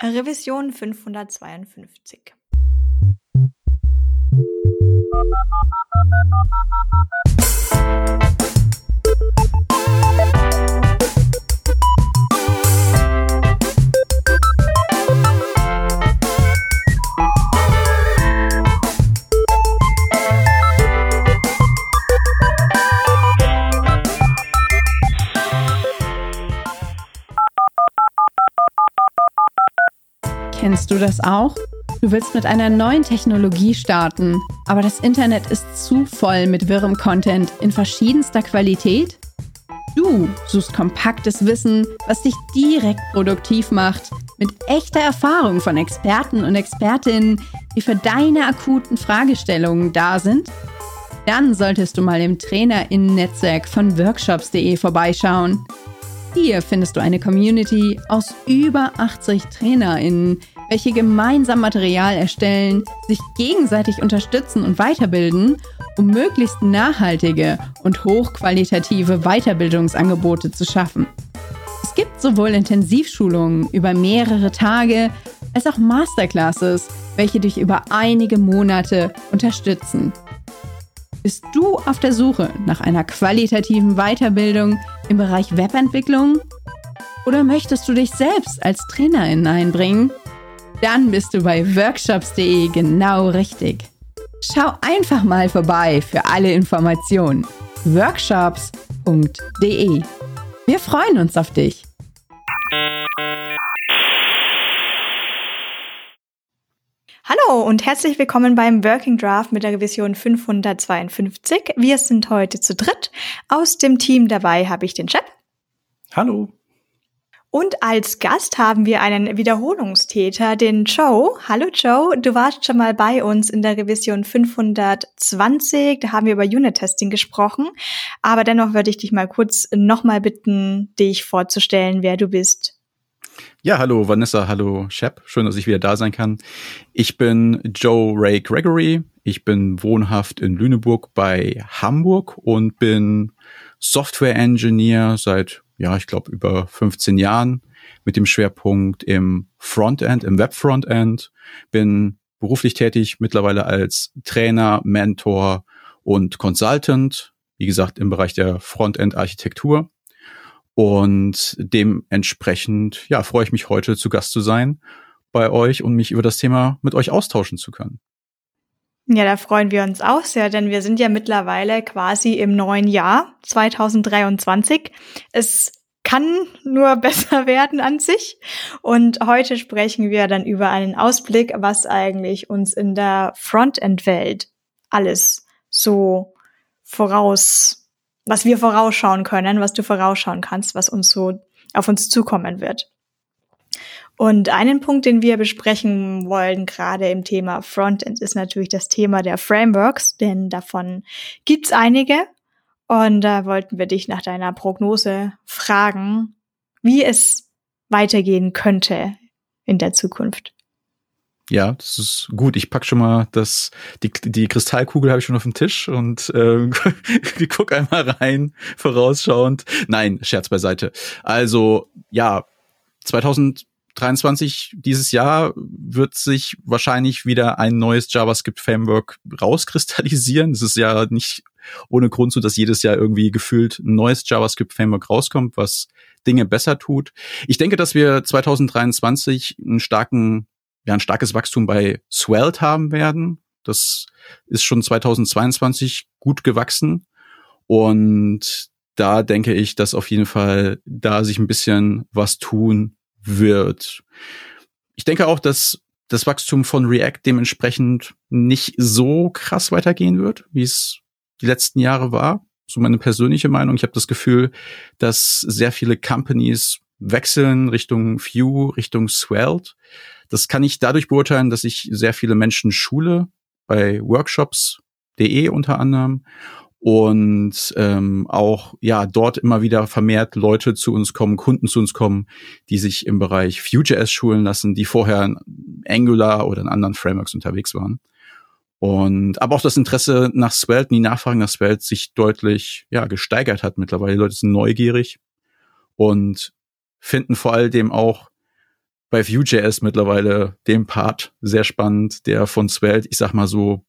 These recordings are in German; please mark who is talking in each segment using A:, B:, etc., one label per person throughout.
A: Revision 552.
B: Kennst du das auch? Du willst mit einer neuen Technologie starten, aber das Internet ist zu voll mit wirrem Content in verschiedenster Qualität? Du suchst kompaktes Wissen, was dich direkt produktiv macht, mit echter Erfahrung von Experten und Expertinnen, die für deine akuten Fragestellungen da sind? Dann solltest du mal im Trainerinnen-Netzwerk von workshops.de vorbeischauen. Hier findest du eine Community aus über 80 TrainerInnen, welche gemeinsam Material erstellen, sich gegenseitig unterstützen und weiterbilden, um möglichst nachhaltige und hochqualitative Weiterbildungsangebote zu schaffen. Es gibt sowohl Intensivschulungen über mehrere Tage als auch Masterclasses, welche dich über einige Monate unterstützen. Bist du auf der Suche nach einer qualitativen Weiterbildung im Bereich Webentwicklung? Oder möchtest du dich selbst als Trainerin einbringen? Dann bist du bei workshops.de genau richtig. Schau einfach mal vorbei für alle Informationen. workshops.de. Wir freuen uns auf dich.
A: Hallo und herzlich willkommen beim Working Draft mit der Revision 552. Wir sind heute zu dritt. Aus dem Team dabei habe ich den Chef.
C: Hallo.
A: Und als Gast haben wir einen Wiederholungstäter, den Joe. Hallo Joe, du warst schon mal bei uns in der Revision 520. Da haben wir über Unit-Testing gesprochen. Aber dennoch würde ich dich mal kurz nochmal bitten, dich vorzustellen, wer du bist.
C: Ja, hallo Vanessa, hallo Shep. Schön, dass ich wieder da sein kann. Ich bin Joe Ray Gregory. Ich bin wohnhaft in Lüneburg bei Hamburg und bin Software Engineer seit, ja, ich glaube, über 15 Jahren mit dem Schwerpunkt im Frontend, im Web Frontend. Bin beruflich tätig mittlerweile als Trainer, Mentor und Consultant. Wie gesagt, im Bereich der Frontend Architektur und dementsprechend, ja, freue ich mich heute zu Gast zu sein bei euch und mich über das Thema mit euch austauschen zu können.
A: Ja, da freuen wir uns auch sehr, denn wir sind ja mittlerweile quasi im neuen Jahr 2023. Es kann nur besser werden an sich. Und heute sprechen wir dann über einen Ausblick, was eigentlich uns in der Frontend-Welt alles so voraus was wir vorausschauen können, was du vorausschauen kannst, was uns so auf uns zukommen wird. Und einen Punkt, den wir besprechen wollen, gerade im Thema Frontend, ist natürlich das Thema der Frameworks, denn davon gibt's einige. Und da wollten wir dich nach deiner Prognose fragen, wie es weitergehen könnte in der Zukunft.
C: Ja, das ist gut. Ich pack schon mal das, die, die Kristallkugel habe ich schon auf dem Tisch und äh, guck einmal rein, vorausschauend. Nein, Scherz beiseite. Also, ja, 2023, dieses Jahr, wird sich wahrscheinlich wieder ein neues JavaScript-Framework rauskristallisieren. Es ist ja nicht ohne Grund so, dass jedes Jahr irgendwie gefühlt ein neues JavaScript-Framework rauskommt, was Dinge besser tut. Ich denke, dass wir 2023 einen starken ja ein starkes Wachstum bei Svelte haben werden. Das ist schon 2022 gut gewachsen. Und da denke ich, dass auf jeden Fall da sich ein bisschen was tun wird. Ich denke auch, dass das Wachstum von React dementsprechend nicht so krass weitergehen wird, wie es die letzten Jahre war. So meine persönliche Meinung. Ich habe das Gefühl, dass sehr viele Companies wechseln Richtung Vue, Richtung Svelte. Das kann ich dadurch beurteilen, dass ich sehr viele Menschen schule, bei workshops.de unter anderem und ähm, auch ja dort immer wieder vermehrt Leute zu uns kommen, Kunden zu uns kommen, die sich im Bereich Vue.js schulen lassen, die vorher in Angular oder in anderen Frameworks unterwegs waren. Und aber auch das Interesse nach Svelte, die Nachfrage nach Svelte sich deutlich ja gesteigert hat mittlerweile. Die Leute sind neugierig und finden vor allem auch bei Vue.js mittlerweile den Part sehr spannend, der von Svelte, ich sag mal so,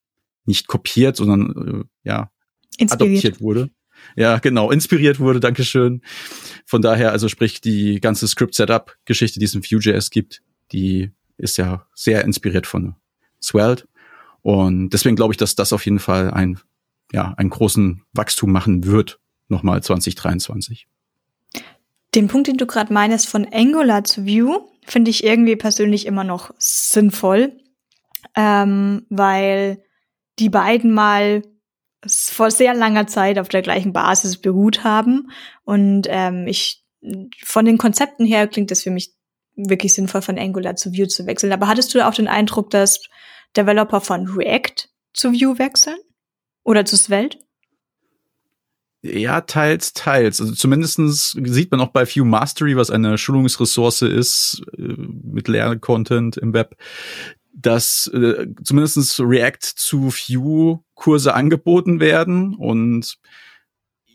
C: nicht kopiert, sondern äh, ja, inspiriert. adoptiert wurde. Ja, genau, inspiriert wurde, Dankeschön. Von daher, also sprich, die ganze Script-Setup-Geschichte, die es in Vue.js gibt, die ist ja sehr inspiriert von Svelte. Und deswegen glaube ich, dass das auf jeden Fall ein, ja, einen großen Wachstum machen wird, nochmal 2023.
A: Den Punkt, den du gerade meinst, von Angular zu Vue, finde ich irgendwie persönlich immer noch sinnvoll, ähm, weil die beiden mal vor sehr langer Zeit auf der gleichen Basis beruht haben. Und ähm, ich von den Konzepten her klingt das für mich wirklich sinnvoll, von Angular zu Vue zu wechseln. Aber hattest du auch den Eindruck, dass Developer von React zu Vue wechseln? Oder zu Svelte?
C: Ja, teils, teils. Also zumindestens sieht man auch bei Vue Mastery, was eine Schulungsressource ist äh, mit Lerncontent im Web, dass äh, zumindest React zu Vue Kurse angeboten werden und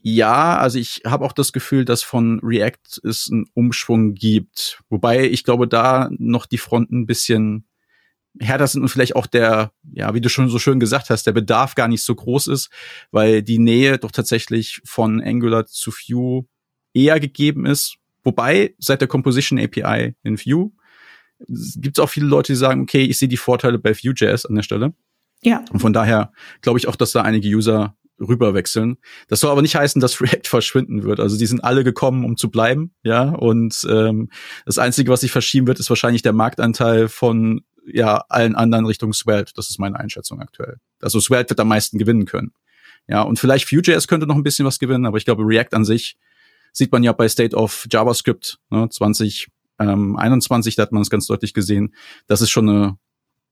C: ja, also ich habe auch das Gefühl, dass von React es einen Umschwung gibt. Wobei ich glaube, da noch die Fronten ein bisschen härter sind und vielleicht auch der, ja, wie du schon so schön gesagt hast, der Bedarf gar nicht so groß ist, weil die Nähe doch tatsächlich von Angular zu Vue eher gegeben ist. Wobei seit der Composition API in Vue gibt es auch viele Leute, die sagen, okay, ich sehe die Vorteile bei Vue.js an der Stelle. Ja. Und von daher glaube ich auch, dass da einige User rüberwechseln. Das soll aber nicht heißen, dass React verschwinden wird. Also die sind alle gekommen, um zu bleiben, ja. Und ähm, das Einzige, was sich verschieben wird, ist wahrscheinlich der Marktanteil von ja allen anderen Richtung Svelte. Das ist meine Einschätzung aktuell. Also Svelte wird am meisten gewinnen können. Ja, und vielleicht Vue.js könnte noch ein bisschen was gewinnen, aber ich glaube, React an sich sieht man ja bei State of JavaScript ne, 2021, da hat man es ganz deutlich gesehen. Das ist schon eine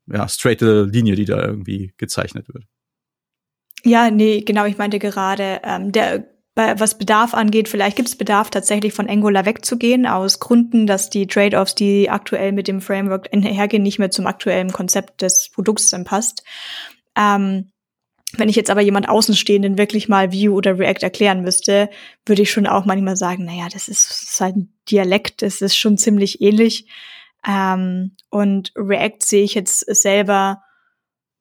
C: ja, straighte Linie, die da irgendwie gezeichnet wird.
A: Ja, nee, genau, ich meinte gerade, ähm, der was Bedarf angeht, vielleicht gibt es Bedarf tatsächlich von Angular wegzugehen, aus Gründen, dass die Trade-offs, die aktuell mit dem Framework einhergehen, nicht mehr zum aktuellen Konzept des Produkts dann passt. Ähm, wenn ich jetzt aber jemand Außenstehenden wirklich mal Vue oder React erklären müsste, würde ich schon auch manchmal sagen, naja, das ist, das ist halt ein Dialekt, das ist schon ziemlich ähnlich. Ähm, und React sehe ich jetzt selber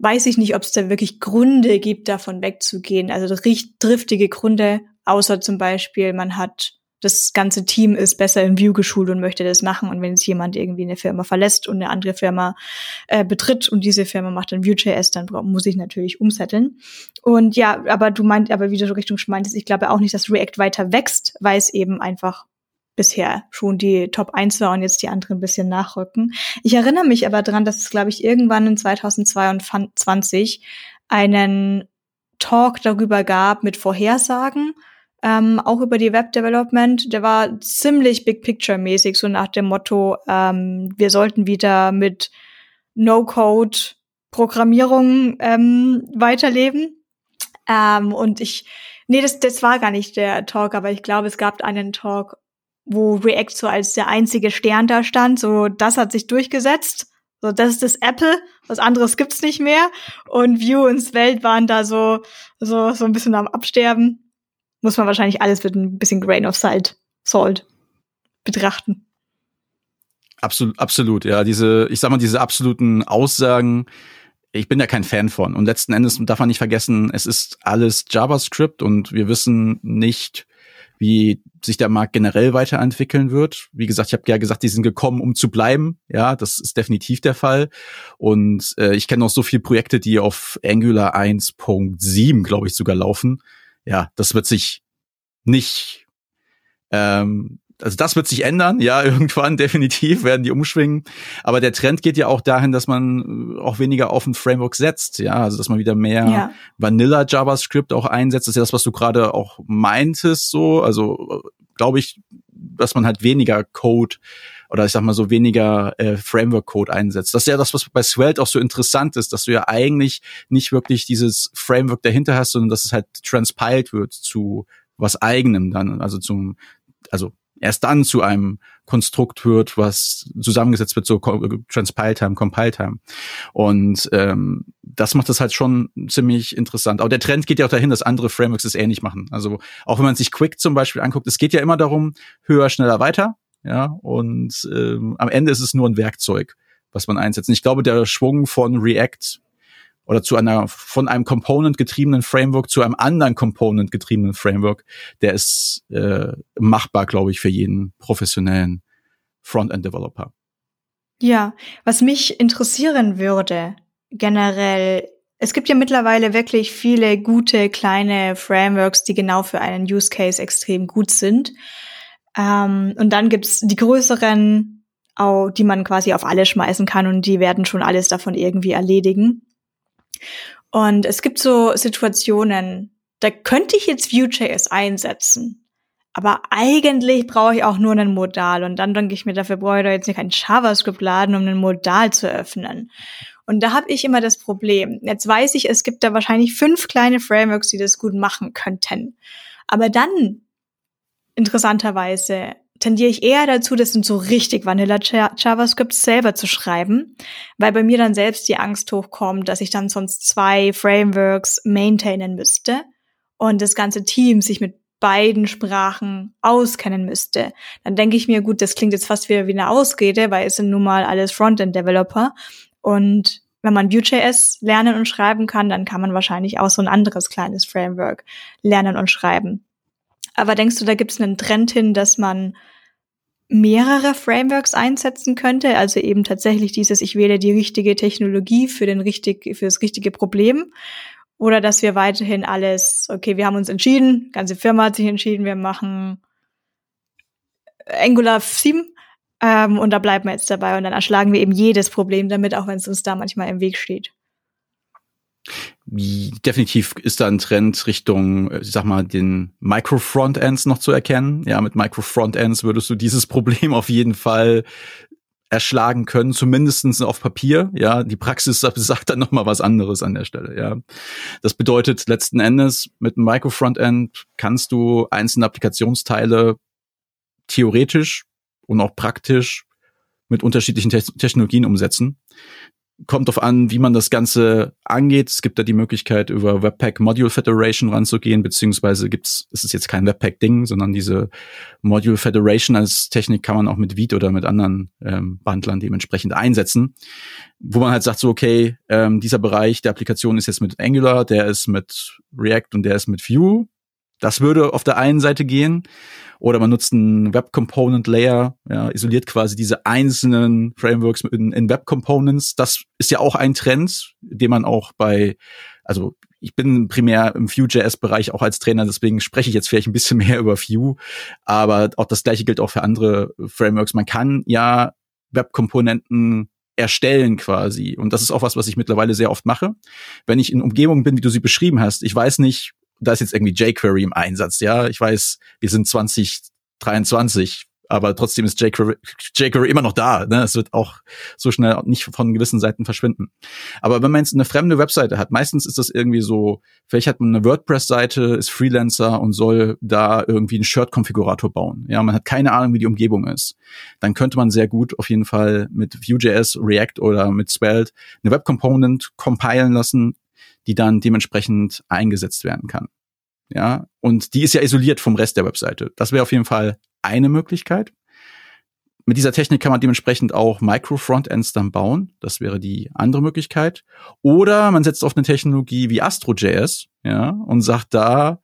A: weiß ich nicht, ob es da wirklich Gründe gibt, davon wegzugehen. Also richtig driftige Gründe, außer zum Beispiel, man hat das ganze Team ist besser in View geschult und möchte das machen. Und wenn jetzt jemand irgendwie eine Firma verlässt und eine andere Firma äh, betritt und diese Firma macht dann Vue.js, dann muss ich natürlich umsetteln. Und ja, aber du meint, aber wie du Richtung meintest, ich glaube auch nicht, dass React weiter wächst, weil es eben einfach bisher schon die Top 1 war und jetzt die anderen ein bisschen nachrücken. Ich erinnere mich aber dran, dass es, glaube ich, irgendwann in 2022 einen Talk darüber gab mit Vorhersagen, ähm, auch über die Web Development. Der war ziemlich Big Picture mäßig, so nach dem Motto, ähm, wir sollten wieder mit No-Code Programmierung ähm, weiterleben. Ähm, und ich, nee, das, das war gar nicht der Talk, aber ich glaube, es gab einen Talk wo React so als der einzige Stern da stand. So, das hat sich durchgesetzt. So, das ist das Apple. Was anderes gibt's nicht mehr. Und View und Welt waren da so, so, so ein bisschen am Absterben. Muss man wahrscheinlich alles mit ein bisschen Grain of Salt, Salt betrachten.
C: Absolut, absolut, ja. Diese, ich sag mal, diese absoluten Aussagen, ich bin ja kein Fan von. Und letzten Endes darf man nicht vergessen, es ist alles JavaScript und wir wissen nicht, wie sich der Markt generell weiterentwickeln wird. Wie gesagt, ich habe ja gesagt, die sind gekommen, um zu bleiben. Ja, das ist definitiv der Fall. Und äh, ich kenne noch so viele Projekte, die auf Angular 1.7, glaube ich, sogar laufen. Ja, das wird sich nicht ähm, also das wird sich ändern, ja, irgendwann definitiv werden die umschwingen. Aber der Trend geht ja auch dahin, dass man äh, auch weniger auf ein Framework setzt, ja, also dass man wieder mehr ja. Vanilla JavaScript auch einsetzt. Das ist ja das, was du gerade auch meintest, so. Also glaube ich, dass man halt weniger Code oder ich sag mal so weniger äh, Framework-Code einsetzt. Das ist ja das, was bei Svelte auch so interessant ist, dass du ja eigentlich nicht wirklich dieses Framework dahinter hast, sondern dass es halt transpiled wird zu was eigenem dann, also zum, also erst dann zu einem Konstrukt wird, was zusammengesetzt wird, so Transpile Time, Compile Time. Und ähm, das macht das halt schon ziemlich interessant. Aber der Trend geht ja auch dahin, dass andere Frameworks es ähnlich machen. Also auch wenn man sich Quick zum Beispiel anguckt, es geht ja immer darum, höher, schneller, weiter. ja, und ähm, am Ende ist es nur ein Werkzeug, was man einsetzt. Und ich glaube, der Schwung von React oder zu einer von einem Component getriebenen Framework zu einem anderen Component getriebenen Framework, der ist äh, machbar, glaube ich, für jeden professionellen Frontend Developer.
A: Ja, was mich interessieren würde, generell, es gibt ja mittlerweile wirklich viele gute kleine Frameworks, die genau für einen Use Case extrem gut sind. Ähm, und dann gibt's die größeren, auch, die man quasi auf alle schmeißen kann und die werden schon alles davon irgendwie erledigen. Und es gibt so Situationen, da könnte ich jetzt Vue.js einsetzen. Aber eigentlich brauche ich auch nur einen Modal. Und dann denke ich mir, dafür brauche ich doch jetzt kein JavaScript laden, um einen Modal zu öffnen. Und da habe ich immer das Problem. Jetzt weiß ich, es gibt da wahrscheinlich fünf kleine Frameworks, die das gut machen könnten. Aber dann, interessanterweise, tendiere ich eher dazu, das sind so richtig Vanilla JavaScript selber zu schreiben, weil bei mir dann selbst die Angst hochkommt, dass ich dann sonst zwei Frameworks maintainen müsste und das ganze Team sich mit beiden Sprachen auskennen müsste. Dann denke ich mir, gut, das klingt jetzt fast wieder wie eine Ausrede, weil es sind nun mal alles Frontend-Developer. Und wenn man Vue.js lernen und schreiben kann, dann kann man wahrscheinlich auch so ein anderes kleines Framework lernen und schreiben. Aber denkst du, da gibt es einen Trend hin, dass man mehrere Frameworks einsetzen könnte, also eben tatsächlich dieses, ich wähle die richtige Technologie für den richtig, für das richtige Problem? Oder dass wir weiterhin alles, okay, wir haben uns entschieden, ganze Firma hat sich entschieden, wir machen Angular 7 ähm, und da bleiben wir jetzt dabei. Und dann erschlagen wir eben jedes Problem damit, auch wenn es uns da manchmal im Weg steht.
C: Definitiv ist da ein Trend Richtung, ich sag mal, den Micro-Frontends noch zu erkennen. Ja, mit Micro-Frontends würdest du dieses Problem auf jeden Fall erschlagen können, zumindestens auf Papier. Ja, die Praxis sagt dann noch mal was anderes an der Stelle. Ja, das bedeutet letzten Endes mit einem Micro-Frontend kannst du einzelne Applikationsteile theoretisch und auch praktisch mit unterschiedlichen Te Technologien umsetzen kommt auf an, wie man das Ganze angeht. Es gibt da die Möglichkeit, über Webpack Module Federation ranzugehen, beziehungsweise gibt's, es ist jetzt kein Webpack-Ding, sondern diese Module Federation als Technik kann man auch mit Vite oder mit anderen ähm, Bundlern dementsprechend einsetzen, wo man halt sagt so, okay, ähm, dieser Bereich der Applikation ist jetzt mit Angular, der ist mit React und der ist mit Vue. Das würde auf der einen Seite gehen. Oder man nutzt einen Web Component Layer, ja, isoliert quasi diese einzelnen Frameworks in, in Web Components. Das ist ja auch ein Trend, den man auch bei, also ich bin primär im Vue.js-Bereich auch als Trainer, deswegen spreche ich jetzt vielleicht ein bisschen mehr über Vue. Aber auch das gleiche gilt auch für andere Frameworks. Man kann ja Web-Komponenten erstellen quasi. Und das ist auch was, was ich mittlerweile sehr oft mache. Wenn ich in Umgebungen bin, wie du sie beschrieben hast, ich weiß nicht, da ist jetzt irgendwie jQuery im Einsatz, ja. Ich weiß, wir sind 2023, aber trotzdem ist jQuery, jQuery immer noch da. Ne? Es wird auch so schnell nicht von gewissen Seiten verschwinden. Aber wenn man jetzt eine fremde Webseite hat, meistens ist das irgendwie so, vielleicht hat man eine WordPress-Seite, ist Freelancer und soll da irgendwie einen Shirt-Konfigurator bauen. Ja, man hat keine Ahnung, wie die Umgebung ist. Dann könnte man sehr gut auf jeden Fall mit Vue.js, React oder mit Svelte eine Web-Component compilen lassen, die dann dementsprechend eingesetzt werden kann. Ja, und die ist ja isoliert vom Rest der Webseite. Das wäre auf jeden Fall eine Möglichkeit. Mit dieser Technik kann man dementsprechend auch Micro-Frontends dann bauen. Das wäre die andere Möglichkeit. Oder man setzt auf eine Technologie wie AstroJS, ja, und sagt da,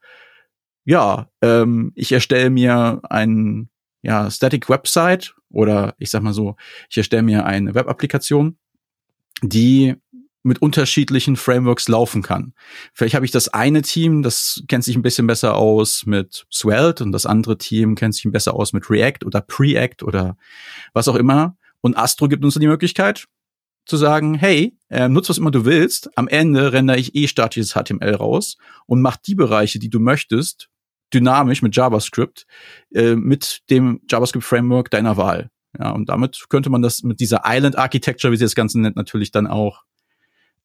C: ja, ähm, ich erstelle mir ein ja, Static Website oder ich sag mal so, ich erstelle mir eine Web-Applikation, die mit unterschiedlichen Frameworks laufen kann. Vielleicht habe ich das eine Team, das kennt sich ein bisschen besser aus mit Svelte und das andere Team kennt sich besser aus mit React oder Preact oder was auch immer. Und Astro gibt uns die Möglichkeit zu sagen, hey, äh, nutz was immer du willst. Am Ende rendere ich eh statisches HTML raus und mach die Bereiche, die du möchtest, dynamisch mit JavaScript, äh, mit dem JavaScript-Framework deiner Wahl. Ja, und damit könnte man das mit dieser Island Architecture, wie sie das Ganze nennt, natürlich dann auch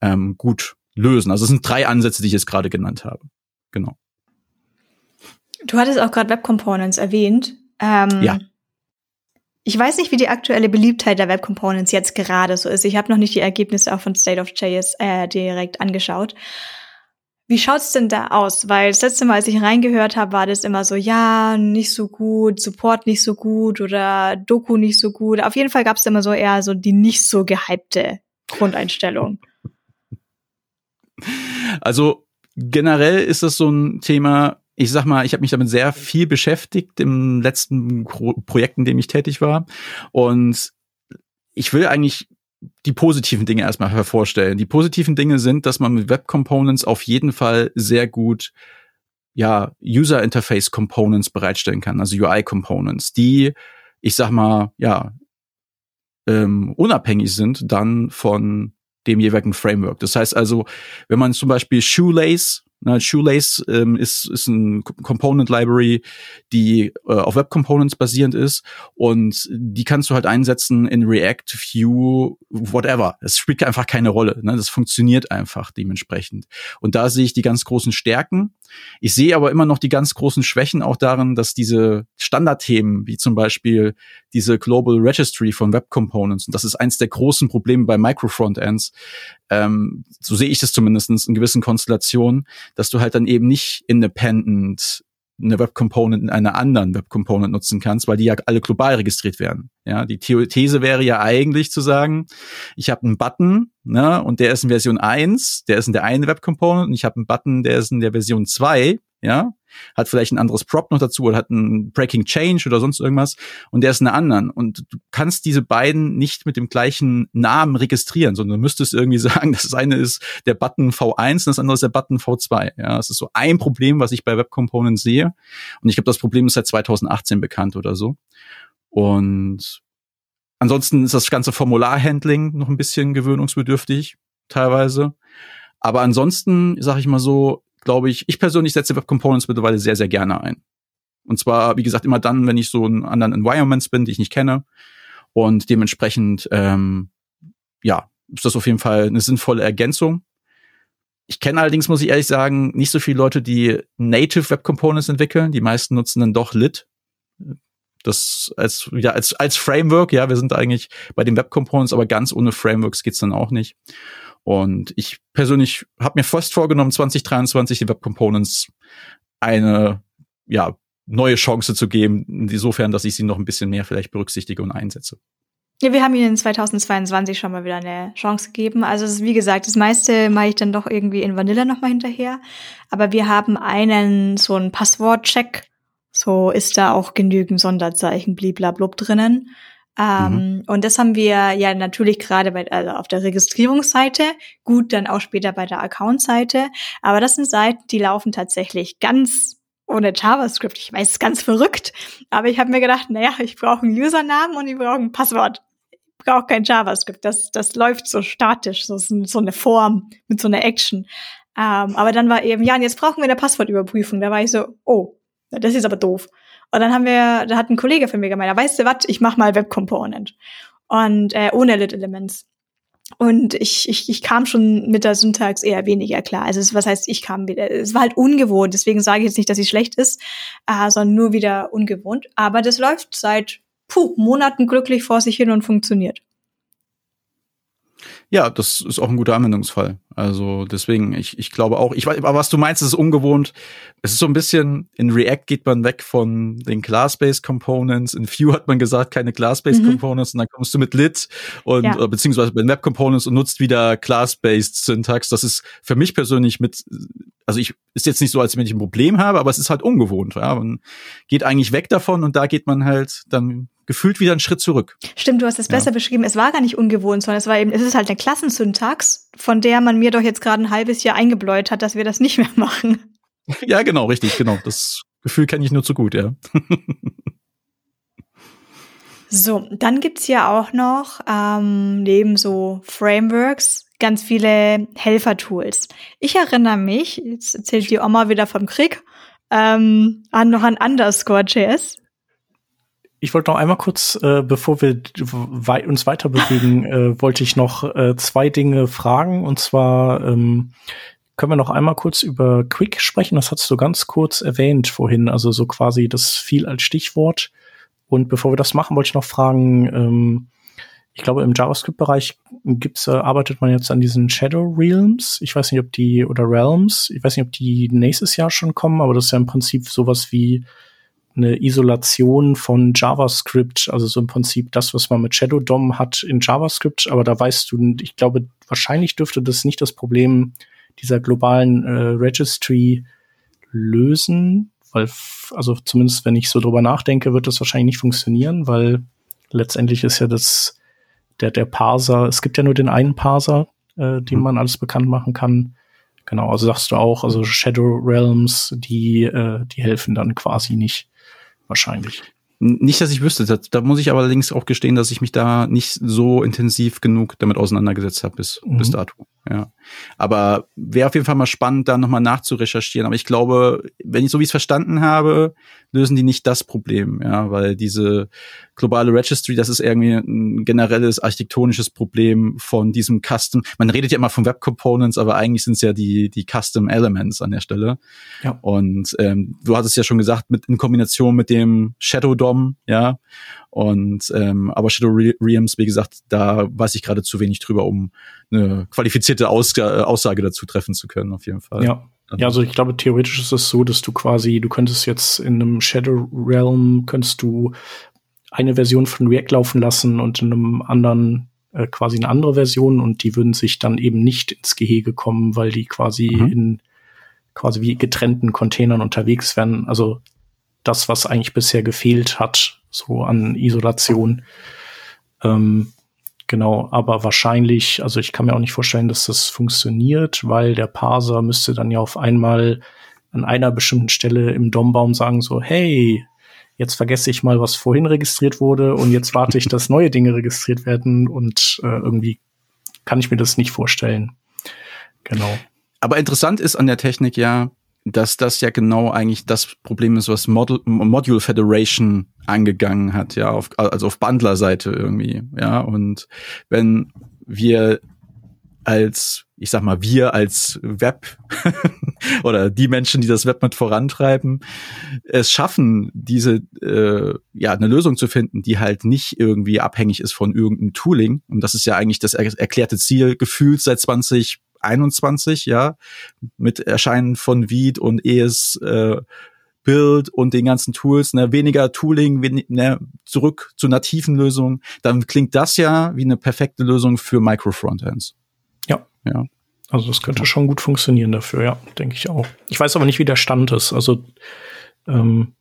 C: ähm, gut lösen. Also es sind drei Ansätze, die ich jetzt gerade genannt habe. Genau.
A: Du hattest auch gerade Web Components erwähnt. Ähm,
C: ja.
A: Ich weiß nicht, wie die aktuelle Beliebtheit der Web Components jetzt gerade so ist. Ich habe noch nicht die Ergebnisse auch von State of JS äh, direkt angeschaut. Wie schaut's denn da aus? Weil das letzte Mal, als ich reingehört habe, war das immer so, ja, nicht so gut, Support nicht so gut oder Doku nicht so gut. Auf jeden Fall gab's immer so eher so die nicht so gehypte Grundeinstellung.
C: Also generell ist das so ein Thema, ich sag mal, ich habe mich damit sehr viel beschäftigt im letzten Pro Projekt, in dem ich tätig war. Und ich will eigentlich die positiven Dinge erstmal hervorstellen. Die positiven Dinge sind, dass man mit Web Components auf jeden Fall sehr gut ja, User Interface Components bereitstellen kann, also UI Components, die, ich sag mal, ja, ähm, unabhängig sind dann von dem jeweiligen Framework. Das heißt also, wenn man zum Beispiel Shoelace na, Shoelace ähm, ist, ist ein Component Library, die äh, auf Web Components basierend ist und die kannst du halt einsetzen in React, Vue, whatever. Es spielt einfach keine Rolle. Ne? Das funktioniert einfach dementsprechend. Und da sehe ich die ganz großen Stärken. Ich sehe aber immer noch die ganz großen Schwächen auch darin, dass diese Standardthemen, wie zum Beispiel diese Global Registry von Web Components, und das ist eins der großen Probleme bei Micro-Frontends, ähm, so sehe ich das zumindest in gewissen Konstellationen, dass du halt dann eben nicht independent eine Web Component in einer anderen Web Component nutzen kannst, weil die ja alle global registriert werden. Ja, die These wäre ja eigentlich zu sagen, ich habe einen Button, ne, und der ist in Version 1, der ist in der einen Web Component und ich habe einen Button, der ist in der Version 2, ja, hat vielleicht ein anderes Prop noch dazu oder hat ein Breaking Change oder sonst irgendwas und der ist eine anderen. Und du kannst diese beiden nicht mit dem gleichen Namen registrieren, sondern du müsstest irgendwie sagen, das eine ist der Button V1 und das andere ist der Button V2. Ja, das ist so ein Problem, was ich bei Web Components sehe. Und ich glaube, das Problem ist seit 2018 bekannt oder so. Und ansonsten ist das ganze Formularhandling noch ein bisschen gewöhnungsbedürftig, teilweise. Aber ansonsten, sage ich mal so, glaube ich, ich persönlich setze Web Components mittlerweile sehr, sehr gerne ein. Und zwar, wie gesagt, immer dann, wenn ich so in anderen Environments bin, die ich nicht kenne. Und dementsprechend, ähm, ja, ist das auf jeden Fall eine sinnvolle Ergänzung. Ich kenne allerdings, muss ich ehrlich sagen, nicht so viele Leute, die Native Web Components entwickeln. Die meisten nutzen dann doch Lit. Das als, ja, als, als Framework, ja, wir sind eigentlich bei den Web Components, aber ganz ohne Frameworks geht's dann auch nicht. Und ich persönlich habe mir fast vorgenommen, 2023 die Web Components eine ja, neue Chance zu geben, insofern, dass ich sie noch ein bisschen mehr vielleicht berücksichtige und einsetze.
A: Ja, wir haben ihnen 2022 schon mal wieder eine Chance gegeben. Also ist, wie gesagt, das meiste mache ich dann doch irgendwie in Vanilla nochmal hinterher. Aber wir haben einen so einen Passwortcheck. So ist da auch genügend Sonderzeichen bliblablub drinnen. Ähm, mhm. Und das haben wir ja natürlich gerade bei, also auf der Registrierungsseite, gut dann auch später bei der Account-Seite. Aber das sind Seiten, die laufen tatsächlich ganz ohne JavaScript. Ich weiß, es ist ganz verrückt. Aber ich habe mir gedacht, naja, ich brauche einen Usernamen und ich brauche ein Passwort. Ich brauche kein JavaScript. Das, das läuft so statisch, so, so eine Form mit so einer Action. Ähm, aber dann war eben, ja, und jetzt brauchen wir eine Passwortüberprüfung. Da war ich so, oh, das ist aber doof. Und dann haben wir, da hat ein Kollege von mir gemeint, weißt du was, ich mach mal Web Component. Und äh, ohne Lit Elements. Und ich, ich, ich kam schon mit der Syntax eher weniger klar. Also was heißt, ich kam wieder. Es war halt ungewohnt, deswegen sage ich jetzt nicht, dass sie schlecht ist, äh, sondern nur wieder ungewohnt. Aber das läuft seit puh, Monaten glücklich vor sich hin und funktioniert.
C: Ja, das ist auch ein guter Anwendungsfall. Also deswegen, ich, ich glaube auch, ich weiß, aber was du meinst, ist ungewohnt. Es ist so ein bisschen, in React geht man weg von den Class-Based Components. In Vue hat man gesagt, keine Class-Based mhm. Components und dann kommst du mit Lit und ja. beziehungsweise bei Web Components und nutzt wieder Class-Based Syntax. Das ist für mich persönlich mit, also ich ist jetzt nicht so, als wenn ich ein Problem habe, aber es ist halt ungewohnt. Ja? Man geht eigentlich weg davon und da geht man halt dann gefühlt wieder einen Schritt zurück.
A: Stimmt, du hast es besser beschrieben. Es war gar nicht ungewohnt, sondern es war eben, es ist halt eine Klassensyntax, von der man mir doch jetzt gerade ein halbes Jahr eingebläut hat, dass wir das nicht mehr machen.
C: Ja, genau, richtig, genau. Das Gefühl kenne ich nur zu gut, ja.
A: So, dann gibt's ja auch noch ähm, neben so Frameworks ganz viele Helfer-Tools. Ich erinnere mich, jetzt erzählt die Oma wieder vom Krieg, ähm, an noch an Underscore.js
D: ich wollte noch einmal kurz, äh, bevor wir wei uns weiter bewegen, äh, wollte ich noch äh, zwei Dinge fragen. Und zwar ähm, können wir noch einmal kurz über Quick sprechen. Das hast du ganz kurz erwähnt vorhin, also so quasi das viel als Stichwort. Und bevor wir das machen, wollte ich noch fragen, ähm, ich glaube, im JavaScript-Bereich gibt's, äh, arbeitet man jetzt an diesen Shadow Realms. Ich weiß nicht, ob die, oder Realms, ich weiß nicht, ob die nächstes Jahr schon kommen, aber das ist ja im Prinzip sowas wie eine Isolation von JavaScript, also so im Prinzip das, was man mit Shadow DOM hat in JavaScript, aber da weißt du, ich glaube, wahrscheinlich dürfte das nicht das Problem dieser globalen äh, Registry lösen, weil, also zumindest wenn ich so drüber nachdenke, wird das wahrscheinlich nicht funktionieren, weil letztendlich ist ja das, der, der Parser, es gibt ja nur den einen Parser, äh, den mhm. man alles bekannt machen kann. Genau, also sagst du auch, also Shadow Realms, die, äh, die helfen dann quasi nicht wahrscheinlich.
C: Nicht, dass ich wüsste. Da, da, muss ich aber allerdings auch gestehen, dass ich mich da nicht so intensiv genug damit auseinandergesetzt habe bis, mhm. bis dato. Ja. Aber wäre auf jeden Fall mal spannend, da nochmal nachzurecherchieren. Aber ich glaube, wenn ich so wie ich es verstanden habe, lösen die nicht das Problem, ja, weil diese globale Registry, das ist irgendwie ein generelles architektonisches Problem von diesem Custom. Man redet ja immer von Web Components, aber eigentlich sind es ja die, die Custom Elements an der Stelle. Ja. Und ähm, du hattest ja schon gesagt, mit in Kombination mit dem Shadow DOM, ja. Und ähm, aber Shadow Realms, wie gesagt, da weiß ich gerade zu wenig drüber, um eine qualifizierte Aus Aussage dazu treffen zu können, auf jeden Fall.
D: Ja. Ja, also ich glaube, theoretisch ist es so, dass du quasi, du könntest jetzt in einem Shadow Realm, könntest du eine Version von React laufen lassen und in einem anderen äh, quasi eine andere Version und die würden sich dann eben nicht ins Gehege kommen, weil die quasi mhm. in quasi wie getrennten Containern unterwegs wären. Also das, was eigentlich bisher gefehlt hat, so an Isolation. Ähm, genau, aber wahrscheinlich, also ich kann mir auch nicht vorstellen, dass das funktioniert, weil der Parser müsste dann ja auf einmal an einer bestimmten Stelle im DOM-Baum sagen so, hey, jetzt vergesse ich mal, was vorhin registriert wurde und jetzt warte ich, dass neue Dinge registriert werden und äh, irgendwie kann ich mir das nicht vorstellen. Genau.
C: Aber interessant ist an der Technik ja, dass das ja genau eigentlich das Problem ist, was Model, Module Federation angegangen hat, ja, auf, also auf Bundler-Seite irgendwie, ja. Und wenn wir als, ich sag mal, wir als Web oder die Menschen, die das Web mit vorantreiben, es schaffen, diese äh, ja eine Lösung zu finden, die halt nicht irgendwie abhängig ist von irgendeinem Tooling. Und das ist ja eigentlich das er erklärte Ziel gefühlt seit 20 21, ja, mit Erscheinen von Vied und ES äh, Build und den ganzen Tools, ne, weniger Tooling, wen, ne, zurück zu nativen Lösungen, dann klingt das ja wie eine perfekte Lösung für Micro-Frontends.
D: Ja. Ja. Also das könnte schon gut funktionieren dafür, ja, denke ich auch. Ich weiß aber nicht, wie der Stand ist. Also ähm,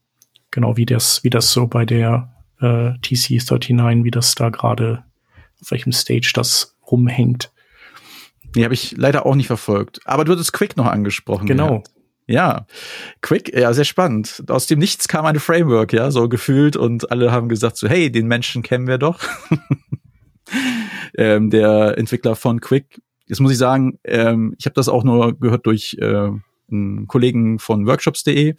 D: genau wie das, wie das so bei der äh, TC39, wie das da gerade, auf welchem Stage das rumhängt.
C: Nee, habe ich leider auch nicht verfolgt. Aber du hattest Quick noch angesprochen.
D: Genau. Gehabt.
C: Ja, Quick, ja, sehr spannend. Aus dem Nichts kam eine Framework, ja, so gefühlt und alle haben gesagt so, hey, den Menschen kennen wir doch. ähm, der Entwickler von Quick. Jetzt muss ich sagen, ähm, ich habe das auch nur gehört durch äh, einen Kollegen von workshops.de,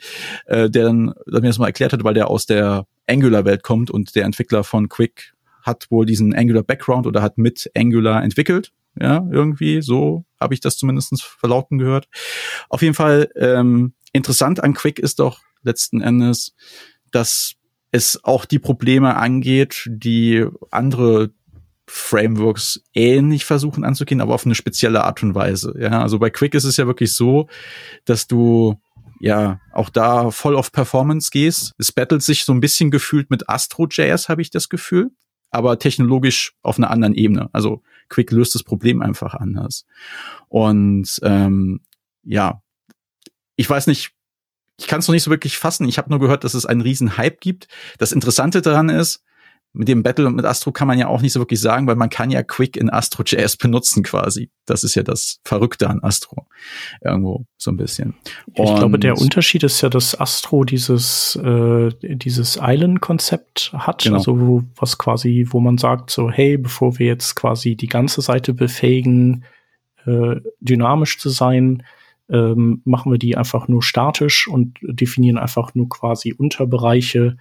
C: äh, der dann der mir das mal erklärt hat, weil der aus der Angular-Welt kommt und der Entwickler von Quick hat wohl diesen Angular-Background oder hat mit Angular entwickelt ja, irgendwie, so habe ich das zumindest verlauten gehört. Auf jeden Fall, ähm, interessant an Quick ist doch letzten Endes, dass es auch die Probleme angeht, die andere Frameworks ähnlich versuchen anzugehen, aber auf eine spezielle Art und Weise. Ja, also bei Quick ist es ja wirklich so, dass du ja auch da voll auf Performance gehst. Es battelt sich so ein bisschen gefühlt mit Astro.js, habe ich das Gefühl, aber technologisch auf einer anderen Ebene. Also Quick löst das Problem einfach anders. Und ähm, ja, ich weiß nicht, ich kann es noch nicht so wirklich fassen. Ich habe nur gehört, dass es einen riesen Hype gibt. Das Interessante daran ist, mit dem Battle und mit Astro kann man ja auch nicht so wirklich sagen, weil man kann ja Quick in Astro.js benutzen quasi. Das ist ja das Verrückte an Astro. Irgendwo so ein bisschen.
D: Und ich glaube, der Unterschied ist ja, dass Astro dieses, äh, dieses Island-Konzept hat. Genau. Also wo, was quasi, wo man sagt so, hey, bevor wir jetzt quasi die ganze Seite befähigen, äh, dynamisch zu sein, ähm, machen wir die einfach nur statisch und definieren einfach nur quasi Unterbereiche.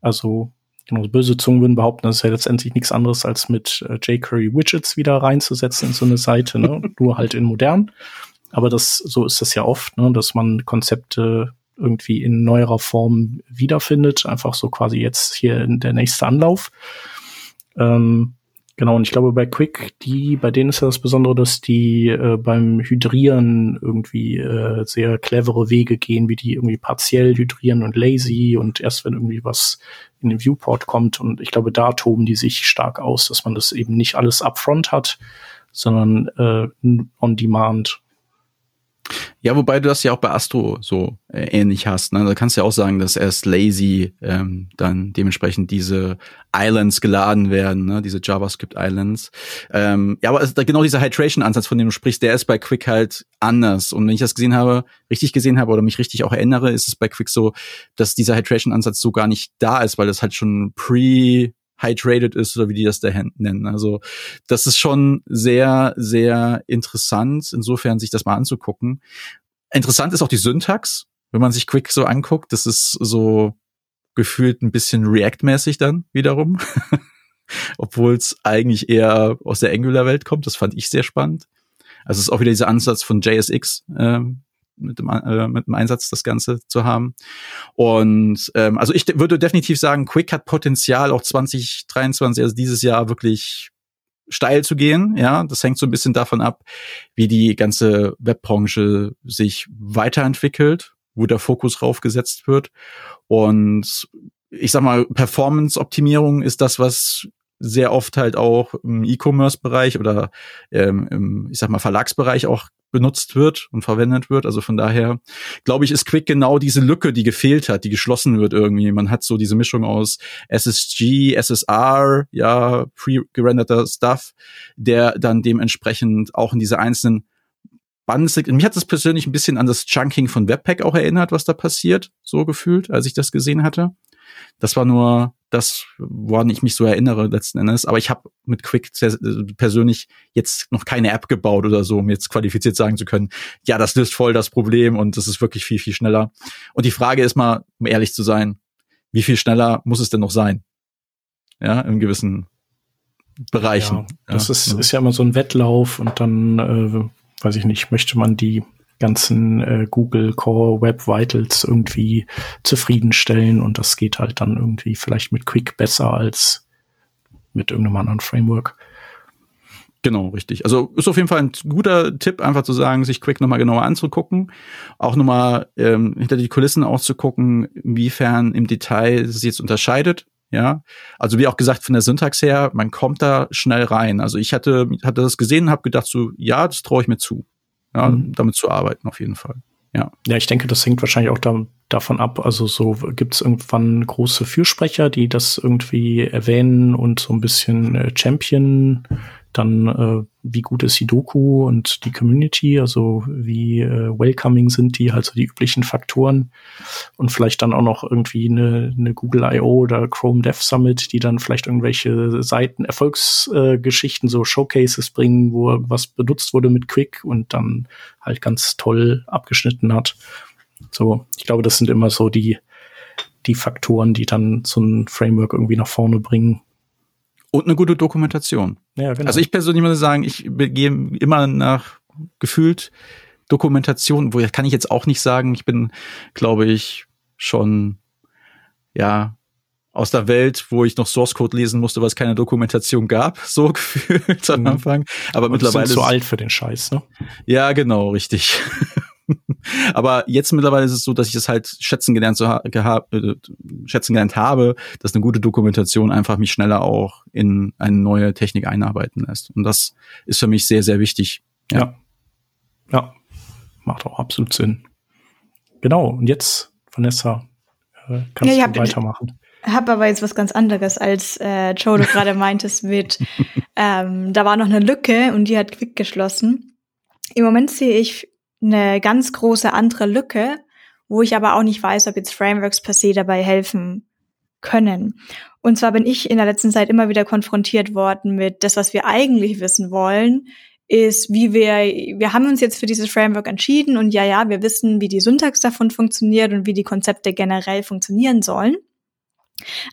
D: Also Genau, böse Zungen würden behaupten, das ist ja letztendlich nichts anderes als mit äh, jQuery Widgets wieder reinzusetzen in so eine Seite, ne? nur halt in modern. Aber das, so ist das ja oft, ne? dass man Konzepte irgendwie in neuerer Form wiederfindet. Einfach so quasi jetzt hier in der nächste Anlauf. Ähm, Genau, und ich glaube bei Quick, die, bei denen ist ja das Besondere, dass die äh, beim Hydrieren irgendwie äh, sehr clevere Wege gehen, wie die irgendwie partiell hydrieren und lazy und erst wenn irgendwie was in den Viewport kommt. Und ich glaube, da toben die sich stark aus, dass man das eben nicht alles upfront hat, sondern äh, on demand
C: ja, wobei du das ja auch bei Astro so äh, ähnlich hast. Ne? Da kannst du ja auch sagen, dass erst lazy ähm, dann dementsprechend diese Islands geladen werden, ne? diese JavaScript Islands. Ähm, ja, aber genau dieser Hydration-Ansatz, von dem du sprichst, der ist bei Quick halt anders. Und wenn ich das gesehen habe, richtig gesehen habe oder mich richtig auch erinnere, ist es bei Quick so, dass dieser Hydration-Ansatz so gar nicht da ist, weil das halt schon pre hydrated ist oder wie die das da nennen. Also das ist schon sehr, sehr interessant, insofern sich das mal anzugucken. Interessant ist auch die Syntax, wenn man sich Quick so anguckt. Das ist so gefühlt ein bisschen React-mäßig dann wiederum. Obwohl es eigentlich eher aus der Angular-Welt kommt. Das fand ich sehr spannend. Also es ist auch wieder dieser Ansatz von JSX, ähm, mit dem, äh, mit dem Einsatz das Ganze zu haben. Und ähm, also ich würde definitiv sagen, Quick hat Potenzial, auch 2023, also dieses Jahr wirklich steil zu gehen. Ja, das hängt so ein bisschen davon ab, wie die ganze Webbranche sich weiterentwickelt, wo der Fokus raufgesetzt wird. Und ich sag mal, Performance-Optimierung ist das, was sehr oft halt auch im E-Commerce-Bereich oder ähm, im, ich sag mal, Verlagsbereich auch benutzt wird und verwendet wird. Also von daher glaube ich, ist Quick genau diese Lücke, die gefehlt hat, die geschlossen wird irgendwie. Man hat so diese Mischung aus SSG, SSR, ja, pre-gerenderter Stuff, der dann dementsprechend auch in diese einzelnen Buttons Mich hat das persönlich ein bisschen an das Chunking von Webpack auch erinnert, was da passiert, so gefühlt, als ich das gesehen hatte. Das war nur das, woran ich mich so erinnere letzten Endes. Aber ich habe mit Quick persönlich jetzt noch keine App gebaut oder so, um jetzt qualifiziert sagen zu können, ja, das löst voll das Problem und das ist wirklich viel, viel schneller. Und die Frage ist mal, um ehrlich zu sein, wie viel schneller muss es denn noch sein? Ja, in gewissen Bereichen. Ja,
D: das ja, ist, ist ja immer so ein Wettlauf und dann, äh, weiß ich nicht, möchte man die ganzen äh, Google Core Web Vitals irgendwie zufriedenstellen und das geht halt dann irgendwie vielleicht mit Quick besser als mit irgendeinem anderen Framework.
C: Genau, richtig. Also ist auf jeden Fall ein guter Tipp, einfach zu sagen, sich Quick nochmal genauer anzugucken, auch nochmal ähm, hinter die Kulissen auszugucken, inwiefern im Detail es jetzt unterscheidet. Ja, also wie auch gesagt von der Syntax her, man kommt da schnell rein. Also ich hatte hatte das gesehen, habe gedacht so, ja, das traue ich mir zu ja, mhm. damit zu arbeiten auf jeden Fall. Ja.
D: Ja, ich denke, das hängt wahrscheinlich auch da, davon ab. Also so gibt es irgendwann große Fürsprecher, die das irgendwie erwähnen und so ein bisschen äh, Champion dann äh, wie gut ist die Doku und die Community, also wie äh, welcoming sind die, halt so die üblichen Faktoren und vielleicht dann auch noch irgendwie eine, eine Google I.O. oder Chrome Dev Summit, die dann vielleicht irgendwelche Seiten, Erfolgsgeschichten, äh, so Showcases bringen, wo was benutzt wurde mit Quick und dann halt ganz toll abgeschnitten hat. So, ich glaube, das sind immer so die, die Faktoren, die dann so ein Framework irgendwie nach vorne bringen.
C: Und eine gute Dokumentation. Ja, genau. Also ich persönlich muss sagen, ich gehe immer nach gefühlt Dokumentation, wo kann ich jetzt auch nicht sagen, ich bin, glaube ich, schon ja aus der Welt, wo ich noch Source Code lesen musste, was keine Dokumentation gab, so gefühlt am mhm. Anfang. Aber Und mittlerweile
D: sind zu alt für den Scheiß, ne?
C: Ja, genau, richtig. Aber jetzt mittlerweile ist es so, dass ich es halt schätzen gelernt, so, gehabt, äh, schätzen gelernt habe, dass eine gute Dokumentation einfach mich schneller auch in eine neue Technik einarbeiten lässt. Und das ist für mich sehr, sehr wichtig.
D: Ja. Ja, ja. macht auch absolut Sinn. Genau. Und jetzt, Vanessa, äh, kannst ja, du weitermachen.
A: Ich habe aber jetzt was ganz anderes, als äh, Joe du gerade meintest mit, ähm, da war noch eine Lücke und die hat quick geschlossen. Im Moment sehe ich eine ganz große andere Lücke, wo ich aber auch nicht weiß, ob jetzt Frameworks per se dabei helfen können. Und zwar bin ich in der letzten Zeit immer wieder konfrontiert worden mit das, was wir eigentlich wissen wollen, ist, wie wir, wir haben uns jetzt für dieses Framework entschieden und ja, ja, wir wissen, wie die Syntax davon funktioniert und wie die Konzepte generell funktionieren sollen.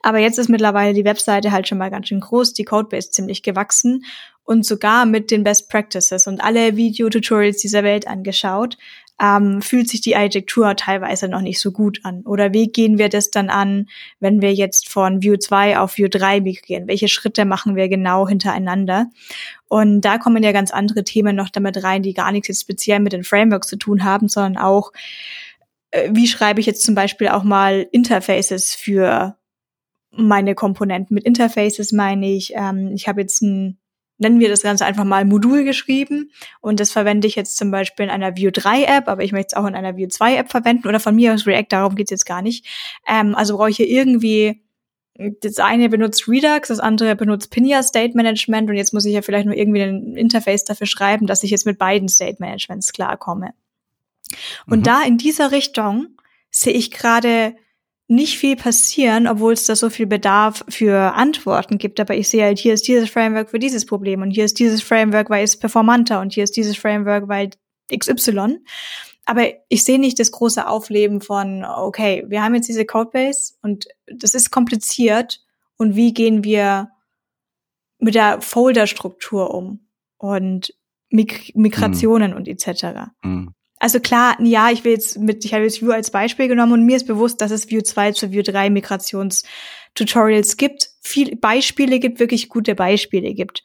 A: Aber jetzt ist mittlerweile die Webseite halt schon mal ganz schön groß, die Codebase ziemlich gewachsen und sogar mit den Best Practices und alle Video-Tutorials dieser Welt angeschaut. ähm, fühlt sich die Architektur teilweise noch nicht so gut an? Oder wie gehen wir das dann an, wenn wir jetzt von View 2 auf View 3 migrieren? Welche Schritte machen wir genau hintereinander? Und da kommen ja ganz andere Themen noch damit rein, die gar nichts jetzt speziell mit den Frameworks zu tun haben, sondern auch, äh, wie schreibe ich jetzt zum Beispiel auch mal Interfaces für meine Komponenten. Mit Interfaces meine ich, ähm, ich habe jetzt ein nennen wir das Ganze einfach mal Modul geschrieben und das verwende ich jetzt zum Beispiel in einer View 3 App, aber ich möchte es auch in einer View 2 App verwenden oder von mir aus React, darum geht's jetzt gar nicht. Ähm, also brauche ich hier irgendwie das eine benutzt Redux, das andere benutzt Pinia State Management und jetzt muss ich ja vielleicht nur irgendwie ein Interface dafür schreiben, dass ich jetzt mit beiden State Managements klarkomme. Und mhm. da in dieser Richtung sehe ich gerade nicht viel passieren, obwohl es da so viel Bedarf für Antworten gibt. Aber ich sehe halt, hier ist dieses Framework für dieses Problem und hier ist dieses Framework, weil es performanter und hier ist dieses Framework, weil XY. Aber ich sehe nicht das große Aufleben von, okay, wir haben jetzt diese Codebase und das ist kompliziert und wie gehen wir mit der Folderstruktur um und Mig Migrationen mm. und etc. Mm. Also klar, ja, ich will jetzt mit, ich habe jetzt View als Beispiel genommen und mir ist bewusst, dass es View 2 zu View 3 Migrationstutorials gibt. Viel Beispiele gibt, wirklich gute Beispiele gibt.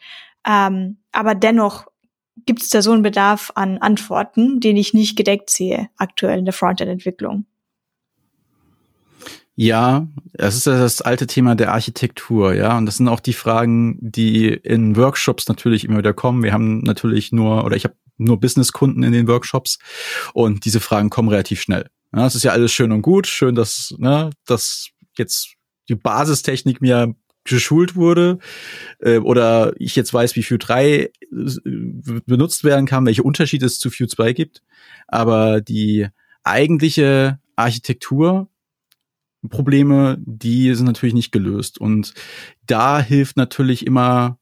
A: Ähm, aber dennoch gibt es da so einen Bedarf an Antworten, den ich nicht gedeckt sehe aktuell in der Frontend-Entwicklung.
C: Ja, das ist das alte Thema der Architektur, ja. Und das sind auch die Fragen, die in Workshops natürlich immer wieder kommen. Wir haben natürlich nur, oder ich habe nur Businesskunden in den Workshops und diese Fragen kommen relativ schnell. Ja, es ist ja alles schön und gut, schön, dass, ne, dass jetzt die Basistechnik mir geschult wurde äh, oder ich jetzt weiß, wie Vue 3 äh, benutzt werden kann, welche Unterschiede es zu Vue 2 gibt. Aber die eigentliche Architektur Probleme, die sind natürlich nicht gelöst. Und da hilft natürlich immer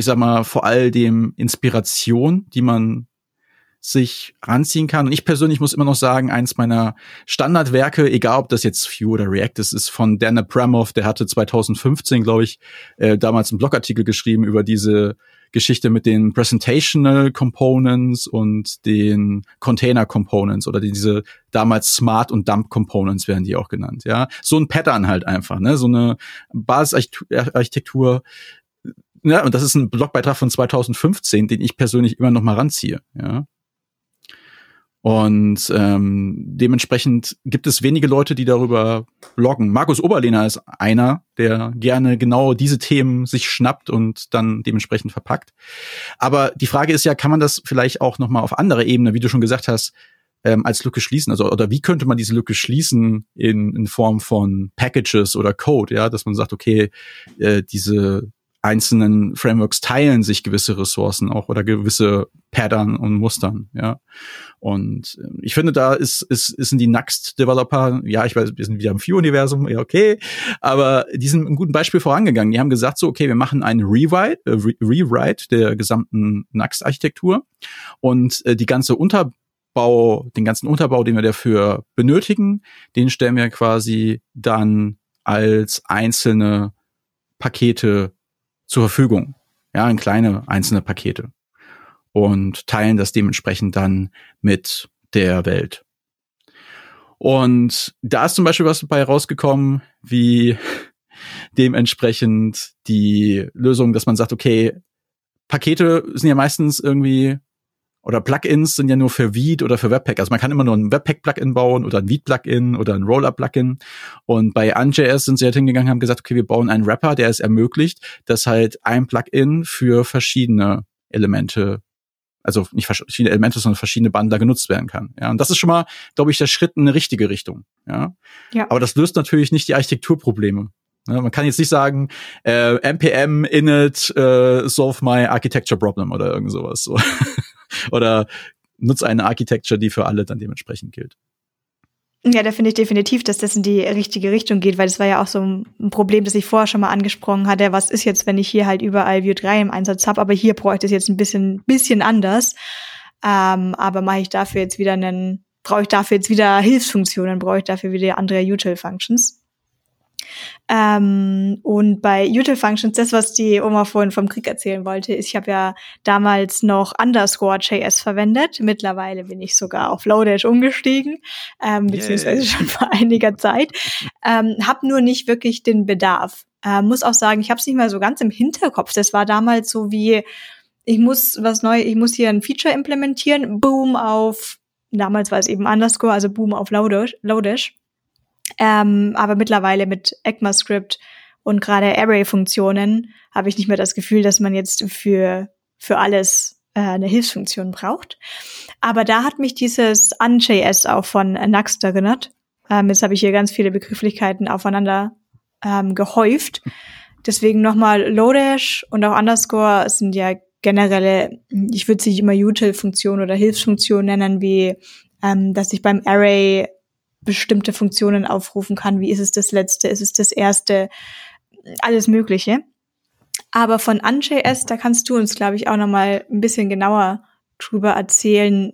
C: ich sag mal, vor all dem Inspiration, die man sich ranziehen kann. Und ich persönlich muss immer noch sagen, eins meiner Standardwerke, egal ob das jetzt Vue oder React ist, ist von Dan Abramov, der hatte 2015, glaube ich, äh, damals einen Blogartikel geschrieben über diese Geschichte mit den Presentational Components und den Container Components oder diese damals Smart und Dump Components werden die auch genannt, ja. So ein Pattern halt einfach, ne, so eine Basisarchitektur, ja, und das ist ein Blogbeitrag von 2015, den ich persönlich immer noch mal ranziehe, ja. Und ähm, dementsprechend gibt es wenige Leute, die darüber bloggen. Markus Oberlehner ist einer, der gerne genau diese Themen sich schnappt und dann dementsprechend verpackt. Aber die Frage ist ja, kann man das vielleicht auch noch mal auf andere Ebene, wie du schon gesagt hast, ähm, als Lücke schließen? Also oder wie könnte man diese Lücke schließen in, in Form von Packages oder Code? Ja, dass man sagt, okay, äh, diese einzelnen Frameworks teilen sich gewisse Ressourcen auch oder gewisse Pattern und Mustern, ja. Und ähm, ich finde, da ist, ist, ist die Next-Developer, ja, ich weiß, wir sind wieder im View-Universum, ja, okay, aber die sind ein gutes Beispiel vorangegangen. Die haben gesagt so, okay, wir machen einen Rewrite, äh, Re Rewrite der gesamten Next-Architektur und äh, die ganze Unterbau, den ganzen Unterbau, den wir dafür benötigen, den stellen wir quasi dann als einzelne Pakete zur Verfügung. Ja, in kleine einzelne Pakete. Und teilen das dementsprechend dann mit der Welt. Und da ist zum Beispiel was dabei rausgekommen, wie dementsprechend die Lösung, dass man sagt, okay, Pakete sind ja meistens irgendwie oder Plugins sind ja nur für Veed oder für Webpack. Also man kann immer nur ein Webpack-Plugin bauen oder ein Veed-Plugin oder ein Rollup-Plugin. Und bei AnJS sind sie halt hingegangen haben gesagt, okay, wir bauen einen Wrapper, der es ermöglicht, dass halt ein Plugin für verschiedene Elemente also nicht verschiedene Elemente, sondern verschiedene Bundler genutzt werden kann. Ja, und das ist schon mal, glaube ich, der Schritt in eine richtige Richtung. Ja, ja. aber das löst natürlich nicht die Architekturprobleme. Ja, man kann jetzt nicht sagen, äh, npm init äh, solve my architecture problem oder irgend sowas. So. oder nutze eine Architecture, die für alle dann dementsprechend gilt.
A: Ja, da finde ich definitiv, dass das in die richtige Richtung geht, weil das war ja auch so ein Problem, das ich vorher schon mal angesprochen hatte. Was ist jetzt, wenn ich hier halt überall Vue 3 im Einsatz habe, aber hier bräuchte es jetzt ein bisschen, bisschen anders. Ähm, aber mache ich dafür jetzt wieder einen, brauche ich dafür jetzt wieder Hilfsfunktionen, brauche ich dafür wieder andere Util-Functions. Ähm, und bei Util Functions, das, was die Oma vorhin vom Krieg erzählen wollte, ist, ich habe ja damals noch Underscore JS verwendet. Mittlerweile bin ich sogar auf Lodash umgestiegen, ähm, beziehungsweise yeah. schon vor einiger Zeit. Ähm, hab nur nicht wirklich den Bedarf. Äh, muss auch sagen, ich habe es nicht mal so ganz im Hinterkopf. Das war damals so wie, ich muss was neu, ich muss hier ein Feature implementieren, boom auf, damals war es eben Underscore, also boom auf Lodash. Lodash. Ähm, aber mittlerweile mit ECMAScript und gerade Array-Funktionen habe ich nicht mehr das Gefühl, dass man jetzt für, für alles äh, eine Hilfsfunktion braucht. Aber da hat mich dieses UnJS auch von Nuxt erinnert. Ähm, jetzt habe ich hier ganz viele Begrifflichkeiten aufeinander ähm, gehäuft. Deswegen nochmal Lodash und auch Underscore sind ja generelle, ich würde sie immer Util-Funktion oder Hilfsfunktion nennen, wie ähm, dass ich beim Array bestimmte Funktionen aufrufen kann. Wie ist es das letzte? Ist es das erste? Alles Mögliche. Aber von UnJS, da kannst du uns, glaube ich, auch noch mal ein bisschen genauer drüber erzählen,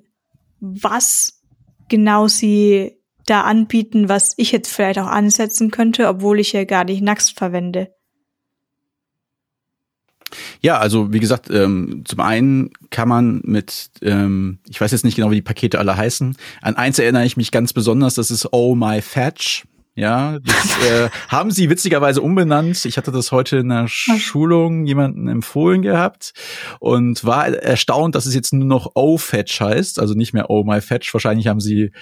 A: was genau sie da anbieten, was ich jetzt vielleicht auch ansetzen könnte, obwohl ich ja gar nicht Nuxt verwende.
C: Ja, also wie gesagt, ähm, zum einen kann man mit, ähm, ich weiß jetzt nicht genau, wie die Pakete alle heißen. An eins erinnere ich mich ganz besonders, das ist Oh My Fetch. Ja, das äh, haben sie witzigerweise umbenannt. Ich hatte das heute in einer Schulung jemanden empfohlen gehabt und war erstaunt, dass es jetzt nur noch Oh Fetch heißt, also nicht mehr Oh My Fetch. Wahrscheinlich haben sie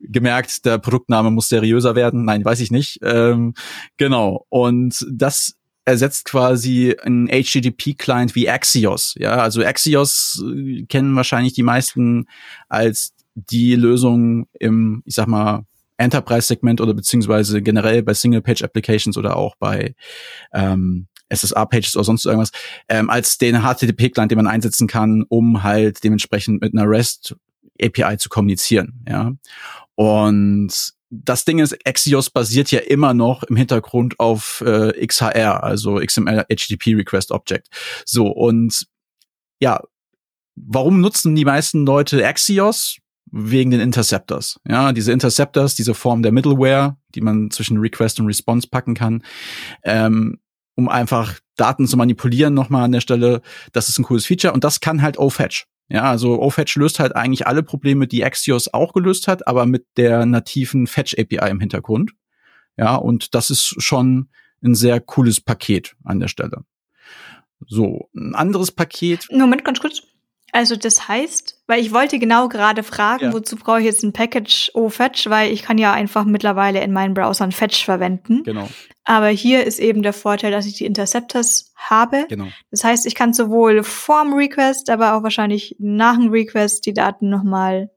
C: gemerkt, der Produktname muss seriöser werden. Nein, weiß ich nicht. Ähm, genau. Und das ersetzt quasi einen HTTP-Client wie Axios. Ja, also Axios äh, kennen wahrscheinlich die meisten als die Lösung im, ich sag mal, Enterprise-Segment oder beziehungsweise generell bei Single-Page-Applications oder auch bei ähm, SSR-Pages oder sonst irgendwas, ähm, als den HTTP-Client, den man einsetzen kann, um halt dementsprechend mit einer REST-API zu kommunizieren. Ja, und das Ding ist, Axios basiert ja immer noch im Hintergrund auf äh, XHR, also XML HTTP Request Object. So, und ja, warum nutzen die meisten Leute Axios? Wegen den Interceptors. Ja, diese Interceptors, diese Form der Middleware, die man zwischen Request und Response packen kann, ähm, um einfach Daten zu manipulieren nochmal an der Stelle. Das ist ein cooles Feature und das kann halt OFetch. Ja, also OFetch löst halt eigentlich alle Probleme, die Axios auch gelöst hat, aber mit der nativen Fetch API im Hintergrund. Ja, und das ist schon ein sehr cooles Paket an der Stelle. So, ein anderes Paket.
A: Moment, ganz kurz. Also das heißt, weil ich wollte genau gerade fragen, ja. wozu brauche ich jetzt ein Package O-Fetch, weil ich kann ja einfach mittlerweile in meinen Browsern Fetch verwenden.
C: Genau.
A: Aber hier ist eben der Vorteil, dass ich die Interceptors habe.
C: Genau.
A: Das heißt, ich kann sowohl vorm Request, aber auch wahrscheinlich nach dem Request die Daten nochmal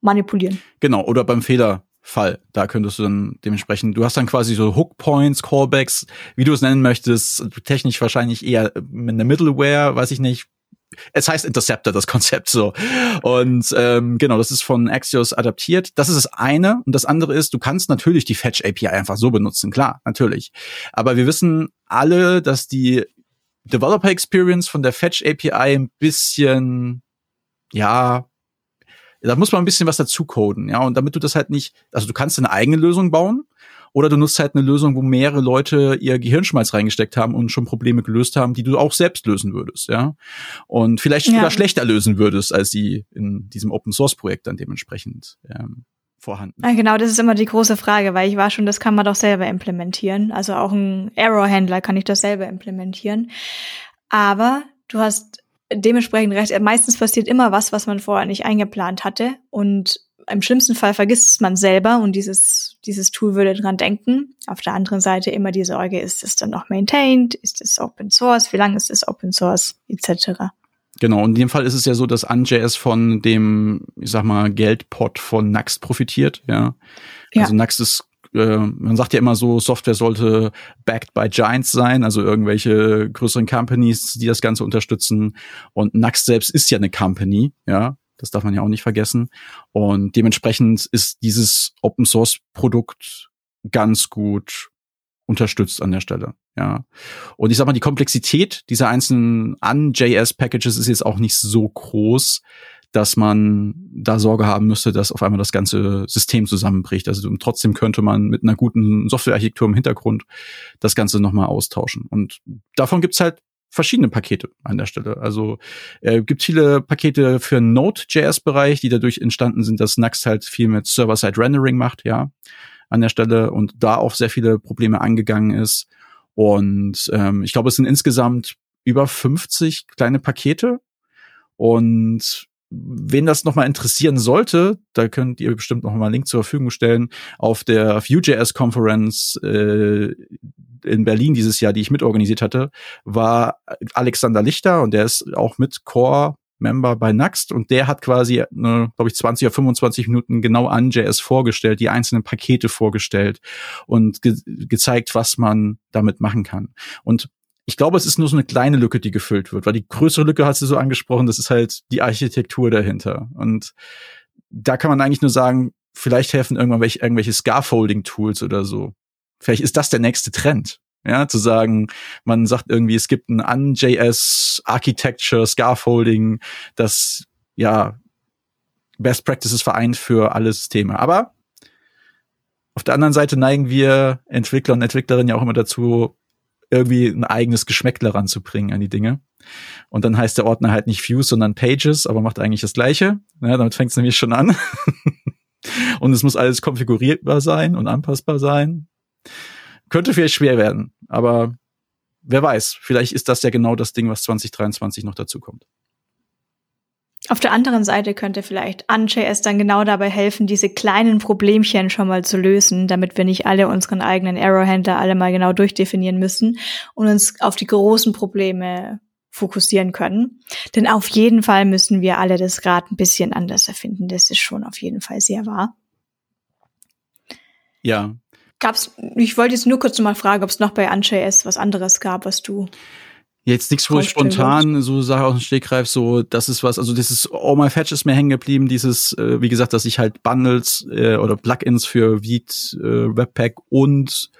A: manipulieren.
C: Genau, oder beim Fehlerfall. Da könntest du dann dementsprechend, du hast dann quasi so Hook Points, Callbacks, wie du es nennen möchtest, technisch wahrscheinlich eher mit einer Middleware, weiß ich nicht, es heißt Interceptor, das Konzept so. Und ähm, genau, das ist von Axios adaptiert. Das ist das eine. Und das andere ist, du kannst natürlich die Fetch API einfach so benutzen, klar, natürlich. Aber wir wissen alle, dass die Developer Experience von der Fetch API ein bisschen, ja, da muss man ein bisschen was dazu coden, ja. Und damit du das halt nicht, also du kannst eine eigene Lösung bauen, oder du nutzt halt eine Lösung, wo mehrere Leute ihr Gehirnschmalz reingesteckt haben und schon Probleme gelöst haben, die du auch selbst lösen würdest, ja. Und vielleicht ja. sogar schlechter lösen würdest, als die in diesem Open Source Projekt dann dementsprechend ähm, vorhanden.
A: Ja, genau, das ist immer die große Frage, weil ich war schon, das kann man doch selber implementieren. Also auch ein Error-Handler kann ich das selber implementieren. Aber du hast dementsprechend recht. Meistens passiert immer was, was man vorher nicht eingeplant hatte. Und im schlimmsten Fall vergisst es man selber und dieses, dieses Tool würde dran denken. Auf der anderen Seite immer die Sorge, ist es dann noch maintained? Ist es Open Source? Wie lange ist es Open Source? Etc.
C: Genau, und in dem Fall ist es ja so, dass AnJS von dem, ich sag mal, Geldpot von Nuxt profitiert, ja. ja. Also Nuxt ist, äh, man sagt ja immer so, Software sollte backed by Giants sein, also irgendwelche größeren Companies, die das Ganze unterstützen. Und Nuxt selbst ist ja eine Company, ja. Das darf man ja auch nicht vergessen. Und dementsprechend ist dieses Open Source Produkt ganz gut unterstützt an der Stelle. Ja. Und ich sag mal, die Komplexität dieser einzelnen An.js Packages ist jetzt auch nicht so groß, dass man da Sorge haben müsste, dass auf einmal das ganze System zusammenbricht. Also trotzdem könnte man mit einer guten Softwarearchitektur im Hintergrund das Ganze nochmal austauschen. Und davon gibt's halt verschiedene Pakete an der Stelle. Also äh, gibt viele Pakete für Node.js-Bereich, die dadurch entstanden sind, dass Nuxt halt viel mit Server-Side-Rendering macht, ja, an der Stelle und da auch sehr viele Probleme angegangen ist. Und ähm, ich glaube, es sind insgesamt über 50 kleine Pakete. Und wen das nochmal interessieren sollte, da könnt ihr bestimmt nochmal einen Link zur Verfügung stellen, auf der Vue.js Conference äh, in Berlin dieses Jahr, die ich mitorganisiert hatte, war Alexander Lichter und der ist auch mit Core Member bei Nuxt und der hat quasi, ne, glaube ich, 20 oder 25 Minuten genau an JS vorgestellt, die einzelnen Pakete vorgestellt und ge gezeigt, was man damit machen kann. Und ich glaube, es ist nur so eine kleine Lücke, die gefüllt wird, weil die größere Lücke hast du so angesprochen, das ist halt die Architektur dahinter. Und da kann man eigentlich nur sagen, vielleicht helfen irgendwann welche, irgendwelche Scaffolding-Tools oder so. Vielleicht ist das der nächste Trend. Ja, zu sagen, man sagt irgendwie, es gibt ein UnJS Architecture, Scaffolding, das ja Best Practices vereint für alle Systeme. Aber auf der anderen Seite neigen wir Entwickler und Entwicklerinnen ja auch immer dazu, irgendwie ein eigenes Geschmäckler ranzubringen an die Dinge. Und dann heißt der Ordner halt nicht Views, sondern Pages, aber macht eigentlich das Gleiche. Ja, damit fängt es nämlich schon an. und es muss alles konfigurierbar sein und anpassbar sein. Könnte vielleicht schwer werden, aber wer weiß, vielleicht ist das ja genau das Ding, was 2023 noch dazu kommt.
A: Auf der anderen Seite könnte vielleicht AnJS dann genau dabei helfen, diese kleinen Problemchen schon mal zu lösen, damit wir nicht alle unseren eigenen Error-Händler alle mal genau durchdefinieren müssen und uns auf die großen Probleme fokussieren können. Denn auf jeden Fall müssen wir alle das Rad ein bisschen anders erfinden. Das ist schon auf jeden Fall sehr wahr.
C: Ja.
A: Gab's, ich wollte jetzt nur kurz noch mal fragen, ob es noch bei AnJS was anderes gab, was du
C: Jetzt nichts, wo ich spontan so sage aus dem Stegreif, so, das ist was, also dieses All My Fetch ist mir hängen geblieben, dieses, äh, wie gesagt, dass ich halt Bundles äh, oder Plugins für Vite, äh, Webpack und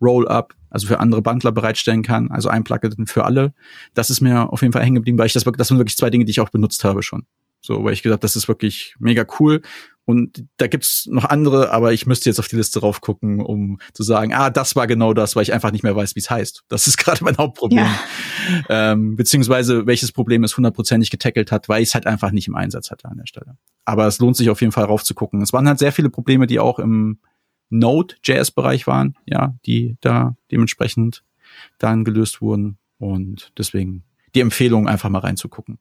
C: Rollup, also für andere Bundler bereitstellen kann, also ein Plugin für alle. Das ist mir auf jeden Fall hängen geblieben, weil ich das, das sind wirklich zwei Dinge, die ich auch benutzt habe schon. So, weil ich gesagt, das ist wirklich mega cool. Und da gibt's noch andere, aber ich müsste jetzt auf die Liste drauf gucken, um zu sagen, ah, das war genau das, weil ich einfach nicht mehr weiß, wie es heißt. Das ist gerade mein Hauptproblem. Ja. Ähm, beziehungsweise welches Problem es hundertprozentig getackelt hat, weil ich es halt einfach nicht im Einsatz hatte an der Stelle. Aber es lohnt sich auf jeden Fall raufzugucken. Es waren halt sehr viele Probleme, die auch im Node.js-Bereich waren, ja, die da dementsprechend dann gelöst wurden. Und deswegen die Empfehlung, einfach mal reinzugucken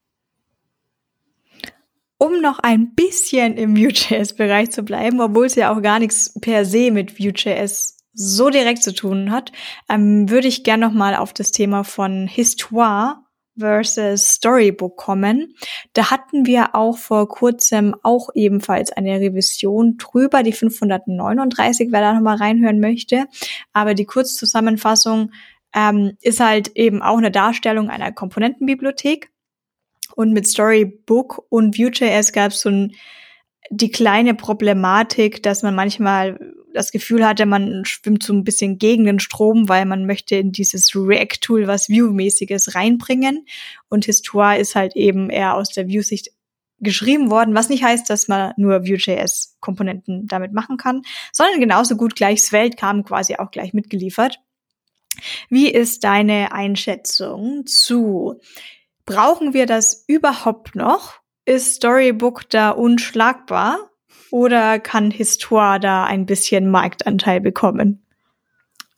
A: um noch ein bisschen im Vue.js-Bereich zu bleiben, obwohl es ja auch gar nichts per se mit Vue.js so direkt zu tun hat, ähm, würde ich gerne noch mal auf das Thema von Histoire versus Storybook kommen. Da hatten wir auch vor kurzem auch ebenfalls eine Revision drüber, die 539, wer da noch mal reinhören möchte. Aber die Kurzzusammenfassung ähm, ist halt eben auch eine Darstellung einer Komponentenbibliothek und mit Storybook und Vue.js gab es so ein, die kleine Problematik, dass man manchmal das Gefühl hatte, man schwimmt so ein bisschen gegen den Strom, weil man möchte in dieses React-Tool was Vue-mäßiges reinbringen. Und Histoire ist halt eben eher aus der Vue-Sicht geschrieben worden, was nicht heißt, dass man nur Vue.js-Komponenten damit machen kann, sondern genauso gut gleich Svelte kam quasi auch gleich mitgeliefert. Wie ist deine Einschätzung zu Brauchen wir das überhaupt noch? Ist Storybook da unschlagbar? Oder kann Histoire da ein bisschen Marktanteil bekommen?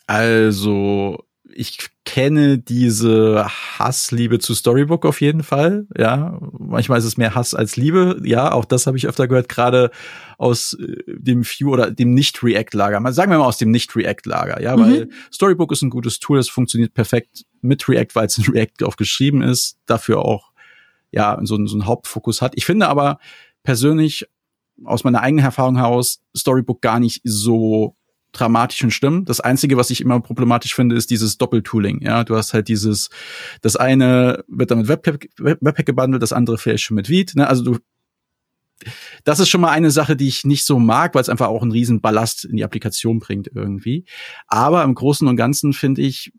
C: Also, ich kenne diese Hassliebe zu Storybook auf jeden Fall. Ja, manchmal ist es mehr Hass als Liebe. Ja, auch das habe ich öfter gehört, gerade aus äh, dem View oder dem Nicht-React-Lager. Sagen wir mal aus dem Nicht-React-Lager. Ja, mhm. weil Storybook ist ein gutes Tool, es funktioniert perfekt mit React, weil es in React auch geschrieben ist, dafür auch ja so, so einen Hauptfokus hat. Ich finde aber persönlich aus meiner eigenen Erfahrung heraus Storybook gar nicht so dramatisch und schlimm. Das einzige, was ich immer problematisch finde, ist dieses Doppeltooling. Ja, du hast halt dieses, das eine wird dann mit Webpack, Webpack gebundelt, das andere vielleicht schon mit Vite. Ne? Also du, das ist schon mal eine Sache, die ich nicht so mag, weil es einfach auch einen riesen Ballast in die Applikation bringt irgendwie. Aber im Großen und Ganzen finde ich,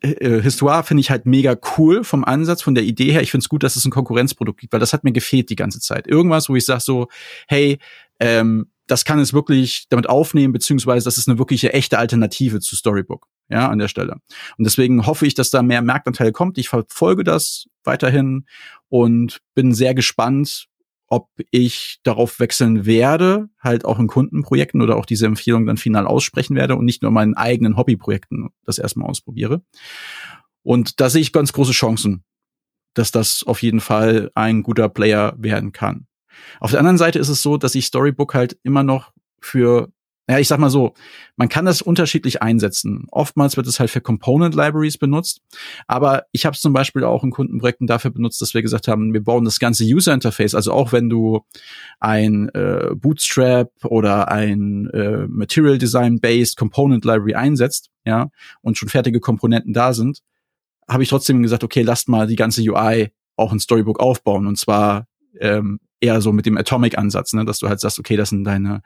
C: äh, Histoire finde ich halt mega cool vom Ansatz, von der Idee her. Ich finde es gut, dass es ein Konkurrenzprodukt gibt, weil das hat mir gefehlt die ganze Zeit. Irgendwas, wo ich sage so, hey, ähm, das kann es wirklich damit aufnehmen, beziehungsweise das ist eine wirkliche echte Alternative zu Storybook, ja, an der Stelle. Und deswegen hoffe ich, dass da mehr Marktanteil kommt. Ich verfolge das weiterhin und bin sehr gespannt, ob ich darauf wechseln werde, halt auch in Kundenprojekten oder auch diese Empfehlung dann final aussprechen werde und nicht nur in meinen eigenen Hobbyprojekten das erstmal ausprobiere. Und da sehe ich ganz große Chancen, dass das auf jeden Fall ein guter Player werden kann. Auf der anderen Seite ist es so, dass ich Storybook halt immer noch für ja, ich sag mal so, man kann das unterschiedlich einsetzen. Oftmals wird es halt für Component Libraries benutzt, aber ich habe es zum Beispiel auch in Kundenprojekten dafür benutzt, dass wir gesagt haben, wir bauen das ganze User Interface, also auch wenn du ein äh, Bootstrap oder ein äh, Material Design Based Component Library einsetzt, ja, und schon fertige Komponenten da sind, habe ich trotzdem gesagt, okay, lasst mal die ganze UI auch in Storybook aufbauen und zwar ähm, eher so mit dem Atomic-Ansatz, ne, dass du halt sagst, okay, das sind deine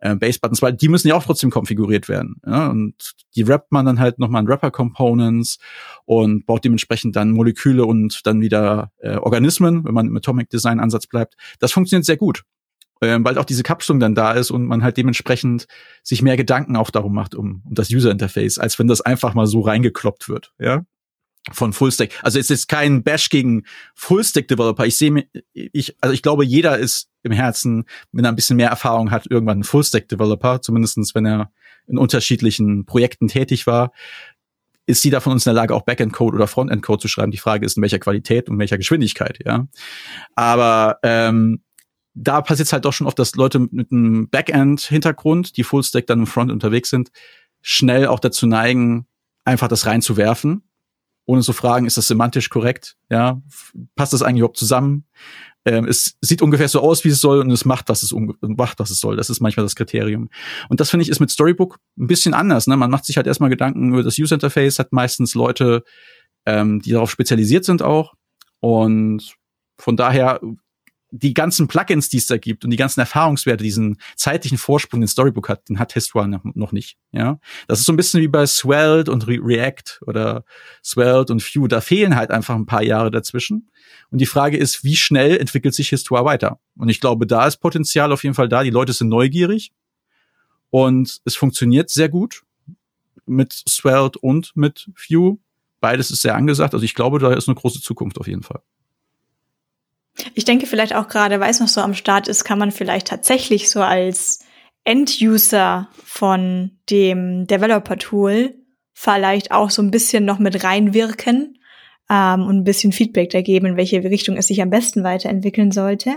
C: äh, Base-Buttons, weil die müssen ja auch trotzdem konfiguriert werden. Ja? Und die rappt man dann halt nochmal in Wrapper-Components und baut dementsprechend dann Moleküle und dann wieder äh, Organismen, wenn man im Atomic-Design-Ansatz bleibt. Das funktioniert sehr gut. Ähm, weil auch diese Kapselung dann da ist und man halt dementsprechend sich mehr Gedanken auch darum macht, um, um das User-Interface, als wenn das einfach mal so reingekloppt wird. Ja, von Fullstack. Also es ist kein Bash gegen Fullstack-Developer. Ich sehe, ich, also ich glaube, jeder ist im Herzen, wenn er ein bisschen mehr Erfahrung hat, irgendwann ein Fullstack-Developer, zumindestens wenn er in unterschiedlichen Projekten tätig war. Ist jeder von uns in der Lage, auch Backend-Code oder Frontend-Code zu schreiben? Die Frage ist, in welcher Qualität und welcher Geschwindigkeit, ja. Aber ähm, da passiert es halt doch schon oft, dass Leute mit einem Backend-Hintergrund, die Fullstack dann im Front unterwegs sind, schnell auch dazu neigen, einfach das reinzuwerfen ohne zu fragen, ist das semantisch korrekt? Ja, passt das eigentlich überhaupt zusammen? Ähm, es sieht ungefähr so aus, wie es soll, und es macht, was es macht, was es soll. Das ist manchmal das Kriterium. Und das finde ich ist mit Storybook ein bisschen anders. Ne? Man macht sich halt erstmal Gedanken über das User Interface, hat meistens Leute, ähm, die darauf spezialisiert sind auch. Und von daher die ganzen Plugins, die es da gibt und die ganzen Erfahrungswerte, diesen zeitlichen Vorsprung, den Storybook hat, den hat Histoire noch nicht. Ja, das ist so ein bisschen wie bei Svelte und Re React oder Svelte und Vue. Da fehlen halt einfach ein paar Jahre dazwischen. Und die Frage ist, wie schnell entwickelt sich Histoire weiter? Und ich glaube, da ist Potenzial auf jeden Fall da. Die Leute sind neugierig und es funktioniert sehr gut mit Svelte und mit Vue. Beides ist sehr angesagt. Also ich glaube, da ist eine große Zukunft auf jeden Fall.
A: Ich denke vielleicht auch gerade, weil es noch so am Start ist, kann man vielleicht tatsächlich so als End-User von dem Developer-Tool vielleicht auch so ein bisschen noch mit reinwirken ähm, und ein bisschen Feedback da geben, in welche Richtung es sich am besten weiterentwickeln sollte.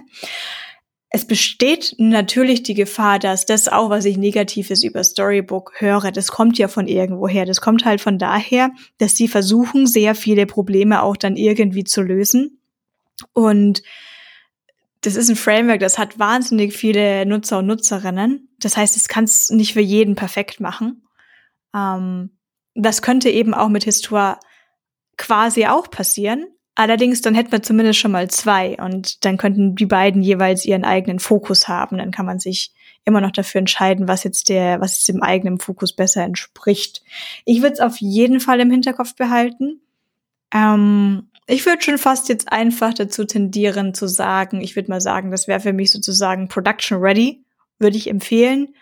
A: Es besteht natürlich die Gefahr, dass das auch, was ich Negatives über Storybook höre, das kommt ja von irgendwoher. Das kommt halt von daher, dass sie versuchen, sehr viele Probleme auch dann irgendwie zu lösen und das ist ein Framework, das hat wahnsinnig viele Nutzer und Nutzerinnen. Das heißt, es kann es nicht für jeden perfekt machen. Ähm, das könnte eben auch mit Histoire quasi auch passieren. Allerdings, dann hätten wir zumindest schon mal zwei und dann könnten die beiden jeweils ihren eigenen Fokus haben. Dann kann man sich immer noch dafür entscheiden, was jetzt der, was jetzt dem eigenen Fokus besser entspricht. Ich würde es auf jeden Fall im Hinterkopf behalten. Ähm, ich würde schon fast jetzt einfach dazu tendieren zu sagen, ich würde mal sagen, das wäre für mich sozusagen Production Ready, würde ich empfehlen,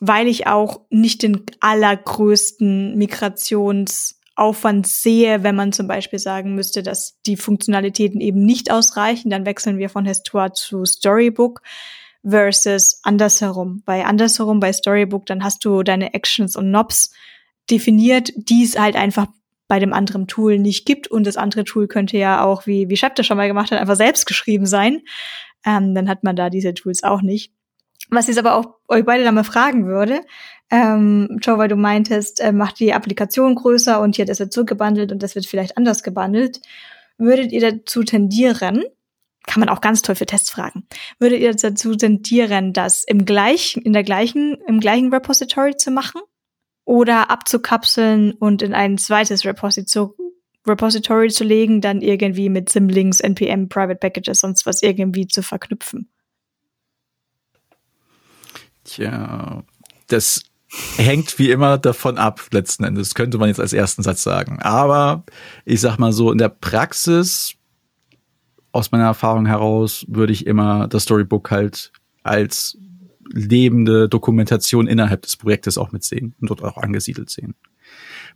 A: weil ich auch nicht den allergrößten Migrationsaufwand sehe, wenn man zum Beispiel sagen müsste, dass die Funktionalitäten eben nicht ausreichen, dann wechseln wir von Histoire zu Storybook versus andersherum. Bei andersherum bei Storybook, dann hast du deine Actions und Knobs definiert, die es halt einfach bei dem anderen Tool nicht gibt. Und das andere Tool könnte ja auch, wie, wie Shep das schon mal gemacht hat, einfach selbst geschrieben sein. Ähm, dann hat man da diese Tools auch nicht. Was ich aber auch euch beide da mal fragen würde, ähm, Joe, weil du meintest, äh, macht die Applikation größer und hier das wird so und das wird vielleicht anders gebundelt. Würdet ihr dazu tendieren, kann man auch ganz toll für Tests fragen, würdet ihr dazu tendieren, das im gleichen, in der gleichen, im gleichen Repository zu machen? Oder abzukapseln und in ein zweites Repository, zu legen, dann irgendwie mit Symlinks, NPM, Private Packages, sonst was irgendwie zu verknüpfen.
C: Tja, das hängt wie immer davon ab, letzten Endes, könnte man jetzt als ersten Satz sagen. Aber ich sag mal so, in der Praxis, aus meiner Erfahrung heraus, würde ich immer das Storybook halt als lebende Dokumentation innerhalb des Projektes auch mitsehen und dort auch angesiedelt sehen.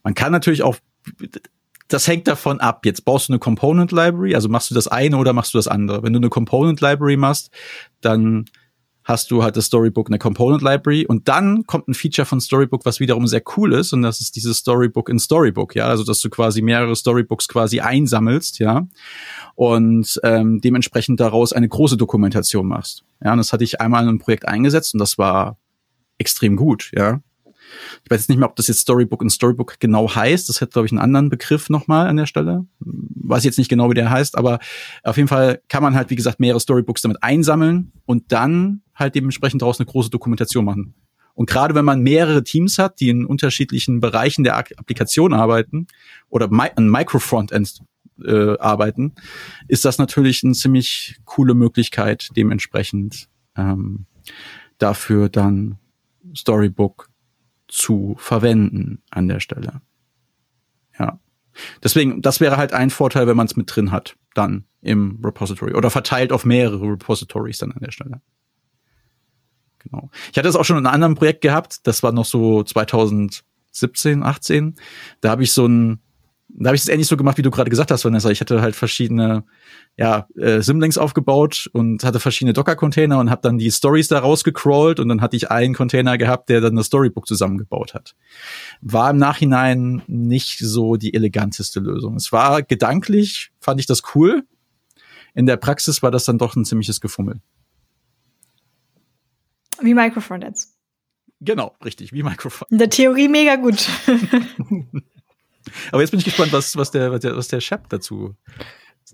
C: Man kann natürlich auch, das hängt davon ab. Jetzt baust du eine Component Library, also machst du das eine oder machst du das andere. Wenn du eine Component Library machst, dann hast du halt das Storybook eine Component Library und dann kommt ein Feature von Storybook, was wiederum sehr cool ist und das ist dieses Storybook in Storybook, ja, also dass du quasi mehrere Storybooks quasi einsammelst, ja, und ähm, dementsprechend daraus eine große Dokumentation machst. Ja, und das hatte ich einmal in einem Projekt eingesetzt und das war extrem gut, ja. Ich weiß jetzt nicht mehr, ob das jetzt Storybook in Storybook genau heißt. Das hat, glaube ich, einen anderen Begriff nochmal an der Stelle. Weiß jetzt nicht genau, wie der heißt, aber auf jeden Fall kann man halt, wie gesagt, mehrere Storybooks damit einsammeln und dann halt dementsprechend daraus eine große Dokumentation machen. Und gerade wenn man mehrere Teams hat, die in unterschiedlichen Bereichen der Applikation arbeiten oder ein Microfrontend äh, arbeiten, ist das natürlich eine ziemlich coole Möglichkeit, dementsprechend ähm, dafür dann Storybook zu verwenden an der Stelle. Ja. Deswegen, das wäre halt ein Vorteil, wenn man es mit drin hat, dann im Repository oder verteilt auf mehrere Repositories dann an der Stelle. Genau. Ich hatte es auch schon in einem anderen Projekt gehabt, das war noch so 2017, 18. Da habe ich so ein da habe ich es ähnlich so gemacht, wie du gerade gesagt hast, Vanessa. Ich hatte halt verschiedene ja, äh, Simlinks aufgebaut und hatte verschiedene Docker-Container und habe dann die Stories da rausgecrawlt und dann hatte ich einen Container gehabt, der dann das Storybook zusammengebaut hat. War im Nachhinein nicht so die eleganteste Lösung. Es war gedanklich, fand ich das cool. In der Praxis war das dann doch ein ziemliches Gefummel.
A: Wie Microfrontends.
C: Genau, richtig, wie Microfrontends.
A: In der Theorie mega gut.
C: Aber jetzt bin ich gespannt, was, was der, was der, was der Shep dazu.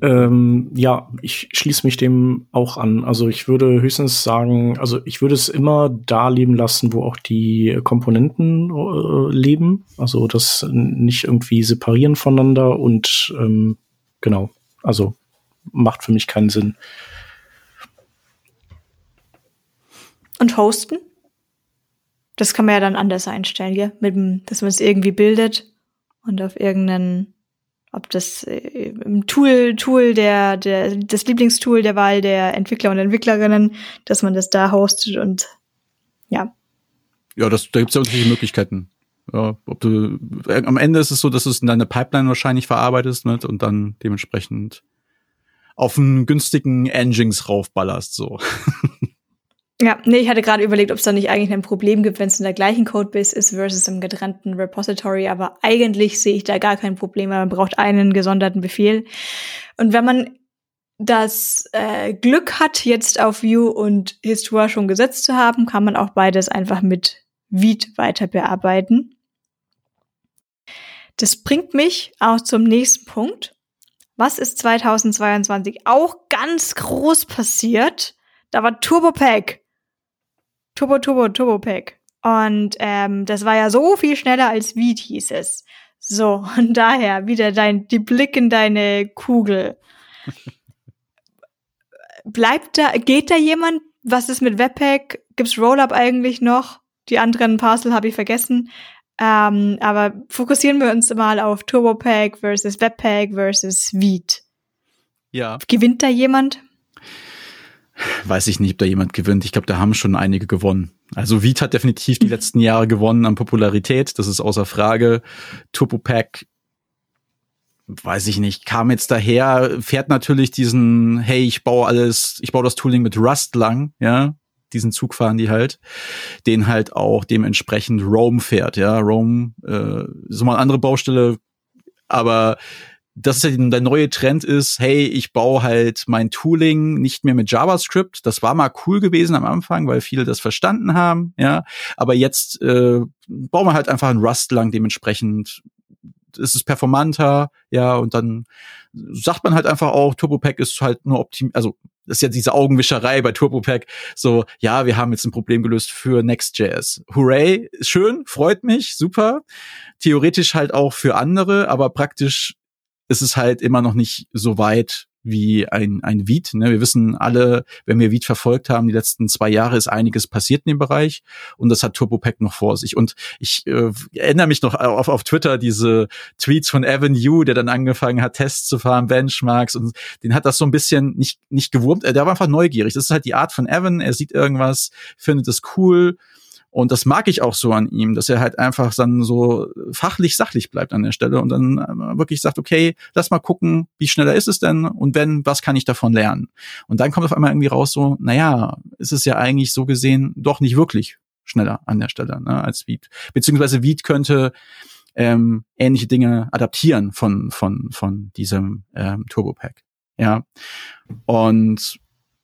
D: Ähm, ja, ich schließe mich dem auch an. Also ich würde höchstens sagen, also ich würde es immer da leben lassen, wo auch die Komponenten äh, leben. Also das nicht irgendwie separieren voneinander und ähm, genau, also macht für mich keinen Sinn.
A: Und hosten? Das kann man ja dann anders einstellen, ja? Mit dem, dass man es irgendwie bildet und auf irgendeinen, ob das äh, im Tool, Tool der, der, das Lieblingstool der Wahl der Entwickler und Entwicklerinnen, dass man das da hostet und ja.
C: Ja, das, da gibt es ja unterschiedliche Möglichkeiten. Ja, ob du, äh, am Ende ist es so, dass du es in deine Pipeline wahrscheinlich verarbeitest mit und dann dementsprechend auf einen günstigen Engines raufballerst, so.
A: Ja, nee, ich hatte gerade überlegt, ob es da nicht eigentlich ein Problem gibt, wenn es in der gleichen Codebase ist versus im getrennten Repository, aber eigentlich sehe ich da gar kein Problem, weil man braucht einen gesonderten Befehl. Und wenn man das äh, Glück hat, jetzt auf Vue und Histoire schon gesetzt zu haben, kann man auch beides einfach mit Vite weiter bearbeiten. Das bringt mich auch zum nächsten Punkt. Was ist 2022 auch ganz groß passiert? Da war TurboPack. Turbo, Turbo, Turbo Pack. Und ähm, das war ja so viel schneller als Viet hieß es. So, und daher wieder dein, die Blick in deine Kugel. Bleibt da, geht da jemand? Was ist mit Webpack? Gibt's Rollup eigentlich noch? Die anderen Parcel habe ich vergessen. Ähm, aber fokussieren wir uns mal auf TurboPack versus Webpack versus Viet.
C: Ja.
A: Gewinnt da jemand?
C: Weiß ich nicht, ob da jemand gewinnt. Ich glaube, da haben schon einige gewonnen. Also Vita hat definitiv die letzten Jahre gewonnen an Popularität, das ist außer Frage. Turbopack, weiß ich nicht, kam jetzt daher, fährt natürlich diesen, hey, ich baue alles, ich baue das Tooling mit Rust lang, ja, diesen Zug fahren die halt, den halt auch dementsprechend Rome fährt, ja, Rome, äh, so mal eine andere Baustelle, aber das ist ja der neue Trend ist, hey, ich baue halt mein Tooling nicht mehr mit JavaScript. Das war mal cool gewesen am Anfang, weil viele das verstanden haben, ja. Aber jetzt äh, bauen wir halt einfach ein Rust lang, dementsprechend ist es performanter, ja, und dann sagt man halt einfach auch, TurboPack ist halt nur optim, also ist ja diese Augenwischerei bei TurboPack, so, ja, wir haben jetzt ein Problem gelöst für Next.js. Hooray, schön, freut mich, super. Theoretisch halt auch für andere, aber praktisch ist es halt immer noch nicht so weit, wie ein, ein Viet. Ne? Wir wissen alle, wenn wir Viet verfolgt haben, die letzten zwei Jahre ist einiges passiert in dem Bereich und das hat TurboPack noch vor sich. Und ich äh, erinnere mich noch auf, auf Twitter diese Tweets von Evan Yu, der dann angefangen hat, Tests zu fahren, Benchmarks und den hat das so ein bisschen nicht, nicht gewurmt. Der war einfach neugierig. Das ist halt die Art von Evan. Er sieht irgendwas, findet es cool und das mag ich auch so an ihm, dass er halt einfach dann so fachlich sachlich bleibt an der Stelle und dann äh, wirklich sagt, okay, lass mal gucken, wie schneller ist es denn und wenn, was kann ich davon lernen? Und dann kommt auf einmal irgendwie raus so, naja, ist es ja eigentlich so gesehen doch nicht wirklich schneller an der Stelle ne, als Viet. Beziehungsweise Viet könnte ähm, ähnliche Dinge adaptieren von, von, von diesem ähm, Turbo Pack. Ja. Und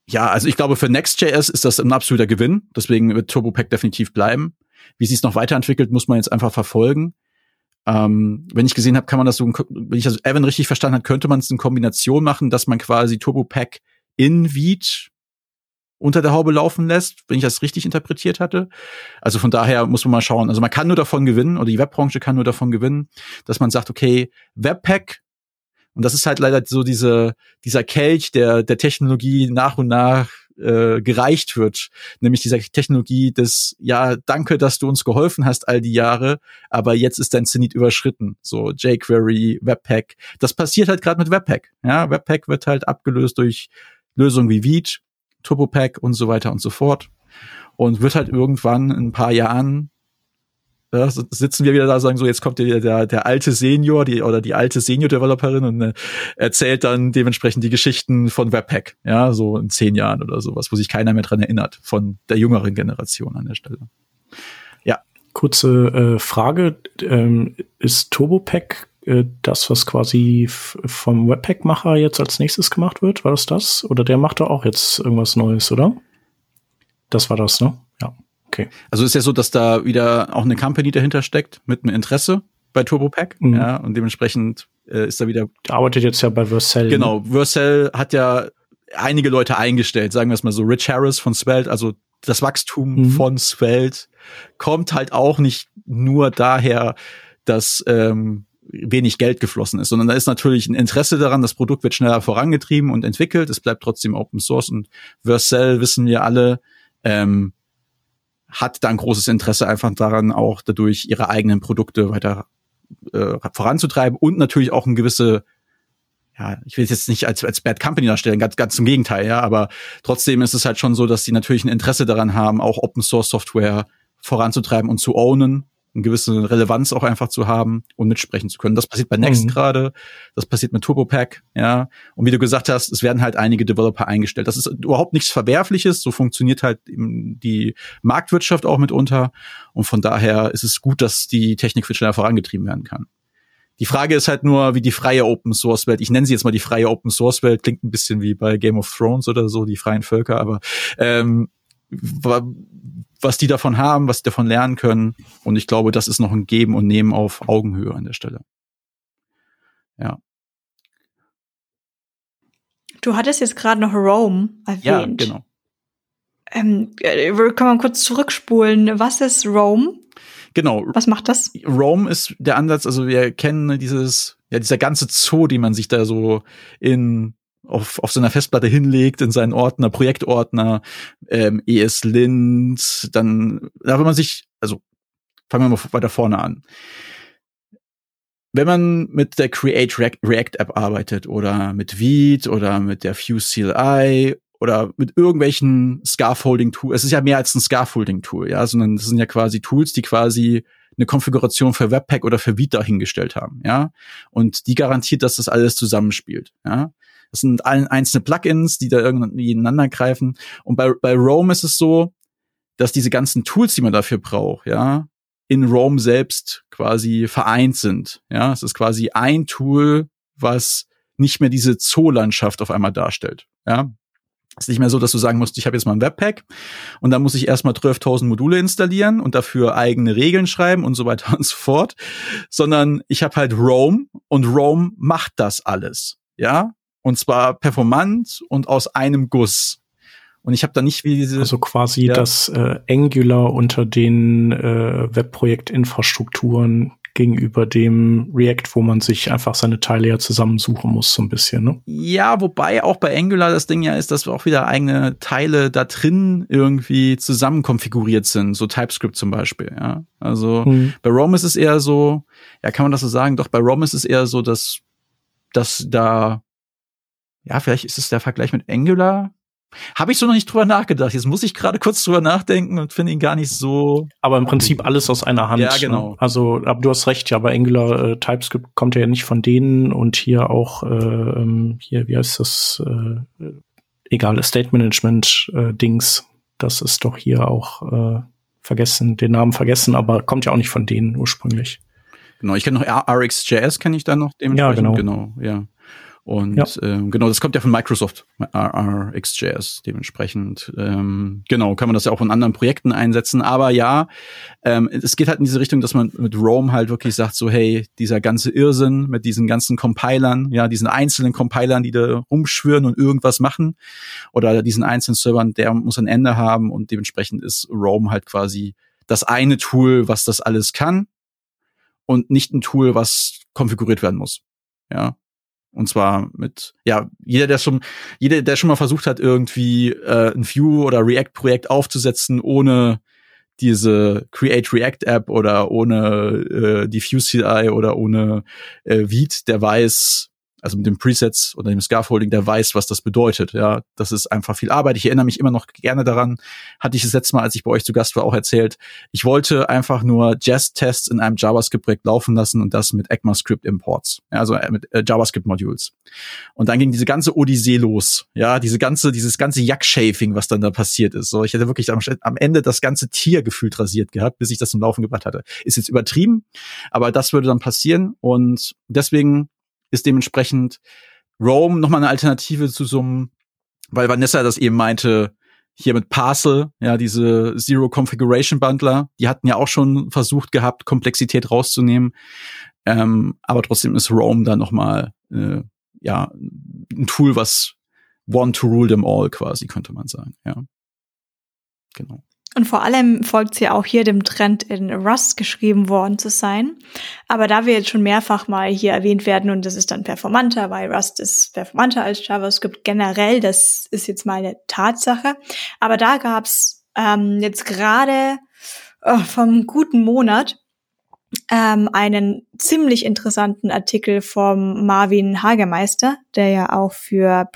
C: ja, also ich glaube, für Next.js ist das ein absoluter Gewinn. Deswegen wird TurboPack definitiv bleiben. Wie sie es noch weiterentwickelt, muss man jetzt einfach verfolgen. Ähm, wenn ich gesehen habe, kann man das so, wenn ich das Evan richtig verstanden habe, könnte man es in Kombination machen, dass man quasi TurboPack in Veed unter der Haube laufen lässt, wenn ich das richtig interpretiert hatte. Also von daher muss man mal schauen. Also man kann nur davon gewinnen, oder die Webbranche kann nur davon gewinnen, dass man sagt, okay, Webpack und das ist halt leider so diese, dieser Kelch, der der Technologie nach und nach äh, gereicht wird, nämlich dieser Technologie des, ja, danke, dass du uns geholfen hast all die Jahre, aber jetzt ist dein Zenit überschritten. So jQuery, Webpack. Das passiert halt gerade mit Webpack. Ja, Webpack wird halt abgelöst durch Lösungen wie Veed, TurboPack und so weiter und so fort. Und wird halt irgendwann in ein paar Jahren ja, sitzen wir wieder da, sagen so, jetzt kommt der, der, der alte Senior, die, oder die alte Senior-Developerin und äh, erzählt dann dementsprechend die Geschichten von Webpack, ja, so in zehn Jahren oder sowas, wo sich keiner mehr dran erinnert, von der jüngeren Generation an der Stelle.
D: Ja. Kurze äh, Frage, ähm, ist TurboPack äh, das, was quasi vom Webpack-Macher jetzt als nächstes gemacht wird? War das das? Oder der macht da auch jetzt irgendwas Neues, oder? Das war das, ne? Okay.
C: Also ist ja so, dass da wieder auch eine Company dahinter steckt mit einem Interesse bei TurboPack, mhm. ja, und dementsprechend äh, ist da wieder.
D: Der arbeitet jetzt ja bei Vercel.
C: Genau, ne? Vercel hat ja einige Leute eingestellt, sagen wir es mal so. Rich Harris von Svelte, also das Wachstum mhm. von Svelte kommt halt auch nicht nur daher, dass ähm, wenig Geld geflossen ist, sondern da ist natürlich ein Interesse daran, das Produkt wird schneller vorangetrieben und entwickelt, es bleibt trotzdem Open Source und Vercel wissen wir alle, ähm, hat dann großes Interesse einfach daran, auch dadurch ihre eigenen Produkte weiter äh, voranzutreiben und natürlich auch ein gewisse ja, ich will es jetzt nicht als, als Bad Company darstellen, ganz, ganz im Gegenteil, ja, aber trotzdem ist es halt schon so, dass sie natürlich ein Interesse daran haben, auch Open Source Software voranzutreiben und zu ownen eine gewisse Relevanz auch einfach zu haben und mitsprechen zu können. Das passiert bei Next mhm. gerade, das passiert mit TurboPack, ja. Und wie du gesagt hast, es werden halt einige Developer eingestellt. Das ist überhaupt nichts Verwerfliches, so funktioniert halt die Marktwirtschaft auch mitunter. Und von daher ist es gut, dass die Technik viel schneller vorangetrieben werden kann. Die Frage ist halt nur, wie die freie Open Source Welt, ich nenne sie jetzt mal die freie Open Source Welt, klingt ein bisschen wie bei Game of Thrones oder so, die freien Völker, aber ähm, was die davon haben, was die davon lernen können. Und ich glaube, das ist noch ein Geben und Nehmen auf Augenhöhe an der Stelle. Ja.
A: Du hattest jetzt gerade noch Rome erwähnt. Ja,
C: genau.
A: Ähm, äh, kann man kurz zurückspulen. Was ist Rome?
C: Genau.
A: Was macht das?
C: Rome ist der Ansatz, also wir kennen dieses, ja, dieser ganze Zoo, die man sich da so in auf, auf seiner Festplatte hinlegt, in seinen Ordner, Projektordner, ähm, ESLint, dann, da wenn man sich, also fangen wir mal weiter vorne an. Wenn man mit der Create React App arbeitet oder mit Veed oder mit der Fuse CLI oder mit irgendwelchen Scaffolding Tools, es ist ja mehr als ein Scaffolding Tool, ja, sondern es sind ja quasi Tools, die quasi eine Konfiguration für Webpack oder für Veed dahingestellt haben, ja. Und die garantiert, dass das alles zusammenspielt, ja. Das sind einzelne Plugins, die da irgendwie ineinander greifen. Und bei, bei Roam ist es so, dass diese ganzen Tools, die man dafür braucht, ja, in Roam selbst quasi vereint sind. Ja, es ist quasi ein Tool, was nicht mehr diese Zoolandschaft auf einmal darstellt. Ja, es ist nicht mehr so, dass du sagen musst, ich habe jetzt mal ein Webpack und dann muss ich erstmal 12.000 Module installieren und dafür eigene Regeln schreiben und so weiter und so fort, sondern ich habe halt Roam und Roam macht das alles. Ja, und zwar performant und aus einem Guss. Und ich habe da nicht wie diese.
D: Also quasi ja. das äh, Angular unter den äh, Webprojektinfrastrukturen gegenüber dem React, wo man sich einfach seine Teile ja zusammensuchen muss, so ein bisschen, ne?
C: Ja, wobei auch bei Angular das Ding ja ist, dass auch wieder eigene Teile da drin irgendwie zusammen konfiguriert sind, so TypeScript zum Beispiel, ja. Also hm. bei Rome ist es eher so, ja, kann man das so sagen? Doch bei Rome ist es eher so, dass, dass da, ja, vielleicht ist es der Vergleich mit Angular, habe ich so noch nicht drüber nachgedacht. Jetzt muss ich gerade kurz drüber nachdenken und finde ihn gar nicht so.
D: Aber im Prinzip alles aus einer Hand.
C: Ja, ne? genau.
D: Ne? Also, aber du hast recht, ja, bei Angular äh, TypeScript kommt ja nicht von denen und hier auch, äh, ähm, hier, wie heißt das, äh, egal, State Management äh, Dings, das ist doch hier auch äh, vergessen, den Namen vergessen, aber kommt ja auch nicht von denen ursprünglich.
C: Genau, ich kenne noch RxJS, kenne ich da noch
D: dementsprechend. Ja,
C: genau. genau ja. Und ja. ähm, genau, das kommt ja von Microsoft, RxJS dementsprechend. Ähm, genau, kann man das ja auch in anderen Projekten einsetzen. Aber ja, ähm, es geht halt in diese Richtung, dass man mit Rome halt wirklich sagt, so hey, dieser ganze Irrsinn mit diesen ganzen Compilern, ja, diesen einzelnen Compilern, die da rumschwören und irgendwas machen, oder diesen einzelnen Servern, der muss ein Ende haben und dementsprechend ist Rome halt quasi das eine Tool, was das alles kann und nicht ein Tool, was konfiguriert werden muss. Ja, und zwar mit, ja, jeder, der schon, jeder, der schon mal versucht hat, irgendwie äh, ein Vue oder React-Projekt aufzusetzen, ohne diese Create React App oder ohne äh, die Vue CI oder ohne äh, Vite, der weiß, also mit dem Presets oder dem Scaffolding, der weiß, was das bedeutet. Ja, das ist einfach viel Arbeit. Ich erinnere mich immer noch gerne daran, hatte ich das letzte Mal, als ich bei euch zu Gast war, auch erzählt. Ich wollte einfach nur Jest-Tests in einem JavaScript-Projekt laufen lassen und das mit ECMAScript-Imports, ja, also äh, mit äh, JavaScript-Modules. Und dann ging diese ganze Odyssee los. Ja, diese ganze, dieses ganze Jack-Shafing, was dann da passiert ist. So, ich hätte wirklich am, am Ende das ganze Tier gefühlt rasiert gehabt, bis ich das zum Laufen gebracht hatte. Ist jetzt übertrieben, aber das würde dann passieren und deswegen ist dementsprechend Rome nochmal eine Alternative zu so einem, weil Vanessa das eben meinte, hier mit Parcel, ja, diese Zero Configuration Bundler, die hatten ja auch schon versucht gehabt, Komplexität rauszunehmen. Ähm, aber trotzdem ist Rome dann nochmal, äh, ja, ein Tool, was one to rule them all quasi, könnte man sagen, ja. Genau.
A: Und vor allem folgt sie auch hier dem Trend, in Rust geschrieben worden zu sein. Aber da wir jetzt schon mehrfach mal hier erwähnt werden und das ist dann performanter, weil Rust ist performanter als JavaScript generell, das ist jetzt mal eine Tatsache. Aber da gab's ähm, jetzt gerade oh, vom guten Monat ähm, einen ziemlich interessanten Artikel vom Marvin Hagemeister, der ja auch für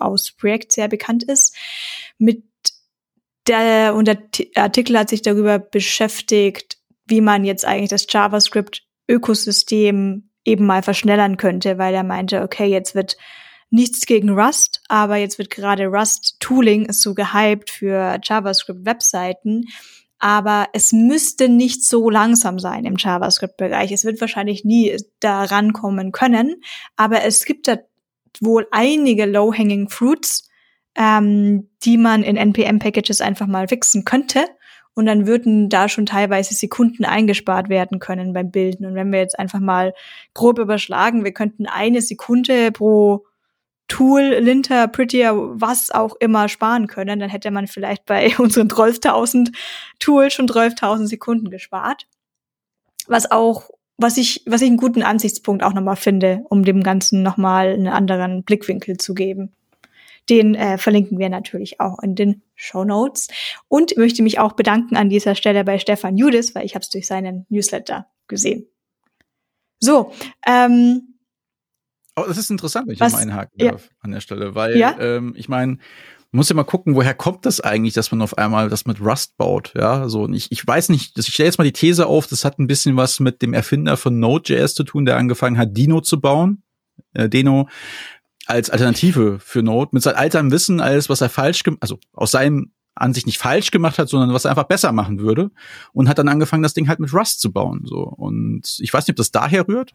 A: aus Projekt sehr bekannt ist, mit der, und der Artikel hat sich darüber beschäftigt, wie man jetzt eigentlich das JavaScript-Ökosystem eben mal verschnellern könnte, weil er meinte, okay, jetzt wird nichts gegen Rust, aber jetzt wird gerade Rust-Tooling ist so gehypt für JavaScript-Webseiten. Aber es müsste nicht so langsam sein im JavaScript-Bereich. Es wird wahrscheinlich nie da rankommen können. Aber es gibt da wohl einige low-hanging fruits, ähm, die man in NPM-Packages einfach mal fixen könnte. Und dann würden da schon teilweise Sekunden eingespart werden können beim Bilden. Und wenn wir jetzt einfach mal grob überschlagen, wir könnten eine Sekunde pro Tool, Linter, Prettier, was auch immer sparen können, dann hätte man vielleicht bei unseren 12.000 Tools schon 12.000 Sekunden gespart. Was auch, was ich, was ich einen guten Ansichtspunkt auch nochmal finde, um dem Ganzen nochmal einen anderen Blickwinkel zu geben. Den äh, verlinken wir natürlich auch in den Show Notes. Und möchte mich auch bedanken an dieser Stelle bei Stefan Judis, weil ich habe es durch seinen Newsletter gesehen. So, ähm,
C: oh, das ist interessant, wenn ich was, mal einhaken darf ja. an der Stelle, weil ja? ähm, ich meine, man muss ja mal gucken, woher kommt das eigentlich, dass man auf einmal das mit Rust baut, ja, so und ich, ich weiß nicht, ich stelle jetzt mal die These auf, das hat ein bisschen was mit dem Erfinder von Node.js zu tun, der angefangen hat, Dino zu bauen, äh, Deno, als Alternative für Node mit seinem Wissen, alles, was er falsch also aus seinem Ansicht nicht falsch gemacht hat, sondern was er einfach besser machen würde und hat dann angefangen, das Ding halt mit Rust zu bauen, so. Und ich weiß nicht, ob das daher rührt,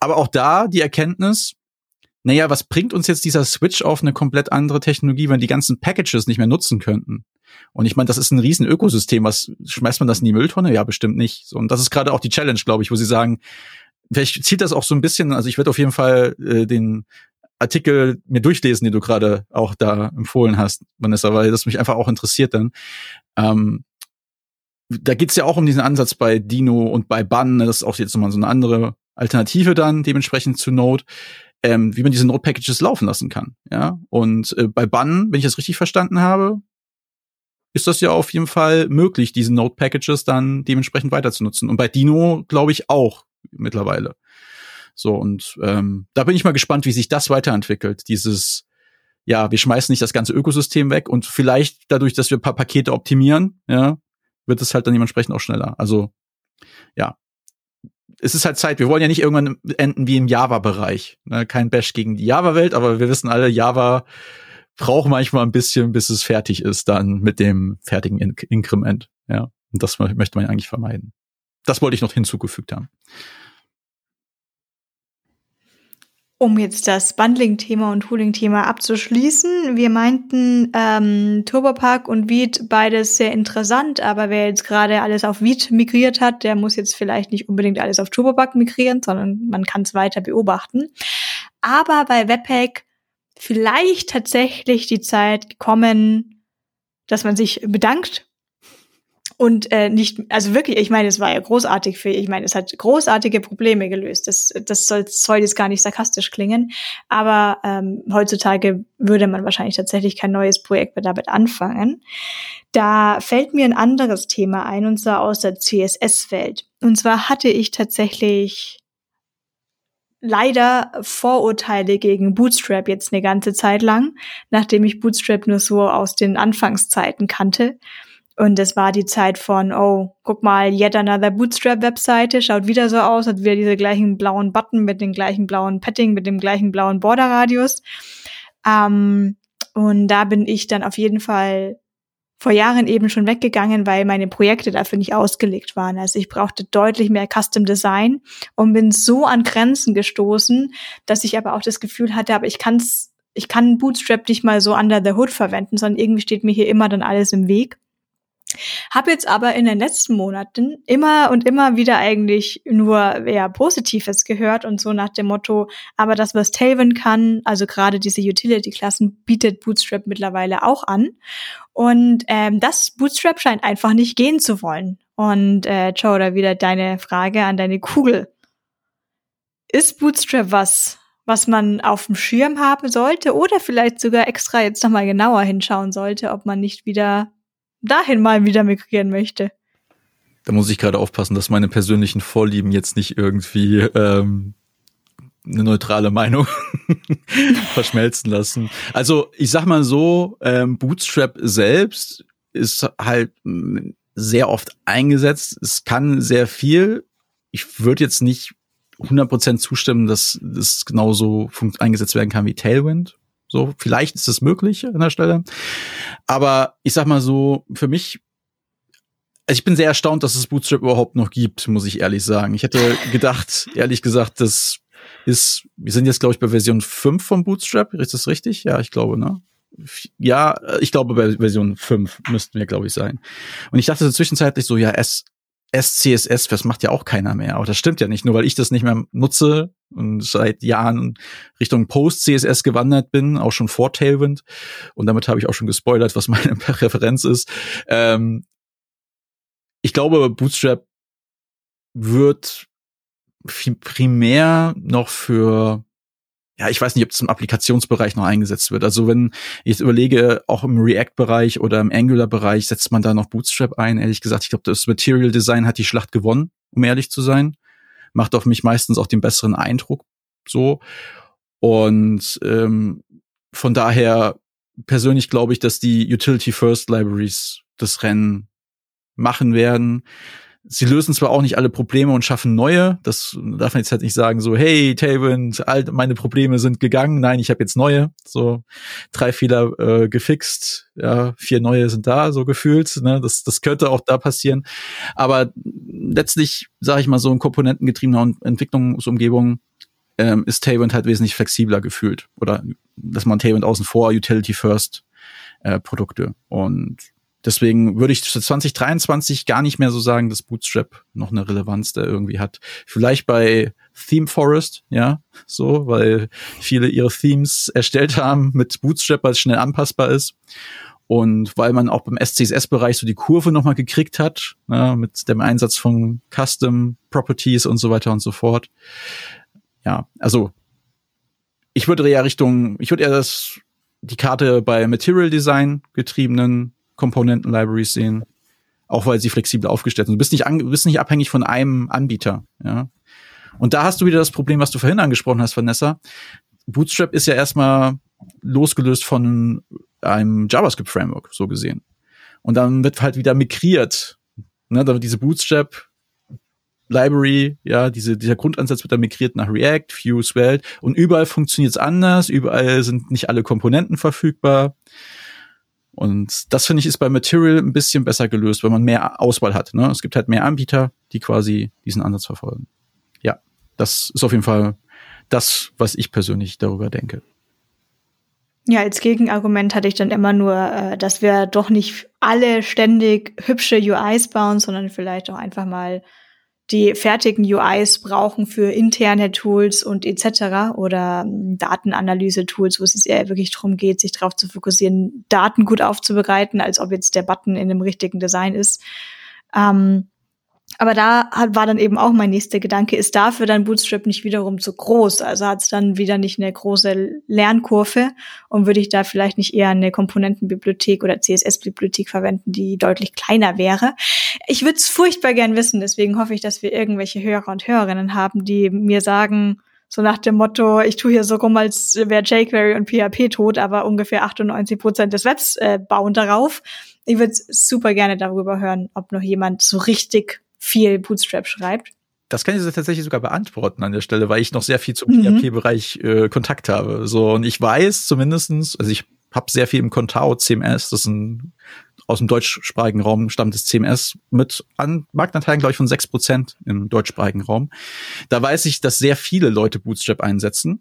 C: aber auch da die Erkenntnis, naja, was bringt uns jetzt dieser Switch auf eine komplett andere Technologie, wenn die ganzen Packages nicht mehr nutzen könnten? Und ich meine, das ist ein riesen Ökosystem. Was schmeißt man das in die Mülltonne? Ja, bestimmt nicht. Und das ist gerade auch die Challenge, glaube ich, wo sie sagen, vielleicht zielt das auch so ein bisschen, also ich werde auf jeden Fall äh, den Artikel mir durchlesen, die du gerade auch da empfohlen hast, Vanessa, weil das mich einfach auch interessiert dann. Ähm, da geht's ja auch um diesen Ansatz bei Dino und bei Bun, ne, das ist auch jetzt nochmal so eine andere Alternative dann dementsprechend zu Node, ähm, wie man diese Node-Packages laufen lassen kann. Ja, und äh, bei Bun, wenn ich das richtig verstanden habe, ist das ja auf jeden Fall möglich, diese Node-Packages dann dementsprechend weiter zu nutzen. Und bei Dino glaube ich auch mittlerweile. So, und ähm, da bin ich mal gespannt, wie sich das weiterentwickelt. Dieses, ja, wir schmeißen nicht das ganze Ökosystem weg und vielleicht dadurch, dass wir ein paar Pakete optimieren, ja, wird es halt dann dementsprechend auch schneller. Also, ja. Es ist halt Zeit. Wir wollen ja nicht irgendwann enden wie im Java-Bereich. Ne? Kein Bash gegen die Java-Welt, aber wir wissen alle, Java braucht manchmal ein bisschen, bis es fertig ist, dann mit dem fertigen In Inkrement. Ja. Und das möchte man eigentlich vermeiden. Das wollte ich noch hinzugefügt haben.
A: Um jetzt das Bundling-Thema und Tooling-Thema abzuschließen, wir meinten ähm, Turbopark und Viet beides sehr interessant, aber wer jetzt gerade alles auf Viet migriert hat, der muss jetzt vielleicht nicht unbedingt alles auf Turbopark migrieren, sondern man kann es weiter beobachten. Aber bei Webpack vielleicht tatsächlich die Zeit kommen, dass man sich bedankt und äh, nicht, also wirklich, ich meine, es war ja großartig für, ich meine, es hat großartige Probleme gelöst. Das, das soll, soll jetzt gar nicht sarkastisch klingen, aber ähm, heutzutage würde man wahrscheinlich tatsächlich kein neues Projekt mehr damit anfangen. Da fällt mir ein anderes Thema ein, und zwar aus der CSS-Welt. Und zwar hatte ich tatsächlich leider Vorurteile gegen Bootstrap jetzt eine ganze Zeit lang, nachdem ich Bootstrap nur so aus den Anfangszeiten kannte. Und es war die Zeit von, oh, guck mal, yet another Bootstrap-Webseite, schaut wieder so aus, hat wieder diese gleichen blauen Button mit dem gleichen blauen Padding, mit dem gleichen blauen Borderradius. Ähm, und da bin ich dann auf jeden Fall vor Jahren eben schon weggegangen, weil meine Projekte dafür nicht ausgelegt waren. Also ich brauchte deutlich mehr Custom Design und bin so an Grenzen gestoßen, dass ich aber auch das Gefühl hatte, aber ich kann's, ich kann Bootstrap nicht mal so under the hood verwenden, sondern irgendwie steht mir hier immer dann alles im Weg. Habe jetzt aber in den letzten Monaten immer und immer wieder eigentlich nur eher Positives gehört und so nach dem Motto, aber das, was Tailwind kann, also gerade diese Utility-Klassen, bietet Bootstrap mittlerweile auch an. Und ähm, das Bootstrap scheint einfach nicht gehen zu wollen. Und äh, Joe, da wieder deine Frage an deine Kugel. Ist Bootstrap was, was man auf dem Schirm haben sollte oder vielleicht sogar extra jetzt nochmal genauer hinschauen sollte, ob man nicht wieder dahin mal wieder migrieren möchte.
C: Da muss ich gerade aufpassen, dass meine persönlichen Vorlieben jetzt nicht irgendwie ähm, eine neutrale Meinung verschmelzen lassen. Also ich sag mal so, ähm, Bootstrap selbst ist halt sehr oft eingesetzt. Es kann sehr viel. Ich würde jetzt nicht 100% zustimmen, dass das genauso eingesetzt werden kann wie Tailwind. So, vielleicht ist es möglich an der Stelle. Aber ich sag mal so, für mich, also ich bin sehr erstaunt, dass es Bootstrap überhaupt noch gibt, muss ich ehrlich sagen. Ich hätte gedacht, ehrlich gesagt, das ist, wir sind jetzt, glaube ich, bei Version 5 von Bootstrap. Ist das richtig? Ja, ich glaube, ne? Ja, ich glaube, bei Version 5 müssten wir, glaube ich, sein. Und ich dachte so zwischenzeitlich so, ja, es SCSS, das macht ja auch keiner mehr. Aber das stimmt ja nicht. Nur weil ich das nicht mehr nutze und seit Jahren Richtung Post-CSS gewandert bin, auch schon vor Tailwind. Und damit habe ich auch schon gespoilert, was meine Präferenz ist. Ähm, ich glaube, Bootstrap wird primär noch für ja, ich weiß nicht, ob es im Applikationsbereich noch eingesetzt wird. Also wenn ich jetzt überlege, auch im React-Bereich oder im Angular-Bereich setzt man da noch Bootstrap ein. Ehrlich gesagt, ich glaube, das Material Design hat die Schlacht gewonnen, um ehrlich zu sein. Macht auf mich meistens auch den besseren Eindruck so. Und ähm, von daher persönlich glaube ich, dass die Utility First Libraries das Rennen machen werden. Sie lösen zwar auch nicht alle Probleme und schaffen neue. Das darf man jetzt halt nicht sagen, so, hey, Tailwind, all meine Probleme sind gegangen. Nein, ich habe jetzt neue. So drei Fehler äh, gefixt, ja, vier neue sind da, so gefühlt. Ne? Das, das könnte auch da passieren. Aber letztlich, sage ich mal, so in komponentengetriebener Entwicklungsumgebung ähm, ist Tailwind halt wesentlich flexibler gefühlt. Oder dass man Tailwind außen vor, Utility First äh, Produkte. Und Deswegen würde ich für 2023 gar nicht mehr so sagen, dass Bootstrap noch eine Relevanz da irgendwie hat. Vielleicht bei Theme Forest, ja, so, weil viele ihre Themes erstellt haben mit Bootstrap, weil es schnell anpassbar ist. Und weil man auch beim SCSS-Bereich so die Kurve nochmal gekriegt hat, ne, mit dem Einsatz von Custom Properties und so weiter und so fort. Ja, also ich würde eher Richtung, ich würde eher das, die Karte bei Material Design getriebenen Komponenten-Libraries sehen. Auch weil sie flexibel aufgestellt sind. Du bist nicht, an, bist nicht abhängig von einem Anbieter, ja. Und da hast du wieder das Problem, was du vorhin angesprochen hast, Vanessa. Bootstrap ist ja erstmal losgelöst von einem JavaScript-Framework, so gesehen. Und dann wird halt wieder migriert. Ne, diese Bootstrap Library, ja, diese, dieser Grundansatz wird dann migriert nach React, Vue, Svelte und überall funktioniert es anders, überall sind nicht alle Komponenten verfügbar. Und das finde ich ist bei Material ein bisschen besser gelöst, weil man mehr Auswahl hat. Ne? Es gibt halt mehr Anbieter, die quasi diesen Ansatz verfolgen. Ja, das ist auf jeden Fall das, was ich persönlich darüber denke.
A: Ja, als Gegenargument hatte ich dann immer nur, äh, dass wir doch nicht alle ständig hübsche UIs bauen, sondern vielleicht auch einfach mal die fertigen UIs brauchen für interne Tools und etc. oder ähm, Datenanalyse-Tools, wo es eher wirklich darum geht, sich darauf zu fokussieren, Daten gut aufzubereiten, als ob jetzt der Button in dem richtigen Design ist. Ähm, aber da hat, war dann eben auch mein nächster Gedanke, ist dafür dann Bootstrap nicht wiederum zu groß? Also hat es dann wieder nicht eine große Lernkurve und würde ich da vielleicht nicht eher eine Komponentenbibliothek oder CSS-Bibliothek verwenden, die deutlich kleiner wäre? Ich würde es furchtbar gern wissen, deswegen hoffe ich, dass wir irgendwelche Hörer und Hörerinnen haben, die mir sagen, so nach dem Motto, ich tue hier so rum, als wäre jQuery und PHP tot, aber ungefähr 98 Prozent des Webs äh, bauen darauf. Ich würde super gerne darüber hören, ob noch jemand so richtig viel Bootstrap schreibt?
C: Das kann ich tatsächlich sogar beantworten an der Stelle, weil ich noch sehr viel zum mhm. PHP-Bereich äh, Kontakt habe. So und ich weiß zumindestens, also ich habe sehr viel im Contao CMS, das ist ein aus dem deutschsprachigen Raum stammendes CMS mit an Marktanteilen, glaube ich, von sechs Prozent im deutschsprachigen Raum. Da weiß ich, dass sehr viele Leute Bootstrap einsetzen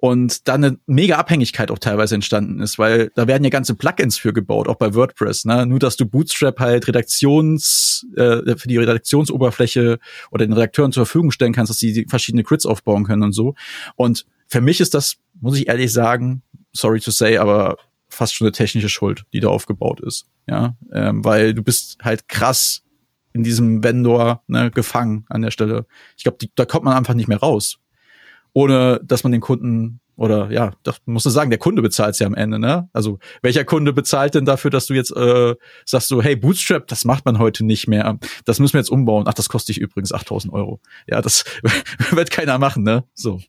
C: und da eine mega Abhängigkeit auch teilweise entstanden ist, weil da werden ja ganze Plugins für gebaut, auch bei WordPress. Ne? Nur dass du Bootstrap halt Redaktions äh, für die Redaktionsoberfläche oder den Redakteuren zur Verfügung stellen kannst, dass sie verschiedene Crits aufbauen können und so. Und für mich ist das, muss ich ehrlich sagen, sorry to say, aber fast schon eine technische Schuld, die da aufgebaut ist. Ja, ähm, weil du bist halt krass in diesem Vendor ne, gefangen an der Stelle. Ich glaube, da kommt man einfach nicht mehr raus ohne dass man den Kunden oder ja, das musst du sagen, der Kunde bezahlt ja am Ende, ne? Also welcher Kunde bezahlt denn dafür, dass du jetzt äh, sagst so, hey Bootstrap, das macht man heute nicht mehr, das müssen wir jetzt umbauen. Ach, das kostet dich übrigens 8.000 Euro. Ja, das wird keiner machen, ne? So.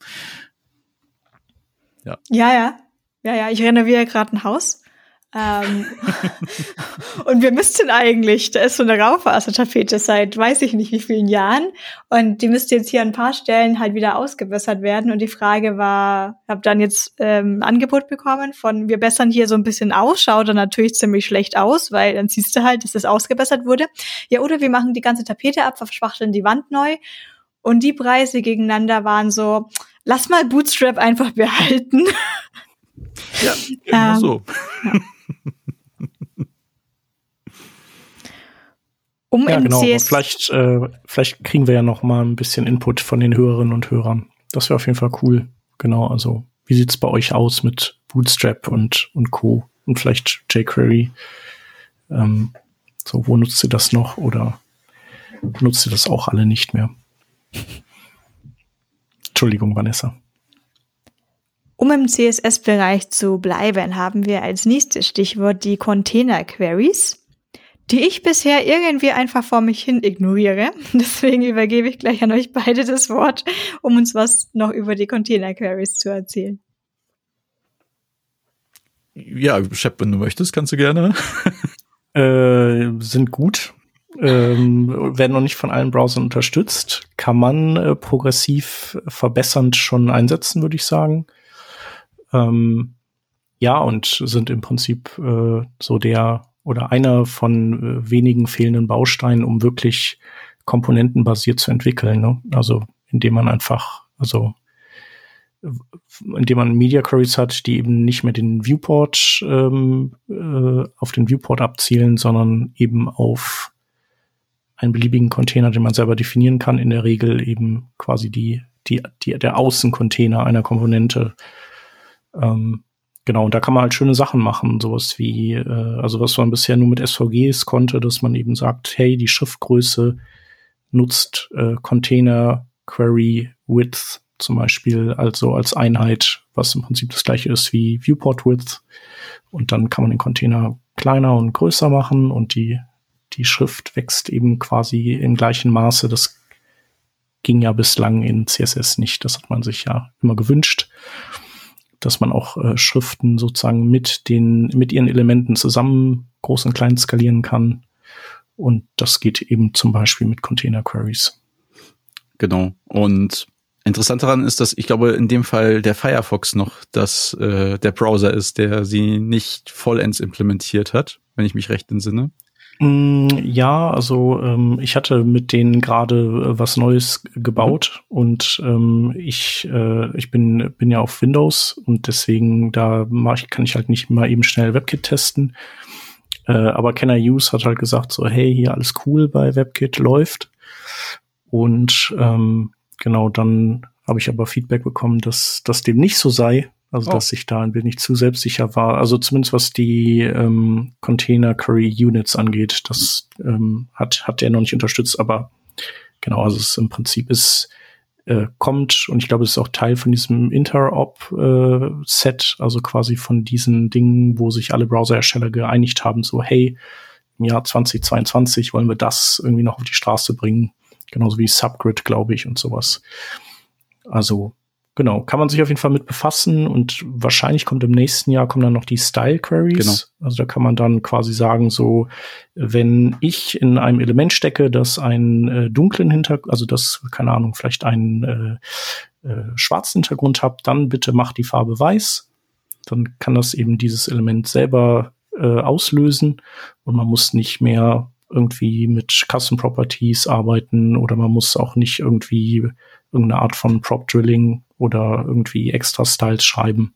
A: Ja. Ja, ja, ja, ja. Ich renoviere gerade ein Haus ähm, und wir müssten eigentlich, da ist so eine Raufasertapete seit weiß ich nicht wie vielen Jahren und die müsste jetzt hier an ein paar Stellen halt wieder ausgebessert werden und die Frage war, habe dann jetzt ähm, ein Angebot bekommen von, wir bessern hier so ein bisschen aus, schaut dann natürlich ziemlich schlecht aus, weil dann siehst du halt, dass das ausgebessert wurde. Ja, oder wir machen die ganze Tapete ab, verschwachteln die Wand neu und die Preise gegeneinander waren so, lass mal Bootstrap einfach behalten.
C: Ja, genau ähm, so. Ja.
D: Um ja, genau. Vielleicht, äh, vielleicht kriegen wir ja noch mal ein bisschen Input von den Hörerinnen und Hörern. Das wäre auf jeden Fall cool. Genau, also wie sieht's bei euch aus mit Bootstrap und, und Co. und vielleicht jQuery? Ähm, so, wo nutzt ihr das noch oder nutzt ihr das auch alle nicht mehr? Entschuldigung, Vanessa.
A: Um im CSS-Bereich zu bleiben, haben wir als nächstes Stichwort die Container-Queries die ich bisher irgendwie einfach vor mich hin ignoriere. Deswegen übergebe ich gleich an euch beide das Wort, um uns was noch über die Container Queries zu erzählen.
C: Ja, Shep, wenn du möchtest, kannst du gerne.
D: äh, sind gut. Ähm, werden noch nicht von allen Browsern unterstützt. Kann man äh, progressiv verbessernd schon einsetzen, würde ich sagen. Ähm, ja, und sind im Prinzip äh, so der oder einer von äh, wenigen fehlenden Bausteinen, um wirklich komponentenbasiert zu entwickeln. Ne? Also indem man einfach, also indem man Media Queries hat, die eben nicht mehr den Viewport ähm, äh, auf den Viewport abzielen, sondern eben auf einen beliebigen Container, den man selber definieren kann. In der Regel eben quasi die, die, die der Außencontainer einer Komponente. Ähm, Genau, und da kann man halt schöne Sachen machen, sowas wie, äh, also was man bisher nur mit SVGs konnte, dass man eben sagt, hey, die Schriftgröße nutzt äh, Container Query Width zum Beispiel, also als Einheit, was im Prinzip das gleiche ist wie Viewport Width. Und dann kann man den Container kleiner und größer machen und die, die Schrift wächst eben quasi im gleichen Maße. Das ging ja bislang in CSS nicht. Das hat man sich ja immer gewünscht, dass man auch äh, Schriften sozusagen mit den, mit ihren Elementen zusammen groß und klein skalieren kann. Und das geht eben zum Beispiel mit Container Queries.
C: Genau. Und interessant daran ist, dass ich glaube, in dem Fall der Firefox noch das, äh, der Browser ist, der sie nicht vollends implementiert hat, wenn ich mich recht entsinne.
D: Mm, ja, also ähm, ich hatte mit denen gerade äh, was Neues gebaut mhm. und ähm, ich äh, ich bin bin ja auf Windows und deswegen da mach ich, kann ich halt nicht mal eben schnell WebKit testen. Äh, aber Kenner Use hat halt gesagt so hey hier alles cool bei WebKit läuft und ähm, genau dann habe ich aber Feedback bekommen, dass das dem nicht so sei also, oh. dass ich da ein wenig zu selbstsicher war. Also zumindest was die ähm, Container Curry Units angeht, das ähm, hat, hat der noch nicht unterstützt, aber genau, also es im Prinzip ist, äh, kommt und ich glaube, es ist auch Teil von diesem Interop-Set, äh, also quasi von diesen Dingen, wo sich alle Browserhersteller geeinigt haben, so hey, im Jahr 2022 wollen wir das irgendwie noch auf die Straße bringen. Genauso wie Subgrid, glaube ich, und sowas. Also Genau, kann man sich auf jeden Fall mit befassen und wahrscheinlich kommt im nächsten Jahr kommen dann noch die Style Queries. Genau. Also da kann man dann quasi sagen, so, wenn ich in einem Element stecke, das einen äh, dunklen Hintergrund, also das, keine Ahnung, vielleicht einen äh, äh, schwarzen Hintergrund hat, dann bitte mach die Farbe weiß. Dann kann das eben dieses Element selber äh, auslösen und man muss nicht mehr irgendwie mit Custom Properties arbeiten oder man muss auch nicht irgendwie irgendeine Art von Prop Drilling oder irgendwie extra Styles schreiben.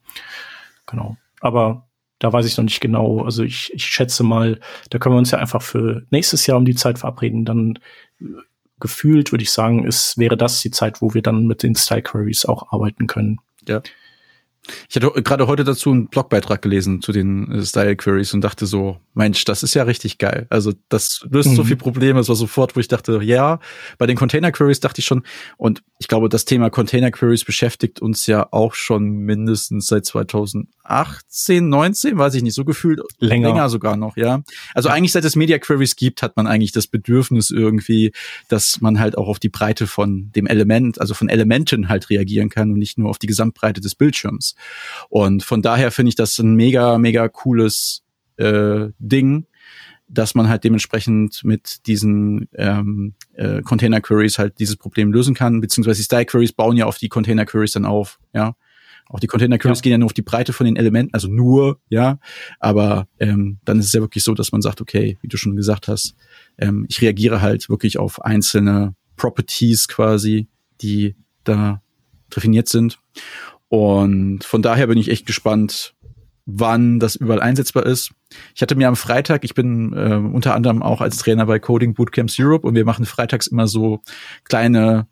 D: Genau. Aber da weiß ich noch nicht genau. Also ich, ich schätze mal, da können wir uns ja einfach für nächstes Jahr um die Zeit verabreden. Dann äh, gefühlt würde ich sagen, es wäre das die Zeit, wo wir dann mit den Style Queries auch arbeiten können.
C: Ja. Ich hatte gerade heute dazu einen Blogbeitrag gelesen zu den äh, Style Queries und dachte so, Mensch, das ist ja richtig geil. Also das löst mhm. so viel Probleme. Es war sofort, wo ich dachte, ja, bei den Container Queries dachte ich schon, und ich glaube, das Thema Container Queries beschäftigt uns ja auch schon mindestens seit 2018, 19, weiß ich nicht, so gefühlt länger, länger sogar noch, ja. Also ja. eigentlich seit es Media Queries gibt, hat man eigentlich das Bedürfnis irgendwie, dass man halt auch auf die Breite von dem Element, also von Elementen halt reagieren kann und nicht nur auf die Gesamtbreite des Bildschirms. Und von daher finde ich das ein mega, mega cooles äh, Ding, dass man halt dementsprechend mit diesen ähm, äh, Container Queries halt dieses Problem lösen kann, beziehungsweise die Style Queries bauen ja auf die Container Queries dann auf, ja. Auch die Container Queries ja. gehen ja nur auf die Breite von den Elementen, also nur, ja. Aber ähm, dann ist es ja wirklich so, dass man sagt, okay, wie du schon gesagt hast, ähm, ich reagiere halt wirklich auf einzelne Properties quasi, die da definiert sind. Und von daher bin ich echt gespannt, wann das überall einsetzbar ist. Ich hatte mir am Freitag, ich bin äh, unter anderem auch als Trainer bei Coding Bootcamps Europe und wir machen freitags immer so kleine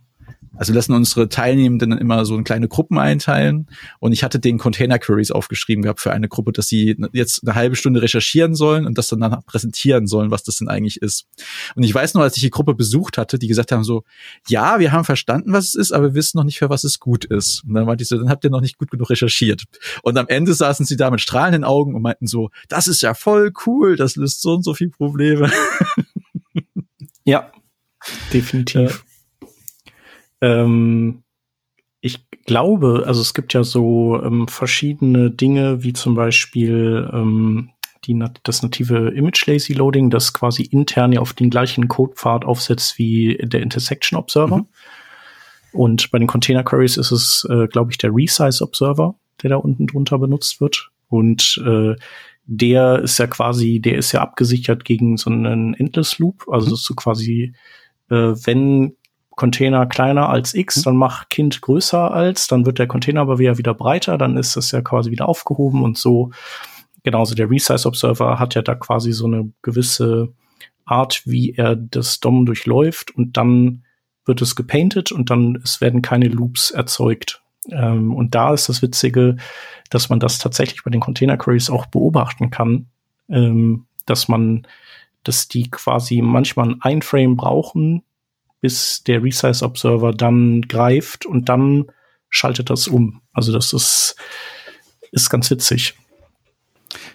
C: also lassen unsere Teilnehmenden immer so in kleine Gruppen einteilen. Und ich hatte den Container Queries aufgeschrieben gehabt für eine Gruppe, dass sie jetzt eine halbe Stunde recherchieren sollen und das dann, dann präsentieren sollen, was das denn eigentlich ist. Und ich weiß nur, als ich die Gruppe besucht hatte, die gesagt haben so, ja, wir haben verstanden, was es ist, aber wir wissen noch nicht, für was es gut ist. Und dann meinte ich so, dann habt ihr noch nicht gut genug recherchiert. Und am Ende saßen sie da mit strahlenden Augen und meinten so, das ist ja voll cool, das löst so und so viel Probleme.
D: Ja, definitiv. Ähm, ich glaube, also es gibt ja so ähm, verschiedene Dinge, wie zum Beispiel ähm, die, das native Image Lazy Loading, das quasi intern ja auf den gleichen Codepfad aufsetzt wie der Intersection Observer. Mhm. Und bei den Container Queries ist es, äh, glaube ich, der Resize Observer, der da unten drunter benutzt wird. Und äh, der ist ja quasi, der ist ja abgesichert gegen so einen Endless Loop. Also mhm. so quasi, äh, wenn Container kleiner als x, mhm. dann mach Kind größer als, dann wird der Container aber wieder, wieder breiter, dann ist das ja quasi wieder aufgehoben und so. Genauso der Resize Observer hat ja da quasi so eine gewisse Art, wie er das DOM durchläuft und dann wird es gepainted und dann es werden keine Loops erzeugt. Ähm, und da ist das Witzige, dass man das tatsächlich bei den Container Queries auch beobachten kann, ähm, dass man, dass die quasi manchmal ein Frame brauchen, bis der Resize Observer dann greift und dann schaltet das um. Also das ist, ist ganz witzig.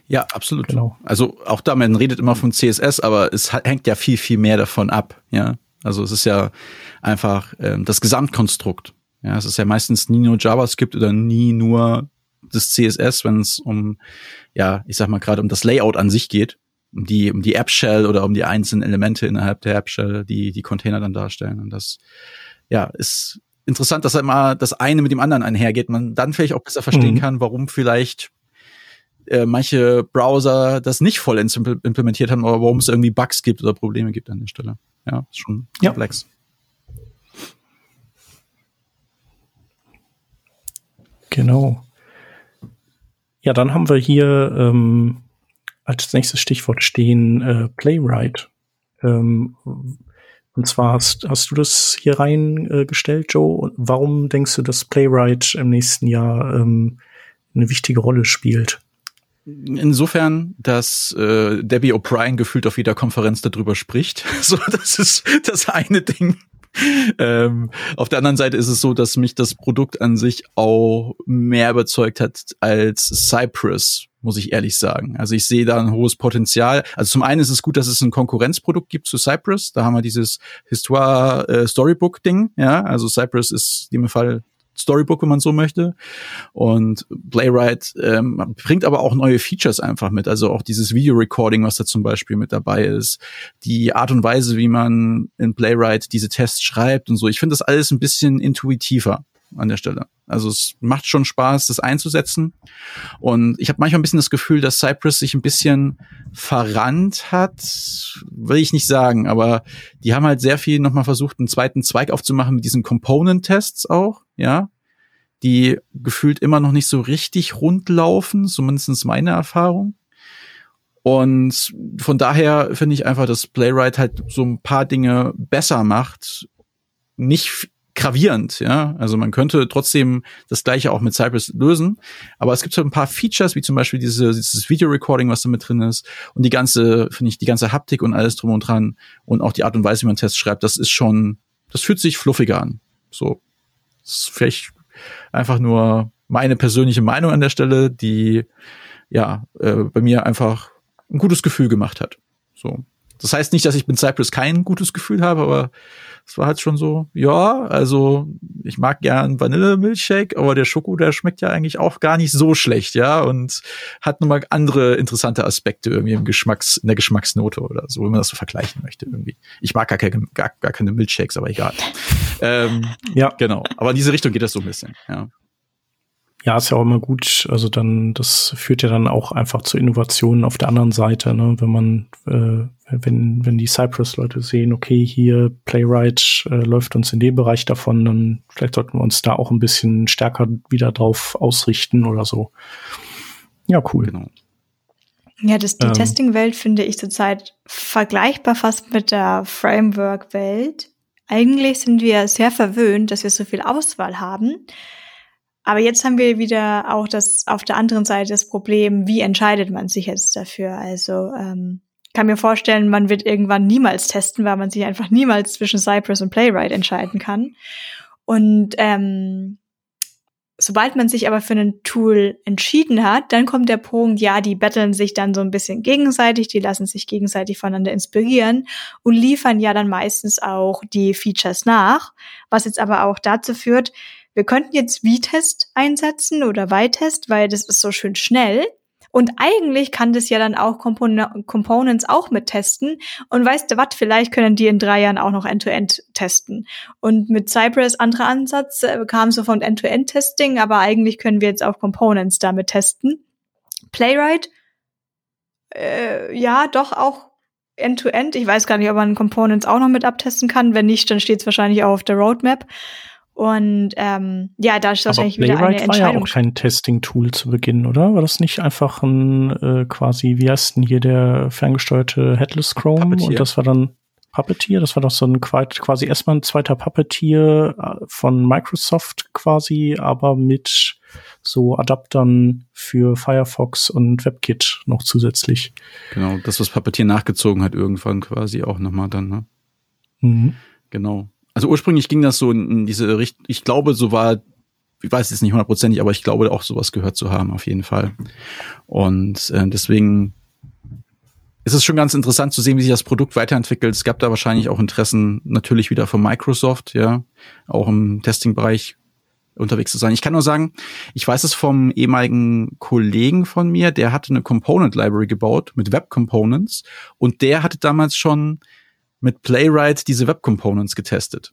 C: Ja, absolut. Genau. Also auch da, man redet immer von CSS, aber es hängt ja viel, viel mehr davon ab. Ja, also es ist ja einfach ähm, das Gesamtkonstrukt. Ja, es ist ja meistens nie nur JavaScript oder nie nur das CSS, wenn es um, ja, ich sag mal gerade um das Layout an sich geht, um die, um die App-Shell oder um die einzelnen Elemente innerhalb der App-Shell, die die Container dann darstellen. Und das, ja, ist interessant, dass immer das eine mit dem anderen einhergeht. Man dann vielleicht auch besser verstehen mhm. kann, warum vielleicht äh, manche Browser das nicht vollends implementiert haben, aber warum es irgendwie Bugs gibt oder Probleme gibt an der Stelle. Ja, ist schon ja. komplex.
D: Genau. Ja, dann haben wir hier ähm, als nächstes Stichwort stehen äh, Playwright. Ähm, und zwar hast, hast du das hier reingestellt, äh, Joe. Und warum denkst du, dass Playwright im nächsten Jahr ähm, eine wichtige Rolle spielt?
C: Insofern, dass äh, Debbie O'Brien gefühlt auf jeder Konferenz darüber spricht. So, das ist das eine Ding. Ähm, auf der anderen Seite ist es so, dass mich das Produkt an sich auch mehr überzeugt hat als Cypress, muss ich ehrlich sagen. Also ich sehe da ein hohes Potenzial. Also zum einen ist es gut, dass es ein Konkurrenzprodukt gibt zu Cypress. Da haben wir dieses Histoire äh, Storybook Ding. Ja, also Cypress ist in dem Fall Storybook, wenn man so möchte. Und Playwright ähm, bringt aber auch neue Features einfach mit. Also auch dieses Video-Recording, was da zum Beispiel mit dabei ist. Die Art und Weise, wie man in Playwright diese Tests schreibt und so. Ich finde das alles ein bisschen intuitiver an der Stelle. Also es macht schon Spaß, das einzusetzen. Und ich habe manchmal ein bisschen das Gefühl, dass Cypress sich ein bisschen verrannt hat, will ich nicht sagen, aber die haben halt sehr viel nochmal versucht, einen zweiten Zweig aufzumachen mit diesen Component-Tests auch, ja, die gefühlt immer noch nicht so richtig rund laufen, zumindest meine Erfahrung. Und von daher finde ich einfach, dass Playwright halt so ein paar Dinge besser macht. Nicht gravierend, ja. Also man könnte trotzdem das gleiche auch mit Cypress lösen, aber es gibt so ein paar Features, wie zum Beispiel diese, dieses Video-Recording, was da mit drin ist und die ganze, finde ich, die ganze Haptik und alles drum und dran und auch die Art und Weise, wie man Tests schreibt, das ist schon, das fühlt sich fluffiger an. So, ist vielleicht einfach nur meine persönliche Meinung an der Stelle, die ja äh, bei mir einfach ein gutes Gefühl gemacht hat. So. Das heißt nicht, dass ich mit Cypress kein gutes Gefühl habe, aber es war halt schon so, ja, also ich mag gern Vanille-Milchshake, aber der Schoko, der schmeckt ja eigentlich auch gar nicht so schlecht, ja, und hat nochmal andere interessante Aspekte irgendwie im Geschmacks, in der Geschmacksnote oder so, wenn man das so vergleichen möchte irgendwie. Ich mag gar keine, gar, gar keine Milchshakes, aber egal. ähm, ja, genau. Aber in diese Richtung geht das so ein bisschen, ja.
D: Ja, ist ja auch immer gut. Also dann, das führt ja dann auch einfach zu Innovationen auf der anderen Seite, ne? Wenn man, äh, wenn, wenn die Cypress-Leute sehen, okay, hier Playwright äh, läuft uns in dem Bereich davon, dann vielleicht sollten wir uns da auch ein bisschen stärker wieder drauf ausrichten oder so. Ja, cool. Genau.
A: Ja, das, die ähm, Testing-Welt finde ich zurzeit vergleichbar fast mit der Framework-Welt. Eigentlich sind wir sehr verwöhnt, dass wir so viel Auswahl haben. Aber jetzt haben wir wieder auch das auf der anderen Seite das Problem, wie entscheidet man sich jetzt dafür? Also ähm, kann mir vorstellen, man wird irgendwann niemals testen, weil man sich einfach niemals zwischen Cypress und Playwright entscheiden kann. Und ähm, sobald man sich aber für ein Tool entschieden hat, dann kommt der Punkt, ja, die betteln sich dann so ein bisschen gegenseitig, die lassen sich gegenseitig voneinander inspirieren und liefern ja dann meistens auch die Features nach, was jetzt aber auch dazu führt, wir könnten jetzt V-Test einsetzen oder Y-Test, weil das ist so schön schnell. Und eigentlich kann das ja dann auch Compon Components auch mit testen. Und weißt du was, vielleicht können die in drei Jahren auch noch End-to-End -End testen. Und mit Cypress anderer Ansatz äh, kam so von End-to-End-Testing, aber eigentlich können wir jetzt auch Components damit testen. Playwright, äh, ja, doch auch End-to-End. -End. Ich weiß gar nicht, ob man Components auch noch mit abtesten kann. Wenn nicht, dann steht es wahrscheinlich auch auf der Roadmap. Und ähm, ja, da ist wahrscheinlich wieder eine Entscheidung. war ja auch
D: kein Testing-Tool zu Beginn, oder? War das nicht einfach ein äh, quasi, wie heißt denn hier der ferngesteuerte Headless Chrome? Puppeteer. Und das war dann Puppeteer. Das war doch so ein quasi erstmal ein zweiter Puppeteer äh, von Microsoft quasi, aber mit so Adaptern für Firefox und WebKit noch zusätzlich.
C: Genau, das, was Puppeteer nachgezogen hat, irgendwann quasi auch nochmal dann, ne? Mhm. Genau. Also ursprünglich ging das so in diese Richtung, ich glaube, so war, ich weiß jetzt nicht hundertprozentig, aber ich glaube auch sowas gehört zu haben, auf jeden Fall. Und äh, deswegen ist es schon ganz interessant zu sehen, wie sich das Produkt weiterentwickelt. Es gab da wahrscheinlich auch Interessen natürlich wieder von Microsoft, ja, auch im Testing-Bereich unterwegs zu sein. Ich kann nur sagen, ich weiß es vom ehemaligen Kollegen von mir, der hatte eine Component Library gebaut mit Web Components und der hatte damals schon mit Playwright diese Web Components getestet.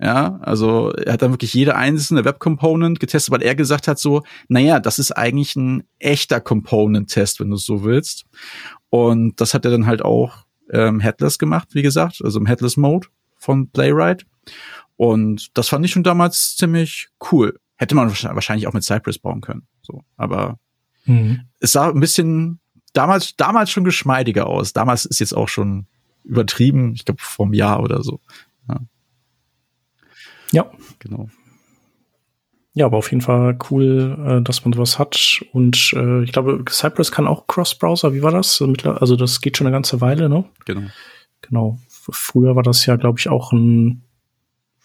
C: Ja, also er hat dann wirklich jede einzelne Web Component getestet, weil er gesagt hat so, naja, das ist eigentlich ein echter Component Test, wenn du es so willst. Und das hat er dann halt auch ähm, Headless gemacht, wie gesagt, also im Headless Mode von Playwright. Und das fand ich schon damals ziemlich cool. Hätte man wahrscheinlich auch mit Cypress bauen können. So, aber mhm. es sah ein bisschen damals damals schon geschmeidiger aus. Damals ist jetzt auch schon übertrieben, ich glaube vom Jahr oder so. Ja.
D: ja. Genau. Ja, aber auf jeden Fall cool, äh, dass man sowas hat. Und äh, ich glaube, Cypress kann auch Cross-Browser. Wie war das? Also das geht schon eine ganze Weile, ne?
C: Genau.
D: Genau. Früher war das ja, glaube ich, auch ein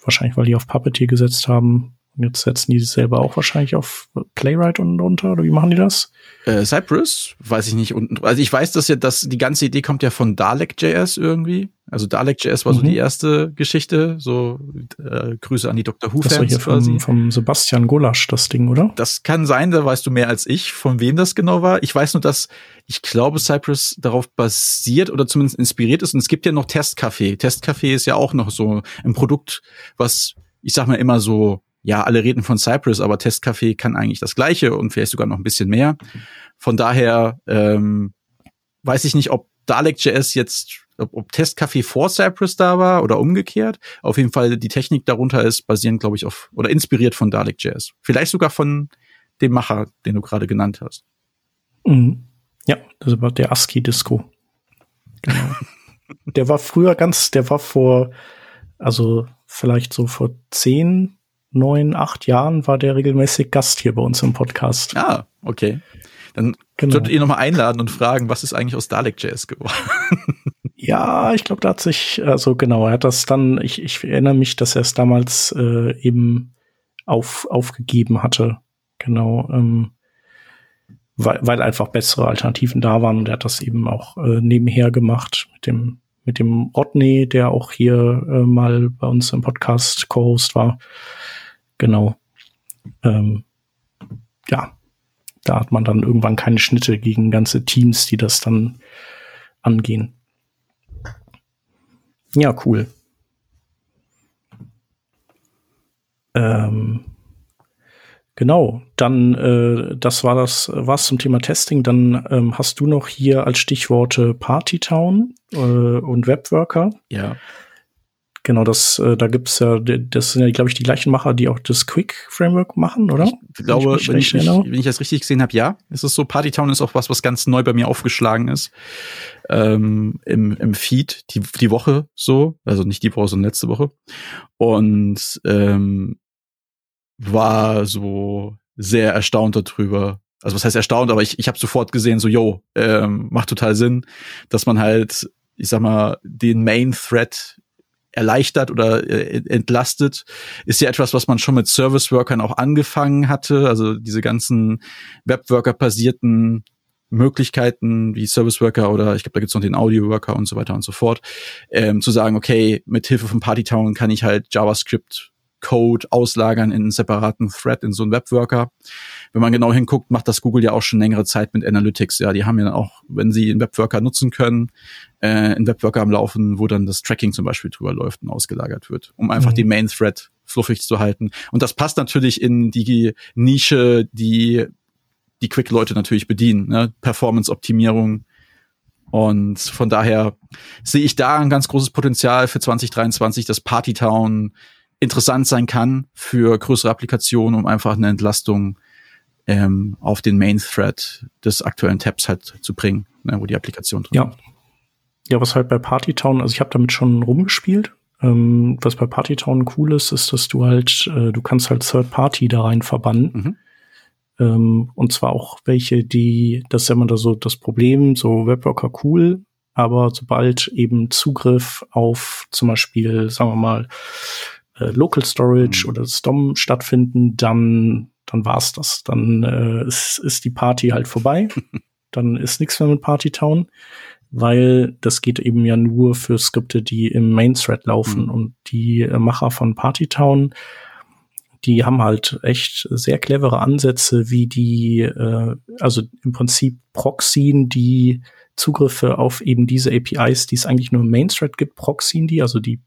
D: Wahrscheinlich, weil die auf Puppeteer gesetzt haben. Und jetzt setzen die selber auch wahrscheinlich auf Playwright und unter, oder wie machen die das?
C: Äh, Cypress, weiß ich nicht. Also ich weiß, dass ja, dass die ganze Idee kommt ja von Dalek.js irgendwie. Also Dalek.js war mhm. so die erste Geschichte. So äh, Grüße an die Dr. Who-Fans
D: Das war hier vom, vom Sebastian Gulasch, das Ding, oder?
C: Das kann sein, da weißt du mehr als ich, von wem das genau war. Ich weiß nur, dass ich glaube, Cypress darauf basiert oder zumindest inspiriert ist. Und es gibt ja noch Testcafé. Testcafé ist ja auch noch so ein Produkt, was ich sag mal immer so ja, alle reden von Cypress, aber Testcafé kann eigentlich das Gleiche und vielleicht sogar noch ein bisschen mehr. Von daher ähm, weiß ich nicht, ob Dalek.js jetzt, ob, ob Testcafé vor Cypress da war oder umgekehrt. Auf jeden Fall die Technik darunter ist basierend, glaube ich, auf oder inspiriert von Dalek.js. Vielleicht sogar von dem Macher, den du gerade genannt hast.
D: Mhm. Ja, das war der ASCII-Disco. Genau. der war früher ganz, der war vor, also vielleicht so vor zehn, neun, acht Jahren war der regelmäßig Gast hier bei uns im Podcast.
C: Ah, okay. Dann genau. solltet ihr nochmal einladen und fragen, was ist eigentlich aus Dalek.js geworden?
D: Ja, ich glaube, da hat sich, also genau, er hat das dann, ich, ich erinnere mich, dass er es damals äh, eben auf, aufgegeben hatte. Genau, ähm, weil, weil einfach bessere Alternativen da waren und er hat das eben auch äh, nebenher gemacht mit dem, mit dem Rodney, der auch hier äh, mal bei uns im Podcast Co-Host war. Genau. Ähm, ja, da hat man dann irgendwann keine Schnitte gegen ganze Teams, die das dann angehen. Ja, cool. Ähm, genau, dann äh, das war das was zum Thema Testing. Dann ähm, hast du noch hier als Stichworte Partytown äh, und Webworker.
C: Ja.
D: Genau, das, äh, da gibt's ja, das sind ja, glaube ich, die gleichen Macher, die auch das Quick-Framework machen, oder?
C: Ich glaube, wenn ich, wenn, ich, wenn ich das richtig gesehen habe, ja. Es ist so, Partytown ist auch was, was ganz neu bei mir aufgeschlagen ist. Ähm, im, Im Feed, die, die Woche so, also nicht die Woche, sondern letzte Woche. Und ähm, war so sehr erstaunt darüber. Also was heißt erstaunt, aber ich, ich habe sofort gesehen, so, yo, ähm, macht total Sinn, dass man halt, ich sag mal, den Main Thread erleichtert oder äh, entlastet, ist ja etwas, was man schon mit Service-Workern auch angefangen hatte. Also diese ganzen Webworker-basierten Möglichkeiten wie Service Worker oder ich glaube, da gibt's noch den Audio Worker und so weiter und so fort, ähm, zu sagen, okay, mit Hilfe von Partytown kann ich halt JavaScript Code auslagern in einen separaten Thread in so einen Webworker. Wenn man genau hinguckt, macht das Google ja auch schon längere Zeit mit Analytics. Ja, die haben ja auch, wenn sie einen Webworker nutzen können, äh, einen Webworker am Laufen, wo dann das Tracking zum Beispiel drüber läuft und ausgelagert wird, um einfach mhm. die Main Thread fluffig zu halten. Und das passt natürlich in die Nische, die die Quick-Leute natürlich bedienen, ne? Performance-Optimierung. Und von daher sehe ich da ein ganz großes Potenzial für 2023, dass Partytown interessant sein kann für größere Applikationen, um einfach eine Entlastung ähm, auf den Main Thread des aktuellen Tabs halt zu bringen, ne, wo die Applikation drin
D: ja. ja, was halt bei Partytown, also ich habe damit schon rumgespielt. Ähm, was bei Partytown cool ist, ist, dass du halt, äh, du kannst halt Third Party da rein verbannen. Mhm. Ähm, und zwar auch welche, die, das ist ja immer da so das Problem, so Webworker cool, aber sobald eben Zugriff auf zum Beispiel, sagen wir mal, äh, Local Storage mhm. oder STOM stattfinden, dann, dann war's das. Dann äh, ist, ist die Party halt vorbei. dann ist nichts mehr mit Partytown, weil das geht eben ja nur für Skripte, die im Main Thread laufen. Mhm. Und die äh, Macher von Partytown, die haben halt echt sehr clevere Ansätze, wie die, äh, also im Prinzip Proxyen, die Zugriffe auf eben diese APIs, die es eigentlich nur im Main Thread gibt, proxyen die, also die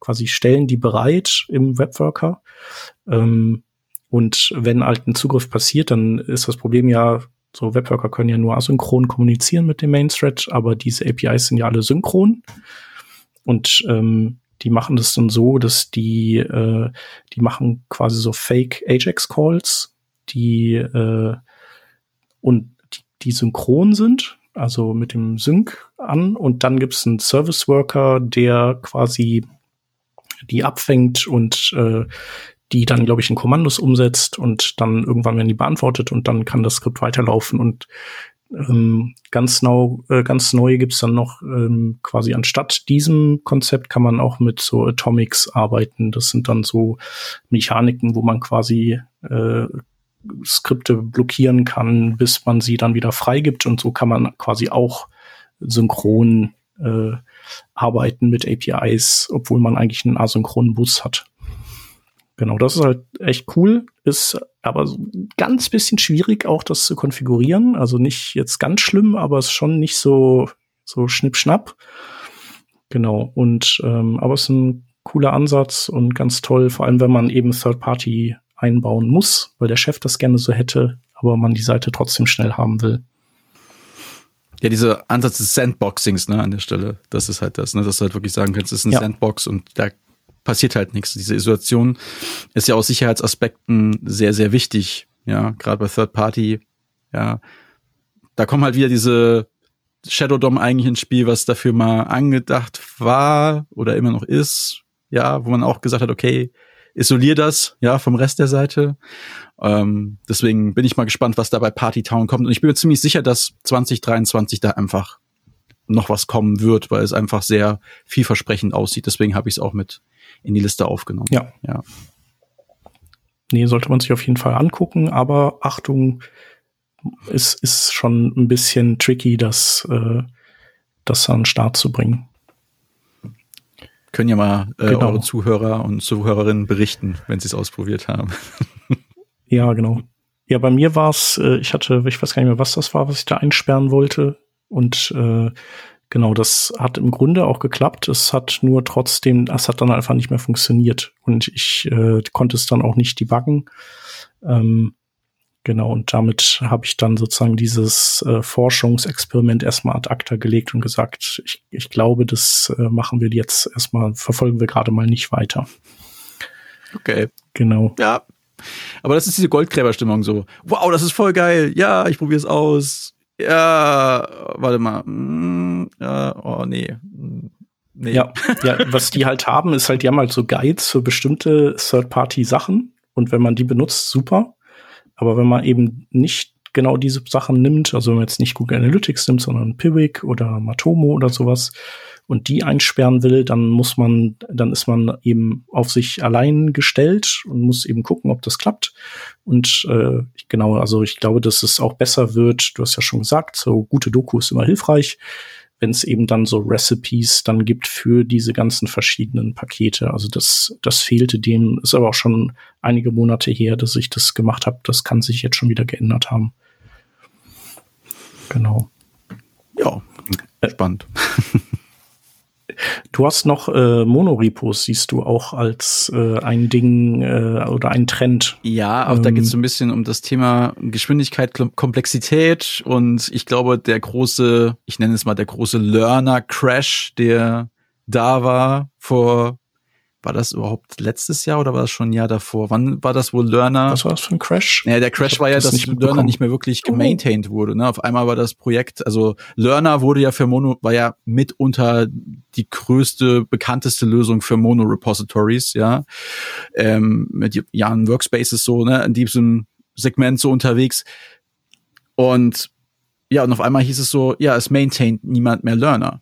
D: quasi stellen die bereit im Webworker. Ähm, und wenn halt ein Zugriff passiert, dann ist das Problem ja, so Webworker können ja nur asynchron kommunizieren mit dem Main Thread, aber diese APIs sind ja alle synchron. Und ähm, die machen das dann so, dass die, äh, die machen quasi so Fake Ajax Calls, die äh, und die, die synchron sind, also mit dem Sync an. Und dann gibt es einen Service Worker, der quasi die abfängt und äh, die dann, glaube ich, in Kommandos umsetzt und dann irgendwann werden die beantwortet und dann kann das Skript weiterlaufen und ähm, ganz, neu, äh, ganz neu gibt's dann noch ähm, quasi anstatt diesem Konzept kann man auch mit so Atomics arbeiten. Das sind dann so Mechaniken, wo man quasi äh, Skripte blockieren kann, bis man sie dann wieder freigibt und so kann man quasi auch synchron äh, arbeiten mit APIs, obwohl man eigentlich einen asynchronen Bus hat. Genau, das ist halt echt cool, ist aber so ein ganz bisschen schwierig auch das zu konfigurieren. Also nicht jetzt ganz schlimm, aber es ist schon nicht so, so schnipp-schnapp. Genau, und ähm, aber es ist ein cooler Ansatz und ganz toll, vor allem wenn man eben Third Party einbauen muss, weil der Chef das gerne so hätte, aber man die Seite trotzdem schnell haben will.
C: Ja, dieser Ansatz des Sandboxings, ne, an der Stelle, das ist halt das, ne, dass du halt wirklich sagen kannst, es ist ein ja. Sandbox und da passiert halt nichts. Diese Isolation ist ja aus Sicherheitsaspekten sehr, sehr wichtig, ja, gerade bei Third Party, ja. Da kommen halt wieder diese Shadow DOM eigentlich ins Spiel, was dafür mal angedacht war oder immer noch ist, ja, wo man auch gesagt hat, okay, isolier das, ja, vom Rest der Seite. Ähm, deswegen bin ich mal gespannt, was da bei Party Town kommt. Und ich bin mir ziemlich sicher, dass 2023 da einfach noch was kommen wird, weil es einfach sehr vielversprechend aussieht. Deswegen habe ich es auch mit in die Liste aufgenommen.
D: Ja. ja. Nee, sollte man sich auf jeden Fall angucken, aber Achtung, es ist schon ein bisschen tricky, das, äh, das an den Start zu bringen
C: können ja mal äh, genau. eure Zuhörer und Zuhörerinnen berichten, wenn sie es ausprobiert haben.
D: ja, genau. Ja, bei mir war es, äh, ich hatte, ich weiß gar nicht mehr, was das war, was ich da einsperren wollte. Und äh, genau, das hat im Grunde auch geklappt. Es hat nur trotzdem, es hat dann einfach nicht mehr funktioniert. Und ich äh, konnte es dann auch nicht debuggen. Ähm, Genau, und damit habe ich dann sozusagen dieses äh, Forschungsexperiment erstmal ad acta gelegt und gesagt, ich, ich glaube, das äh, machen wir jetzt erstmal, verfolgen wir gerade mal nicht weiter.
C: Okay.
D: Genau.
C: Ja. Aber das ist diese Goldgräberstimmung so. Wow, das ist voll geil. Ja, ich probiere es aus. Ja, warte mal. Mm, ja, oh nee.
D: nee. Ja, ja, was die halt haben, ist halt, die haben halt so Guides für bestimmte Third-Party-Sachen. Und wenn man die benutzt, super. Aber wenn man eben nicht genau diese Sachen nimmt, also wenn man jetzt nicht Google Analytics nimmt, sondern Piwik oder Matomo oder sowas und die einsperren will, dann muss man, dann ist man eben auf sich allein gestellt und muss eben gucken, ob das klappt. Und äh, genau, also ich glaube, dass es auch besser wird. Du hast ja schon gesagt, so gute Doku ist immer hilfreich wenn es eben dann so Recipes dann gibt für diese ganzen verschiedenen Pakete. Also das, das fehlte dem, ist aber auch schon einige Monate her, dass ich das gemacht habe. Das kann sich jetzt schon wieder geändert haben. Genau.
C: Ja, spannend.
D: Du hast noch äh, Monorepos, siehst du auch als äh, ein Ding äh, oder ein Trend.
C: Ja, auch ähm, da geht es so ein bisschen um das Thema Geschwindigkeit, Komplexität und ich glaube, der große, ich nenne es mal der große Learner-Crash, der da war vor war das überhaupt letztes Jahr oder war das schon ein Jahr davor? Wann war das wohl Learner?
D: Was war das für ein Crash?
C: Ja, der Crash war ja, das dass nicht Learner nicht mehr wirklich oh. gemaintained wurde. Ne? Auf einmal war das Projekt, also Learner wurde ja für Mono, war ja mitunter die größte, bekannteste Lösung für Mono-Repositories, ja. Ähm, mit Jahren Workspaces so, ne, in diesem Segment so unterwegs. Und ja, und auf einmal hieß es so, ja, es maintaint niemand mehr Learner.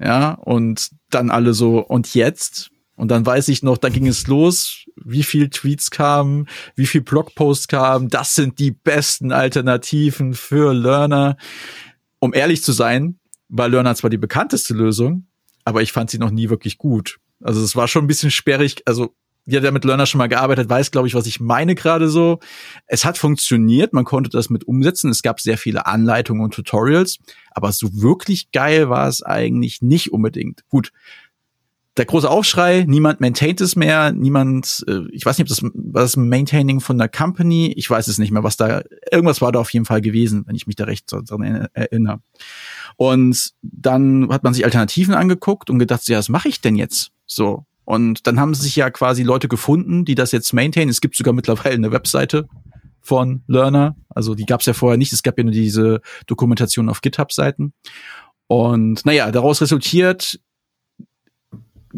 C: Ja, und dann alle so, und jetzt? Und dann weiß ich noch, da ging es los, wie viel Tweets kamen, wie viel Blogposts kamen. Das sind die besten Alternativen für Learner. Um ehrlich zu sein, war Learner zwar die bekannteste Lösung, aber ich fand sie noch nie wirklich gut. Also es war schon ein bisschen sperrig. Also jeder, der mit Learner schon mal gearbeitet, weiß, glaube ich, was ich meine gerade so. Es hat funktioniert, man konnte das mit umsetzen. Es gab sehr viele Anleitungen und Tutorials, aber so wirklich geil war es eigentlich nicht unbedingt. Gut, der große Aufschrei, niemand maintaint es mehr, niemand, äh, ich weiß nicht, ob das war das Maintaining von der Company, ich weiß es nicht mehr, was da, irgendwas war da auf jeden Fall gewesen, wenn ich mich da recht daran erinnere. Und dann hat man sich Alternativen angeguckt und gedacht, ja, was mache ich denn jetzt? So. Und dann haben sich ja quasi Leute gefunden, die das jetzt maintainen. Es gibt sogar mittlerweile eine Webseite von Learner. Also die gab es ja vorher nicht. Es gab ja nur diese Dokumentation auf GitHub-Seiten. Und naja, daraus resultiert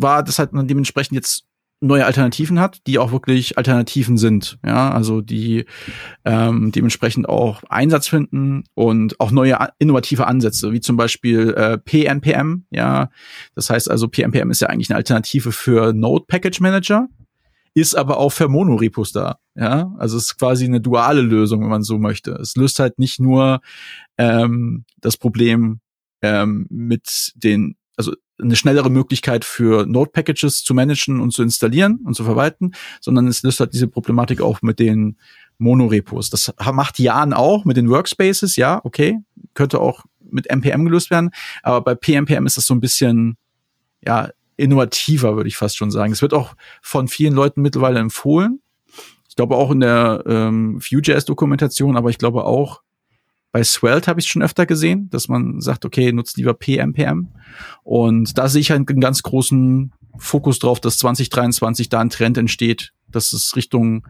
C: war, dass halt man dementsprechend jetzt neue Alternativen hat, die auch wirklich Alternativen sind, ja, also die ähm, dementsprechend auch Einsatz finden und auch neue innovative Ansätze, wie zum Beispiel äh, PNPM, ja, das heißt also PNPM ist ja eigentlich eine Alternative für Node Package Manager, ist aber auch für Monorepos da, ja, also es ist quasi eine duale Lösung, wenn man so möchte. Es löst halt nicht nur ähm, das Problem ähm, mit den also eine schnellere Möglichkeit für Node-Packages zu managen und zu installieren und zu verwalten, sondern es löst halt diese Problematik auch mit den Monorepos. Das macht Jan auch mit den Workspaces, ja, okay, könnte auch mit NPM gelöst werden, aber bei PNPM ist das so ein bisschen, ja, innovativer, würde ich fast schon sagen. Es wird auch von vielen Leuten mittlerweile empfohlen. Ich glaube auch in der ähm, Vue.js-Dokumentation, aber ich glaube auch bei Svelte habe ich schon öfter gesehen, dass man sagt, okay, nutzt lieber PMPM. Und da sehe ich halt einen ganz großen Fokus drauf, dass 2023 da ein Trend entsteht, dass es Richtung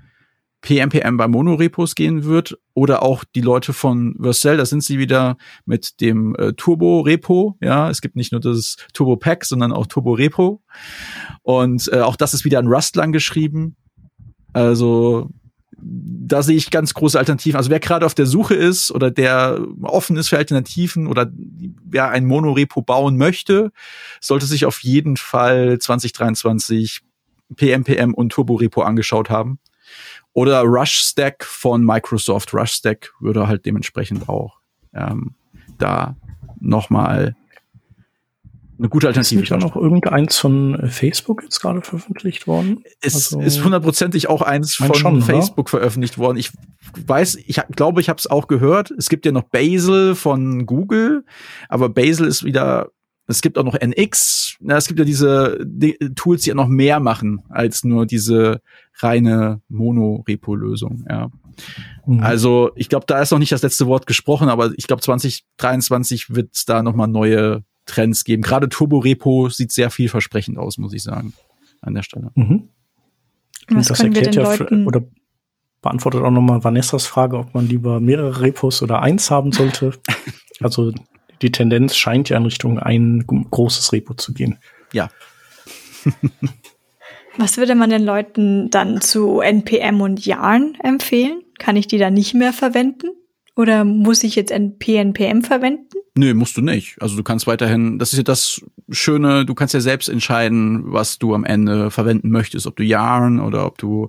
C: PMPM bei Monorepos gehen wird oder auch die Leute von Vercel, da sind sie wieder mit dem äh, Turbo Repo, ja, es gibt nicht nur das Turbo Pack, sondern auch Turbo Repo und äh, auch das ist wieder in Rust lang geschrieben. Also da sehe ich ganz große Alternativen. Also wer gerade auf der Suche ist oder der offen ist für Alternativen oder wer ein Monorepo bauen möchte, sollte sich auf jeden Fall 2023 PMPM und Turbo Repo angeschaut haben. Oder Rush Stack von Microsoft. Rush Stack würde halt dementsprechend auch ähm, da nochmal eine gute Alternative.
D: Ist nicht auch noch irgendeins von äh, Facebook jetzt gerade veröffentlicht worden?
C: Es also, ist hundertprozentig auch eins von schon, Facebook oder? veröffentlicht worden. Ich weiß, ich glaube, ich habe es auch gehört. Es gibt ja noch Basil von Google, aber Basil ist wieder es gibt auch noch NX. Na, es gibt ja diese die Tools, die ja noch mehr machen als nur diese reine Mono-Repo-Lösung. Ja. Mhm. Also ich glaube, da ist noch nicht das letzte Wort gesprochen, aber ich glaube, 2023 wird da noch mal neue Trends geben. Gerade Turbo Repo sieht sehr vielversprechend aus, muss ich sagen, an der Stelle. Mhm.
D: Was das erklärt ja oder beantwortet auch nochmal Vanessas Frage, ob man lieber mehrere Repos oder eins haben sollte. also die Tendenz scheint ja in Richtung ein großes Repo zu gehen.
C: Ja.
A: Was würde man den Leuten dann zu NPM und Yarn empfehlen? Kann ich die da nicht mehr verwenden? Oder muss ich jetzt PNPM verwenden?
C: Nö, musst du nicht. Also du kannst weiterhin, das ist ja das Schöne, du kannst ja selbst entscheiden, was du am Ende verwenden möchtest, ob du Yarn oder ob du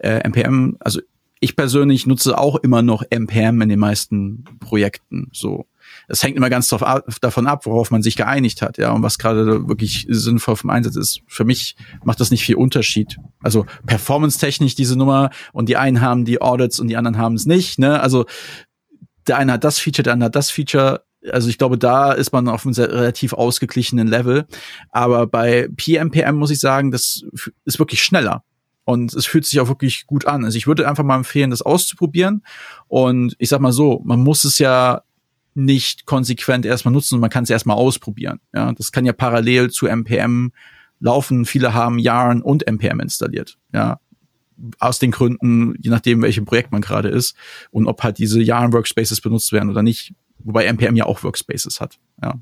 C: äh, NPM, also ich persönlich nutze auch immer noch NPM in den meisten Projekten. So, es hängt immer ganz drauf ab, davon ab, worauf man sich geeinigt hat, ja, und was gerade wirklich sinnvoll vom Einsatz ist. Für mich macht das nicht viel Unterschied. Also performance-technisch diese Nummer und die einen haben die Audits und die anderen haben es nicht. Ne? Also der eine hat das Feature, der andere hat das Feature. Also ich glaube, da ist man auf einem relativ ausgeglichenen Level. Aber bei PMPM muss ich sagen, das ist wirklich schneller. Und es fühlt sich auch wirklich gut an. Also ich würde einfach mal empfehlen, das auszuprobieren. Und ich sag mal so, man muss es ja nicht konsequent erstmal nutzen, man kann es erstmal ausprobieren. Ja, das kann ja parallel zu MPM laufen. Viele haben Yarn und NPM installiert. Ja, aus den Gründen, je nachdem, welchem Projekt man gerade ist und ob halt diese Yarn Workspaces benutzt werden oder nicht. Wobei NPM ja auch Workspaces hat. Ja.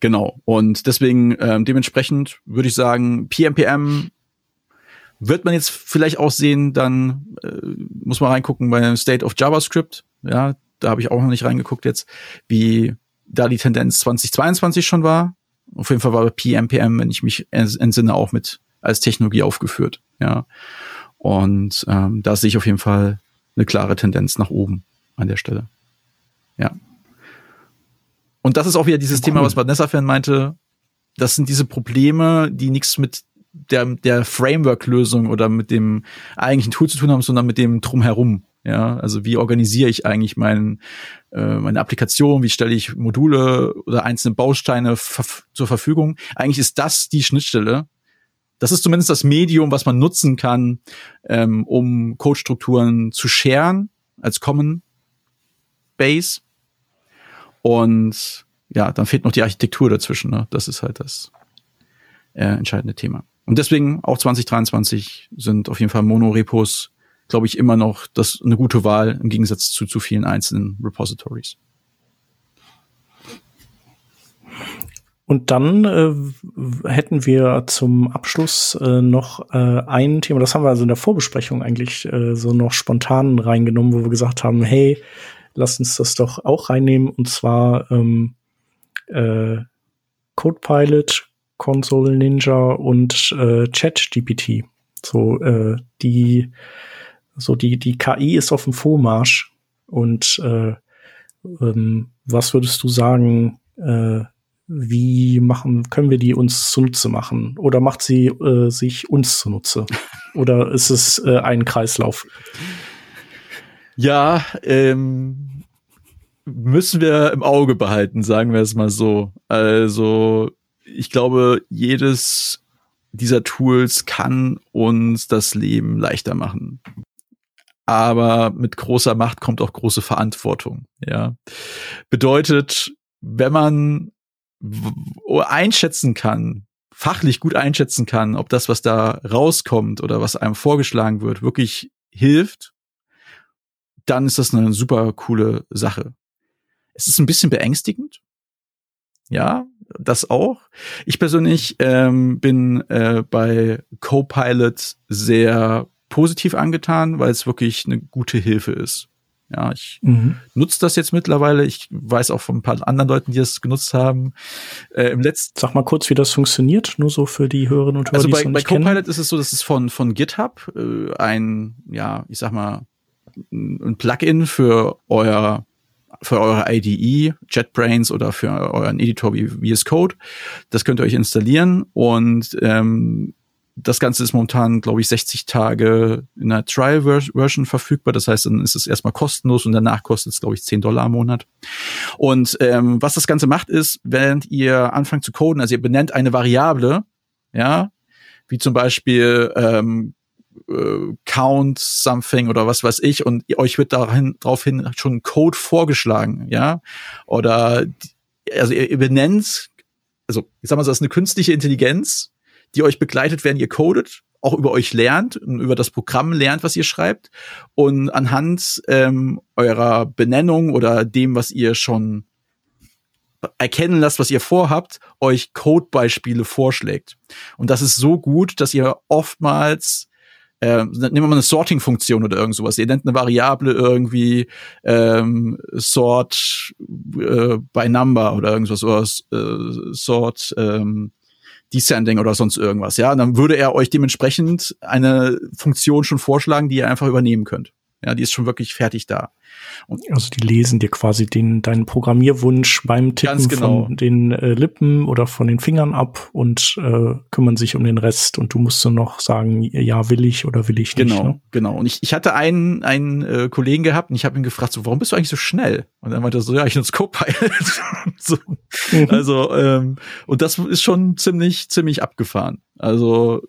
C: Genau. Und deswegen ähm, dementsprechend würde ich sagen, PMPM wird man jetzt vielleicht auch sehen, dann äh, muss man reingucken bei State of JavaScript. Ja, da habe ich auch noch nicht reingeguckt jetzt, wie da die Tendenz 2022 schon war. Auf jeden Fall war PMPM, wenn ich mich entsinne, auch mit als Technologie aufgeführt. Ja. Und ähm, da sehe ich auf jeden Fall eine klare Tendenz nach oben an der Stelle. Ja. Und das ist auch wieder dieses cool. Thema, was Vanessa-Fan meinte. Das sind diese Probleme, die nichts mit der, der Framework-Lösung oder mit dem eigentlichen Tool zu tun haben, sondern mit dem Drumherum. Ja, also wie organisiere ich eigentlich mein, äh, meine Applikation? Wie stelle ich Module oder einzelne Bausteine zur Verfügung? Eigentlich ist das die Schnittstelle. Das ist zumindest das Medium, was man nutzen kann, ähm, um Codestrukturen zu sharen als Common Base. Und ja, dann fehlt noch die Architektur dazwischen. Ne? Das ist halt das äh, entscheidende Thema. Und deswegen auch 2023 sind auf jeden Fall Monorepos glaube ich, immer noch das eine gute Wahl im Gegensatz zu zu vielen einzelnen Repositories.
D: Und dann äh, hätten wir zum Abschluss äh, noch äh, ein Thema, das haben wir also in der Vorbesprechung eigentlich äh, so noch spontan reingenommen, wo wir gesagt haben, hey, lasst uns das doch auch reinnehmen, und zwar ähm, äh, CodePilot, Console Ninja und äh, ChatGPT. So äh, die so die, die KI ist auf dem Vormarsch. Und äh, ähm, was würdest du sagen, äh, wie machen, können wir die uns zunutze machen? Oder macht sie äh, sich uns zunutze? Oder ist es äh, ein Kreislauf?
C: Ja, ähm, müssen wir im Auge behalten, sagen wir es mal so. Also, ich glaube, jedes dieser Tools kann uns das Leben leichter machen aber mit großer Macht kommt auch große Verantwortung. Ja, bedeutet, wenn man einschätzen kann, fachlich gut einschätzen kann, ob das, was da rauskommt oder was einem vorgeschlagen wird, wirklich hilft, dann ist das eine super coole Sache. Es ist ein bisschen beängstigend. Ja, das auch. Ich persönlich ähm, bin äh, bei Copilot sehr positiv angetan, weil es wirklich eine gute Hilfe ist. Ja, ich mhm. nutze das jetzt mittlerweile. Ich weiß auch von ein paar anderen Leuten, die es genutzt haben.
D: Äh, Im letzten Sag mal kurz, wie das funktioniert, nur so für die Hörerinnen und Hörer.
C: Also bei, bei Copilot ist es so, dass es von von GitHub äh, ein, ja, ich sag mal, ein Plugin für euer für eure IDE, JetBrains oder für euren Editor wie VS Code. Das könnt ihr euch installieren und ähm, das Ganze ist momentan, glaube ich, 60 Tage in einer Trial-Version verfügbar. Das heißt, dann ist es erstmal kostenlos und danach kostet es, glaube ich, 10 Dollar im Monat. Und ähm, was das Ganze macht, ist, während ihr anfangt zu coden, also ihr benennt eine Variable, ja, wie zum Beispiel ähm, äh, Count something oder was weiß ich, und euch wird dahin, daraufhin schon Code vorgeschlagen, ja, oder also ihr, ihr benennt, also ich sag mal so, das ist eine künstliche Intelligenz, die euch begleitet, während ihr codet, auch über euch lernt und über das Programm lernt, was ihr schreibt und anhand ähm, eurer Benennung oder dem, was ihr schon erkennen lasst, was ihr vorhabt, euch Codebeispiele vorschlägt. Und das ist so gut, dass ihr oftmals äh, nehmen wir mal eine Sorting-Funktion oder irgend sowas. Ihr nennt eine Variable irgendwie ähm, Sort äh, by Number oder irgendwas oder äh, Sort ähm, Descending oder sonst irgendwas, ja, und dann würde er euch dementsprechend eine Funktion schon vorschlagen, die ihr einfach übernehmen könnt. Ja, die ist schon wirklich fertig da.
D: Und also die lesen dir quasi den deinen Programmierwunsch beim Tippen genau. von den äh, Lippen oder von den Fingern ab und äh, kümmern sich um den Rest und du musst dann noch sagen, ja, will ich oder will ich
C: nicht.
D: Genau,
C: ne? genau. Und ich, ich hatte einen einen äh, Kollegen gehabt und ich habe ihn gefragt, so, warum bist du eigentlich so schnell? Und er meinte so, ja, ich nutze Copilot. so. Mhm. Also ähm, und das ist schon ziemlich ziemlich abgefahren. Also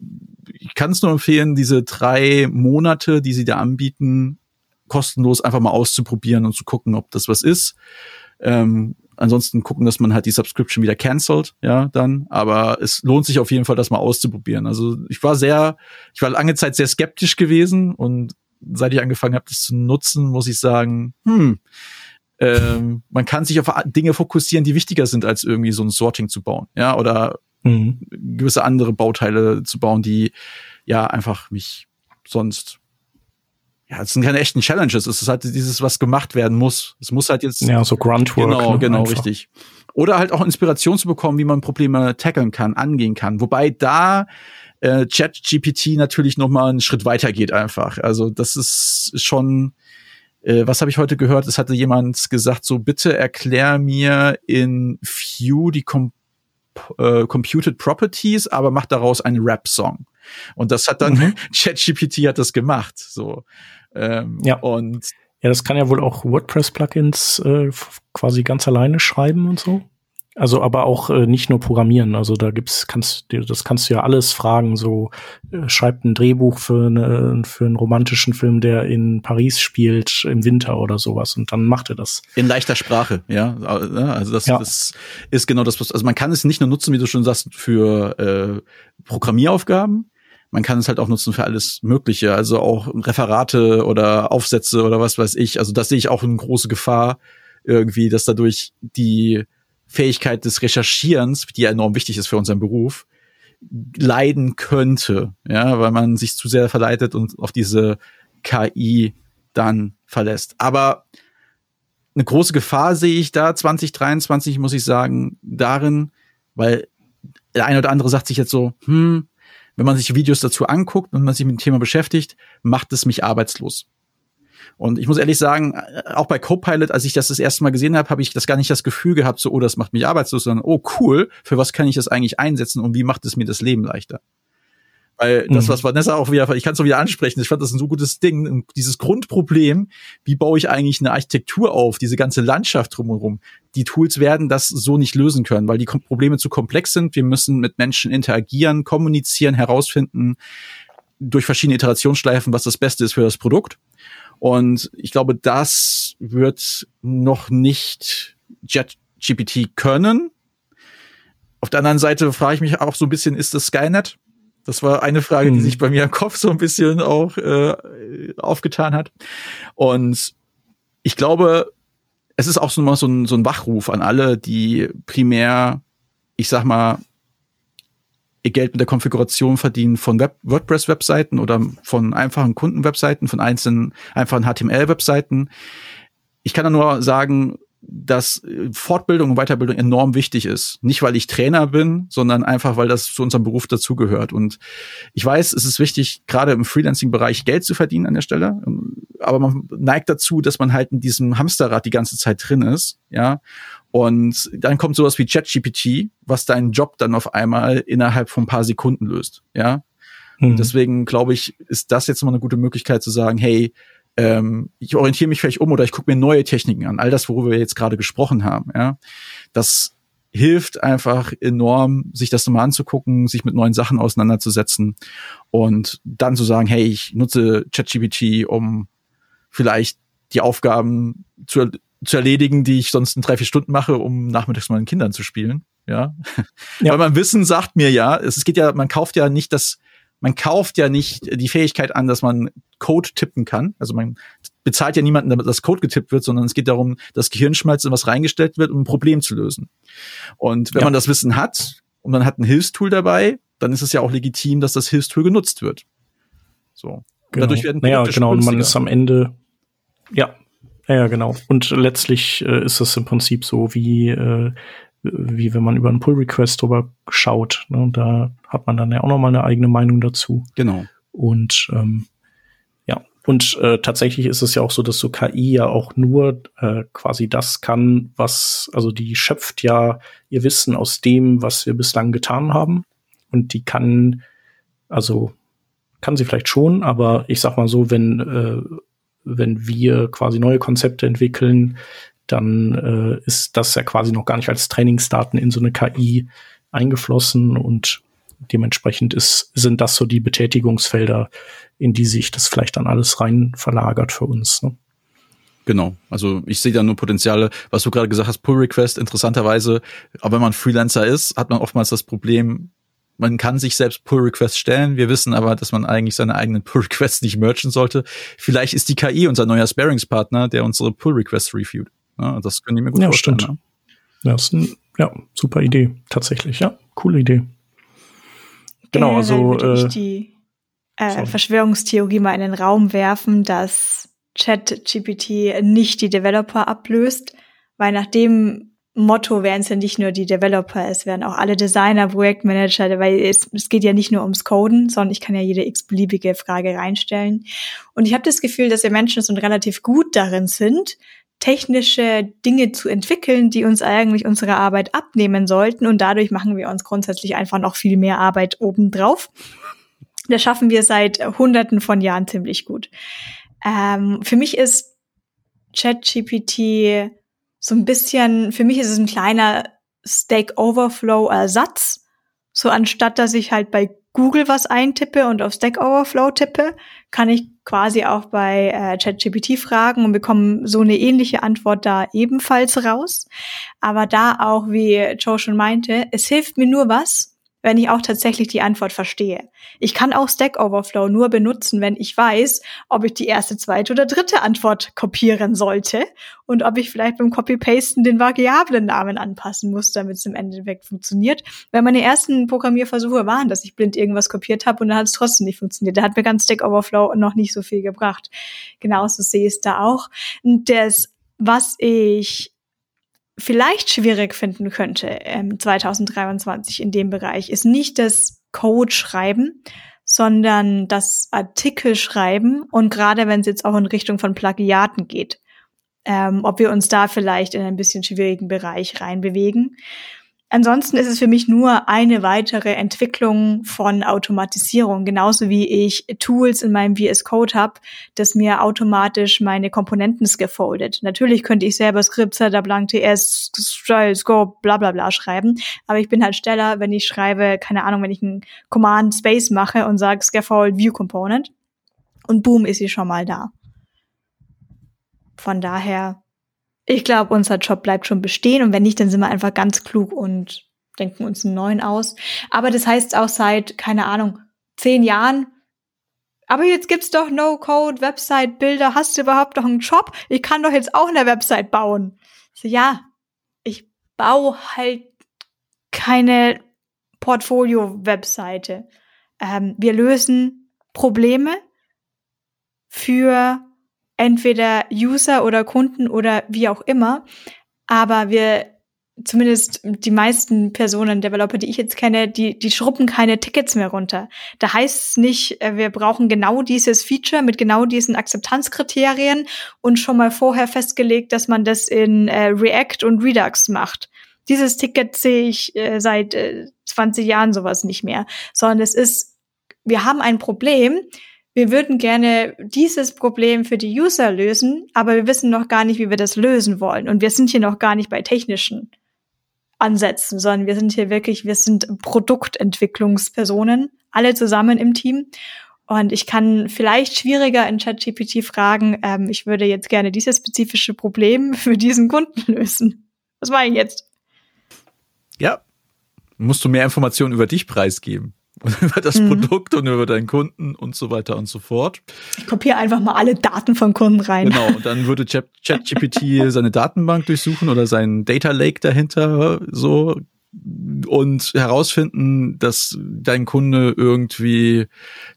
C: ich kann es nur empfehlen, diese drei Monate, die sie da anbieten, kostenlos einfach mal auszuprobieren und zu gucken, ob das was ist. Ähm, ansonsten gucken, dass man halt die Subscription wieder cancelt, ja, dann. Aber es lohnt sich auf jeden Fall, das mal auszuprobieren. Also ich war sehr, ich war lange Zeit sehr skeptisch gewesen und seit ich angefangen habe, das zu nutzen, muss ich sagen, hm, ähm, man kann sich auf Dinge fokussieren, die wichtiger sind, als irgendwie so ein Sorting zu bauen, ja, oder mhm. gewisse andere Bauteile zu bauen, die ja einfach mich sonst ja, es sind keine echten Challenges, es ist halt dieses, was gemacht werden muss. Es muss halt jetzt.
D: Ja, so Gruntwork.
C: Genau, ne, genau, einfach. richtig. Oder halt auch Inspiration zu bekommen, wie man Probleme tackeln kann, angehen kann. Wobei da äh, ChatGPT natürlich noch mal einen Schritt weiter geht einfach. Also das ist schon, äh, was habe ich heute gehört? Es hatte jemand gesagt, so bitte erklär mir in View die Com äh, Computed Properties, aber mach daraus einen Rap-Song. Und das hat dann mhm. ChatGPT hat das gemacht. So
D: ähm, ja. Und ja, das kann ja wohl auch WordPress-Plugins äh, quasi ganz alleine schreiben und so. Also aber auch äh, nicht nur programmieren. Also da gibt's, kannst das kannst du ja alles fragen. So äh, schreibt ein Drehbuch für, eine, für einen romantischen Film, der in Paris spielt im Winter oder sowas, und dann macht er das.
C: In leichter Sprache, ja. Also das, ja. das ist genau das. Also man kann es nicht nur nutzen, wie du schon sagst, für äh, Programmieraufgaben, man kann es halt auch nutzen für alles Mögliche, also auch Referate oder Aufsätze oder was weiß ich. Also das sehe ich auch eine große Gefahr irgendwie, dass dadurch die Fähigkeit des Recherchierens, die ja enorm wichtig ist für unseren Beruf, leiden könnte, ja, weil man sich zu sehr verleitet und auf diese KI dann verlässt. Aber eine große Gefahr sehe ich da 2023, muss ich sagen, darin, weil der eine oder andere sagt sich jetzt so, hm, wenn man sich Videos dazu anguckt und man sich mit dem Thema beschäftigt, macht es mich arbeitslos. Und ich muss ehrlich sagen, auch bei Copilot, als ich das das erste Mal gesehen habe, habe ich das gar nicht das Gefühl gehabt, so, oh, das macht mich arbeitslos, sondern, oh, cool, für was kann ich das eigentlich einsetzen und wie macht es mir das Leben leichter? Weil das, mhm. was Vanessa auch wieder, ich kann es auch wieder ansprechen, ich fand das ein so gutes Ding, dieses Grundproblem, wie baue ich eigentlich eine Architektur auf, diese ganze Landschaft drumherum. Die Tools werden das so nicht lösen können, weil die Probleme zu komplex sind. Wir müssen mit Menschen interagieren, kommunizieren, herausfinden, durch verschiedene Iterationsschleifen, was das Beste ist für das Produkt. Und ich glaube, das wird noch nicht JetGPT können. Auf der anderen Seite frage ich mich auch so ein bisschen, ist das Skynet? Das war eine Frage, hm. die sich bei mir im Kopf so ein bisschen auch äh, aufgetan hat. Und ich glaube, es ist auch so, mal so, ein, so ein Wachruf an alle, die primär, ich sag mal, ihr Geld mit der Konfiguration verdienen von Web WordPress-Webseiten oder von einfachen Kunden-Webseiten, von einzelnen einfachen HTML-Webseiten. Ich kann da nur sagen, dass äh, Fortbildung und Weiterbildung enorm wichtig ist. Nicht, weil ich Trainer bin, sondern einfach, weil das zu unserem Beruf dazugehört. Und ich weiß, es ist wichtig, gerade im Freelancing-Bereich Geld zu verdienen an der Stelle. Aber man neigt dazu, dass man halt in diesem Hamsterrad die ganze Zeit drin ist, ja. Und dann kommt sowas wie ChatGPT, was deinen Job dann auf einmal innerhalb von ein paar Sekunden löst, ja. Und mhm. deswegen glaube ich, ist das jetzt mal eine gute Möglichkeit zu sagen, hey, ähm, ich orientiere mich vielleicht um oder ich gucke mir neue Techniken an. All das, worüber wir jetzt gerade gesprochen haben. Ja, das hilft einfach enorm, sich das nochmal anzugucken, sich mit neuen Sachen auseinanderzusetzen und dann zu sagen, hey, ich nutze ChatGPT, um vielleicht die Aufgaben zu, zu erledigen, die ich sonst in drei, vier Stunden mache, um nachmittags mit meinen Kindern zu spielen. Ja. ja. Weil mein Wissen sagt mir ja, es geht ja, man kauft ja nicht das man kauft ja nicht die Fähigkeit an, dass man Code tippen kann. Also man bezahlt ja niemanden, damit das Code getippt wird, sondern es geht darum, dass Gehirnschmalz in was reingestellt wird, um ein Problem zu lösen. Und wenn ja. man das Wissen hat und man hat ein Hilfstool dabei, dann ist es ja auch legitim, dass das Hilfstool genutzt wird. So.
D: Genau. Dadurch werden naja, genau. Und man ist am Ende, ja, ja, genau. Und letztlich äh, ist es im Prinzip so wie äh, wie wenn man über einen Pull-Request drüber schaut. Ne? Da hat man dann ja auch noch mal eine eigene Meinung dazu.
C: Genau.
D: Und ähm, ja, und äh, tatsächlich ist es ja auch so, dass so KI ja auch nur äh, quasi das kann, was, also die schöpft ja ihr Wissen aus dem, was wir bislang getan haben. Und die kann, also kann sie vielleicht schon, aber ich sag mal so, wenn, äh, wenn wir quasi neue Konzepte entwickeln, dann äh, ist das ja quasi noch gar nicht als Trainingsdaten in so eine KI eingeflossen und dementsprechend ist, sind das so die Betätigungsfelder, in die sich das vielleicht dann alles rein verlagert für uns. Ne?
C: Genau. Also ich sehe da nur Potenziale, was du gerade gesagt hast, Pull Request, interessanterweise, aber wenn man Freelancer ist, hat man oftmals das Problem, man kann sich selbst Pull Requests stellen. Wir wissen aber, dass man eigentlich seine eigenen Pull Requests nicht merchen sollte. Vielleicht ist die KI unser neuer Sparingspartner, der unsere Pull Requests reviewt. Ja, das können ich mir gut
D: ja,
C: vorstellen.
D: Stimmt. Ja, ist ein, ja, super Idee. Tatsächlich, ja. Coole Idee.
A: Genau, also. Äh, die äh, Verschwörungstheorie mal in den Raum werfen, dass ChatGPT nicht die Developer ablöst, weil nach dem Motto wären es ja nicht nur die Developer, es wären auch alle Designer, Projektmanager, weil es, es geht ja nicht nur ums Coden, sondern ich kann ja jede x-beliebige Frage reinstellen. Und ich habe das Gefühl, dass wir Menschen schon relativ gut darin sind, technische Dinge zu entwickeln, die uns eigentlich unsere Arbeit abnehmen sollten. Und dadurch machen wir uns grundsätzlich einfach noch viel mehr Arbeit obendrauf. Das schaffen wir seit Hunderten von Jahren ziemlich gut. Ähm, für mich ist ChatGPT so ein bisschen, für mich ist es ein kleiner Stack Overflow Ersatz. So anstatt, dass ich halt bei Google was eintippe und auf Stack Overflow tippe, kann ich quasi auch bei äh, ChatGPT fragen und bekomme so eine ähnliche Antwort da ebenfalls raus. Aber da auch, wie Joe schon meinte, es hilft mir nur was, wenn ich auch tatsächlich die Antwort verstehe. Ich kann auch Stack Overflow nur benutzen, wenn ich weiß, ob ich die erste, zweite oder dritte Antwort kopieren sollte und ob ich vielleicht beim Copy-Pasten den Variablen-Namen anpassen muss, damit es im Endeffekt funktioniert. Weil meine ersten Programmierversuche waren, dass ich blind irgendwas kopiert habe und dann hat es trotzdem nicht funktioniert. Da hat mir ganz Stack Overflow noch nicht so viel gebracht. Genauso sehe ich es da auch. Und das, was ich vielleicht schwierig finden könnte ähm, 2023 in dem Bereich, ist nicht das Code schreiben, sondern das Artikel schreiben und gerade wenn es jetzt auch in Richtung von Plagiaten geht, ähm, ob wir uns da vielleicht in ein bisschen schwierigen Bereich reinbewegen. Ansonsten ist es für mich nur eine weitere Entwicklung von Automatisierung, genauso wie ich Tools in meinem VS Code habe, das mir automatisch meine Komponenten scaffoldet. Natürlich könnte ich selber Skripts, da blank TS, Style, Scope, bla bla bla schreiben, aber ich bin halt schneller, wenn ich schreibe, keine Ahnung, wenn ich einen Command Space mache und sage Scaffold View Component und boom ist sie schon mal da. Von daher ich glaube, unser Job bleibt schon bestehen und wenn nicht, dann sind wir einfach ganz klug und denken uns einen neuen aus. Aber das heißt auch seit, keine Ahnung, zehn Jahren, aber jetzt gibt's doch No-Code, Website, Bilder, hast du überhaupt noch einen Job? Ich kann doch jetzt auch eine Website bauen. So, ja, ich baue halt keine Portfolio-Webseite. Ähm, wir lösen Probleme für entweder User oder Kunden oder wie auch immer. Aber wir, zumindest die meisten Personen, Developer, die ich jetzt kenne, die, die schruppen keine Tickets mehr runter. Da heißt es nicht, äh, wir brauchen genau dieses Feature mit genau diesen Akzeptanzkriterien und schon mal vorher festgelegt, dass man das in äh, React und Redux macht. Dieses Ticket sehe ich äh, seit äh, 20 Jahren sowas nicht mehr, sondern es ist, wir haben ein Problem, wir würden gerne dieses Problem für die User lösen, aber wir wissen noch gar nicht, wie wir das lösen wollen. Und wir sind hier noch gar nicht bei technischen Ansätzen, sondern wir sind hier wirklich, wir sind Produktentwicklungspersonen, alle zusammen im Team. Und ich kann vielleicht schwieriger in ChatGPT fragen, ähm, ich würde jetzt gerne dieses spezifische Problem für diesen Kunden lösen. Was mache ich jetzt?
C: Ja, musst du mehr Informationen über dich preisgeben und über das mhm. Produkt und über deinen Kunden und so weiter und so fort.
A: Ich kopiere einfach mal alle Daten von Kunden rein.
C: Genau, und dann würde ChatGPT seine Datenbank durchsuchen oder seinen Data Lake dahinter so und herausfinden, dass dein Kunde irgendwie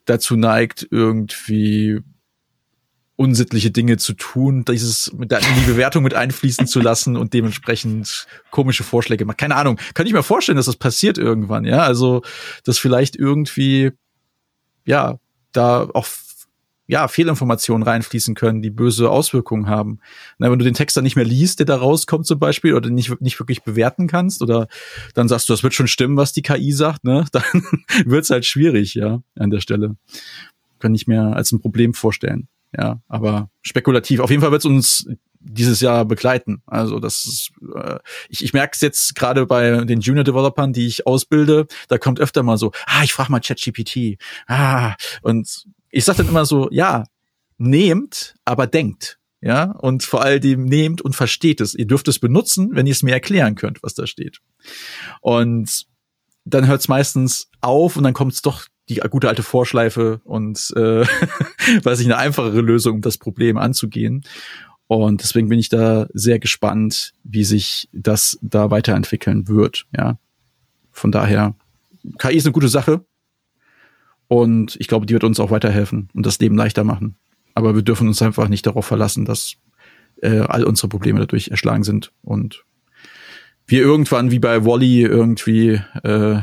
C: dazu neigt, irgendwie unsittliche Dinge zu tun, dieses mit in die Bewertung mit einfließen zu lassen und dementsprechend komische Vorschläge macht. Keine Ahnung. Kann ich mir vorstellen, dass das passiert irgendwann, ja? Also, dass vielleicht irgendwie, ja, da auch ja, Fehlinformationen reinfließen können, die böse Auswirkungen haben. Na, wenn du den Text dann nicht mehr liest, der da rauskommt zum Beispiel, oder nicht, nicht wirklich bewerten kannst, oder dann sagst du, das wird schon stimmen, was die KI sagt, ne, dann wird's halt schwierig, ja, an der Stelle. Kann ich mir als ein Problem vorstellen. Ja, aber spekulativ. Auf jeden Fall wird es uns dieses Jahr begleiten. Also das ist, äh, ich, ich merke es jetzt gerade bei den Junior-Developern, die ich ausbilde, da kommt öfter mal so, ah, ich frage mal ChatGPT. Ah, und ich sage dann immer so, ja, nehmt, aber denkt. ja, und vor allem nehmt und versteht es. Ihr dürft es benutzen, wenn ihr es mir erklären könnt, was da steht. Und dann hört es meistens auf und dann kommt es doch die gute alte Vorschleife und äh, weiß ich eine einfachere Lösung, um das Problem anzugehen. Und deswegen bin ich da sehr gespannt, wie sich das da weiterentwickeln wird. Ja, von daher KI ist eine gute Sache und ich glaube, die wird uns auch weiterhelfen und das Leben leichter machen. Aber wir dürfen uns einfach nicht darauf verlassen, dass äh, all unsere Probleme dadurch erschlagen sind und wir irgendwann wie bei Wally irgendwie äh,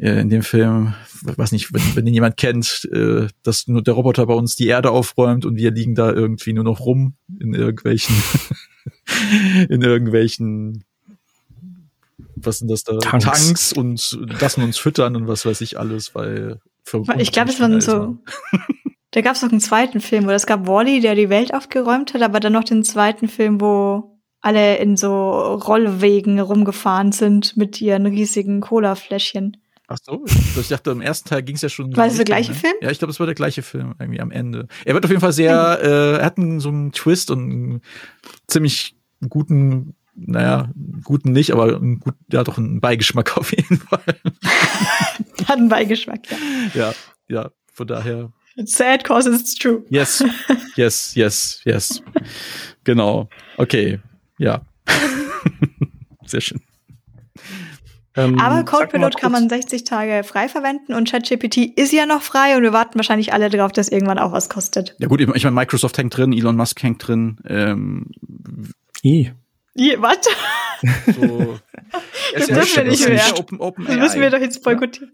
C: äh, in dem Film, weiß nicht, wenn, wenn ihn jemand kennt, äh, dass nur der Roboter bei uns die Erde aufräumt und wir liegen da irgendwie nur noch rum in irgendwelchen in irgendwelchen was sind das da?
D: Tanks,
C: Tanks und lassen uns füttern und was weiß ich alles, weil
A: ich glaube, es waren so Da gab es noch einen zweiten Film, oder es gab Wally, der die Welt aufgeräumt hat, aber dann noch den zweiten Film, wo alle in so Rollwegen rumgefahren sind mit ihren riesigen Cola-Fläschchen.
C: Ach so, ich dachte, im ersten Teil ging es ja schon.
A: War das der gleiche ne? Film?
C: Ja, ich glaube, es war der gleiche Film irgendwie am Ende. Er wird auf jeden Fall sehr, äh, er hat einen, so einen Twist und einen ziemlich guten, naja, guten nicht, aber einen gut, ja doch einen Beigeschmack auf jeden Fall.
A: hat einen Beigeschmack, ja.
C: Ja, ja, von daher.
A: It's sad cause it's true.
C: Yes, yes, yes, yes. genau. Okay, ja. sehr schön.
A: Ähm, Aber CodePilot kann man 60 Tage frei verwenden und ChatGPT ist ja noch frei und wir warten wahrscheinlich alle darauf, dass irgendwann auch was kostet.
C: Ja gut, ich meine, Microsoft hängt drin, Elon Musk hängt drin. Ähm,
A: I. I, was? So, das dürfen wir nicht mehr.
C: Open, Open
A: das müssen wir doch jetzt boykottieren.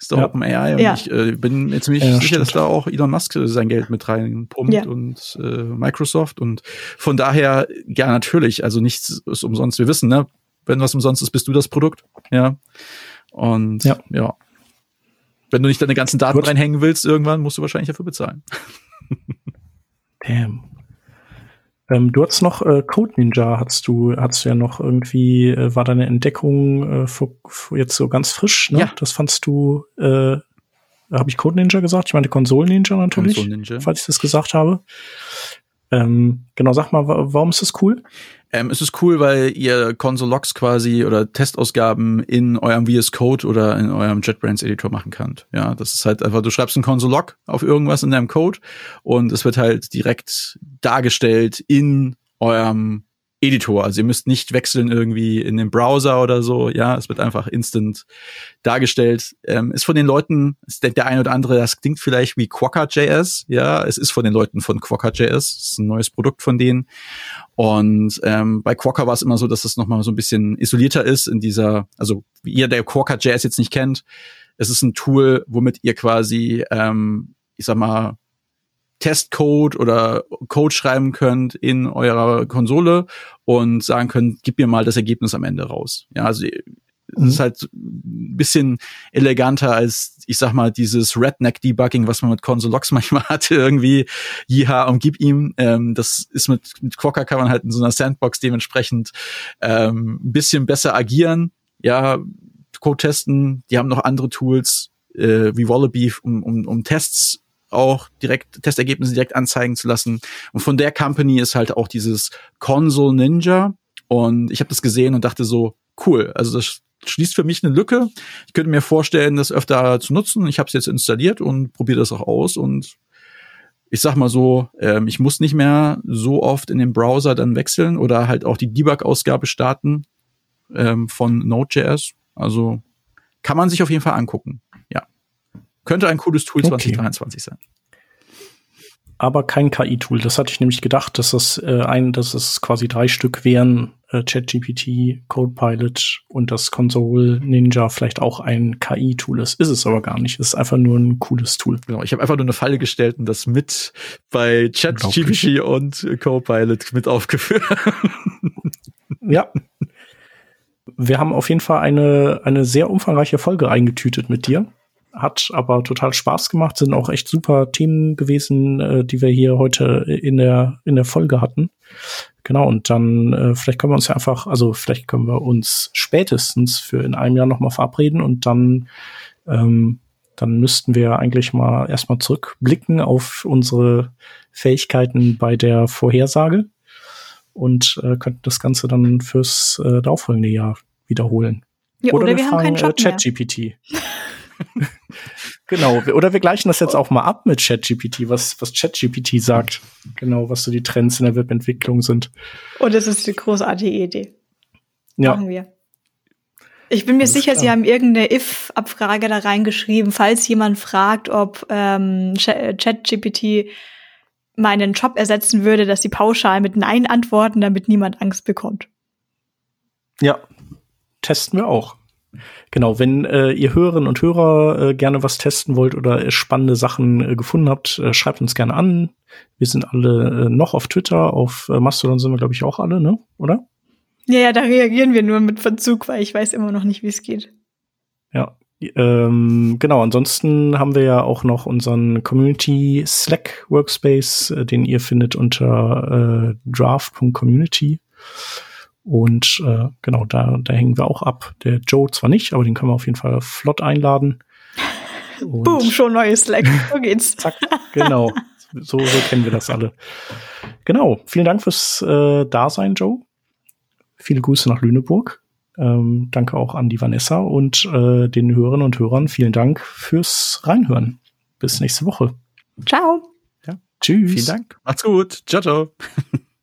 C: Ist doch ja. OpenAI und ja. ich äh, bin mir ziemlich ja, sicher, stimmt. dass da auch Elon Musk sein Geld mit reinpumpt ja. und äh, Microsoft und von daher, ja natürlich, also nichts ist umsonst. Wir wissen, ne, wenn was umsonst ist, bist du das Produkt. Ja. Und ja. ja. Wenn du nicht deine ganzen Daten Gut. reinhängen willst, irgendwann musst du wahrscheinlich dafür bezahlen.
D: Damn. Ähm, du hast noch äh, Code Ninja, hast du, hast du ja noch irgendwie, äh, war deine Entdeckung äh, vor, vor jetzt so ganz frisch, ne? Ja. Das fandst du, äh, habe ich Code Ninja gesagt? Ich meine Konsolen Ninja natürlich, Konsole Ninja. falls ich das gesagt habe. Ähm, genau, sag mal, warum ist das cool?
C: Ähm, es ist cool, weil ihr Console-Logs quasi oder Testausgaben in eurem VS Code oder in eurem JetBrains Editor machen könnt. Ja, das ist halt einfach, du schreibst einen Console-Log auf irgendwas in deinem Code und es wird halt direkt dargestellt in eurem Editor. Also ihr müsst nicht wechseln irgendwie in den Browser oder so. Ja, es wird einfach instant dargestellt. Ähm, ist von den Leuten, ist der, eine oder andere, das klingt vielleicht wie Quokka.js. Ja, es ist von den Leuten von Quokka.js. Das ist ein neues Produkt von denen. Und ähm, bei Quokka war es immer so, dass es nochmal so ein bisschen isolierter ist in dieser, also ihr der Quokka.js jetzt nicht kennt, es ist ein Tool, womit ihr quasi, ähm, ich sag mal, Testcode oder Code schreiben könnt in eurer Konsole und sagen könnt, gib mir mal das Ergebnis am Ende raus. Ja, also es ist halt ein bisschen eleganter als, ich sag mal, dieses Redneck-Debugging, was man mit Console-Logs manchmal hatte, irgendwie, jiha, und gib ihm. Ähm, das ist mit, mit Quokka kann man halt in so einer Sandbox dementsprechend ähm, ein bisschen besser agieren. Ja, Code testen, die haben noch andere Tools, äh, wie Wallaby, um, um, um Tests auch direkt Testergebnisse direkt anzeigen zu lassen. Und von der Company ist halt auch dieses Console Ninja. Und ich habe das gesehen und dachte so, cool. Also das schließt für mich eine Lücke. Ich könnte mir vorstellen, das öfter zu nutzen. Ich habe es jetzt installiert und probiere das auch aus. Und ich sag mal so, ähm, ich muss nicht mehr so oft in den Browser dann wechseln oder halt auch die Debug-Ausgabe starten ähm, von Node.js. Also kann man sich auf jeden Fall angucken. Könnte ein cooles Tool okay. 2023 sein.
D: Aber kein KI-Tool. Das hatte ich nämlich gedacht, dass das äh, ein, dass es quasi drei Stück wären: äh, ChatGPT, CodePilot und das Console Ninja vielleicht auch ein KI-Tool ist. Ist es aber gar nicht. Es ist einfach nur ein cooles Tool.
C: Genau. Ich habe einfach nur eine Falle gestellt und das mit bei ChatGPT und CodePilot mit aufgeführt.
D: ja. Wir haben auf jeden Fall eine, eine sehr umfangreiche Folge eingetütet mit dir hat aber total Spaß gemacht, sind auch echt super Themen gewesen, äh, die wir hier heute in der, in der Folge hatten. Genau, und dann äh, vielleicht können wir uns ja einfach, also vielleicht können wir uns spätestens für in einem Jahr nochmal verabreden und dann ähm, dann müssten wir eigentlich mal erstmal zurückblicken auf unsere Fähigkeiten bei der Vorhersage und äh, könnten das Ganze dann fürs äh, darauffolgende Jahr wiederholen.
A: Ja, oder, oder wir, wir haben Job
D: äh, ChatGPT. genau. Oder wir gleichen das jetzt auch mal ab mit ChatGPT, was, was ChatGPT sagt. Genau, was so die Trends in der Webentwicklung sind.
A: Und oh, das ist eine großartige Idee. Ja. Machen wir. Ich bin mir sicher, klar. Sie haben irgendeine if-Abfrage da reingeschrieben, falls jemand fragt, ob ähm, ChatGPT meinen Job ersetzen würde, dass sie pauschal mit Nein antworten, damit niemand Angst bekommt.
D: Ja, testen wir auch. Genau, wenn äh, ihr Hörerinnen und Hörer äh, gerne was testen wollt oder spannende Sachen äh, gefunden habt, äh, schreibt uns gerne an. Wir sind alle äh, noch auf Twitter, auf äh, Mastodon sind wir, glaube ich, auch alle, ne? Oder?
A: Ja, ja, da reagieren wir nur mit Verzug, weil ich weiß immer noch nicht, wie es geht.
D: Ja, ähm, genau, ansonsten haben wir ja auch noch unseren Community Slack Workspace, äh, den ihr findet unter äh, draft.community. Und äh, genau, da, da hängen wir auch ab. Der Joe zwar nicht, aber den können wir auf jeden Fall flott einladen.
A: Und Boom, schon neues Slack. So geht's.
D: Zack, genau. So, so kennen wir das alle. Genau. Vielen Dank fürs äh, Dasein, Joe. Viele Grüße nach Lüneburg. Ähm, danke auch an die Vanessa und äh, den Hörerinnen und Hörern. Vielen Dank fürs Reinhören. Bis nächste Woche.
A: Ciao.
C: Ja. Tschüss. Vielen Dank. Macht's gut. Ciao, ciao.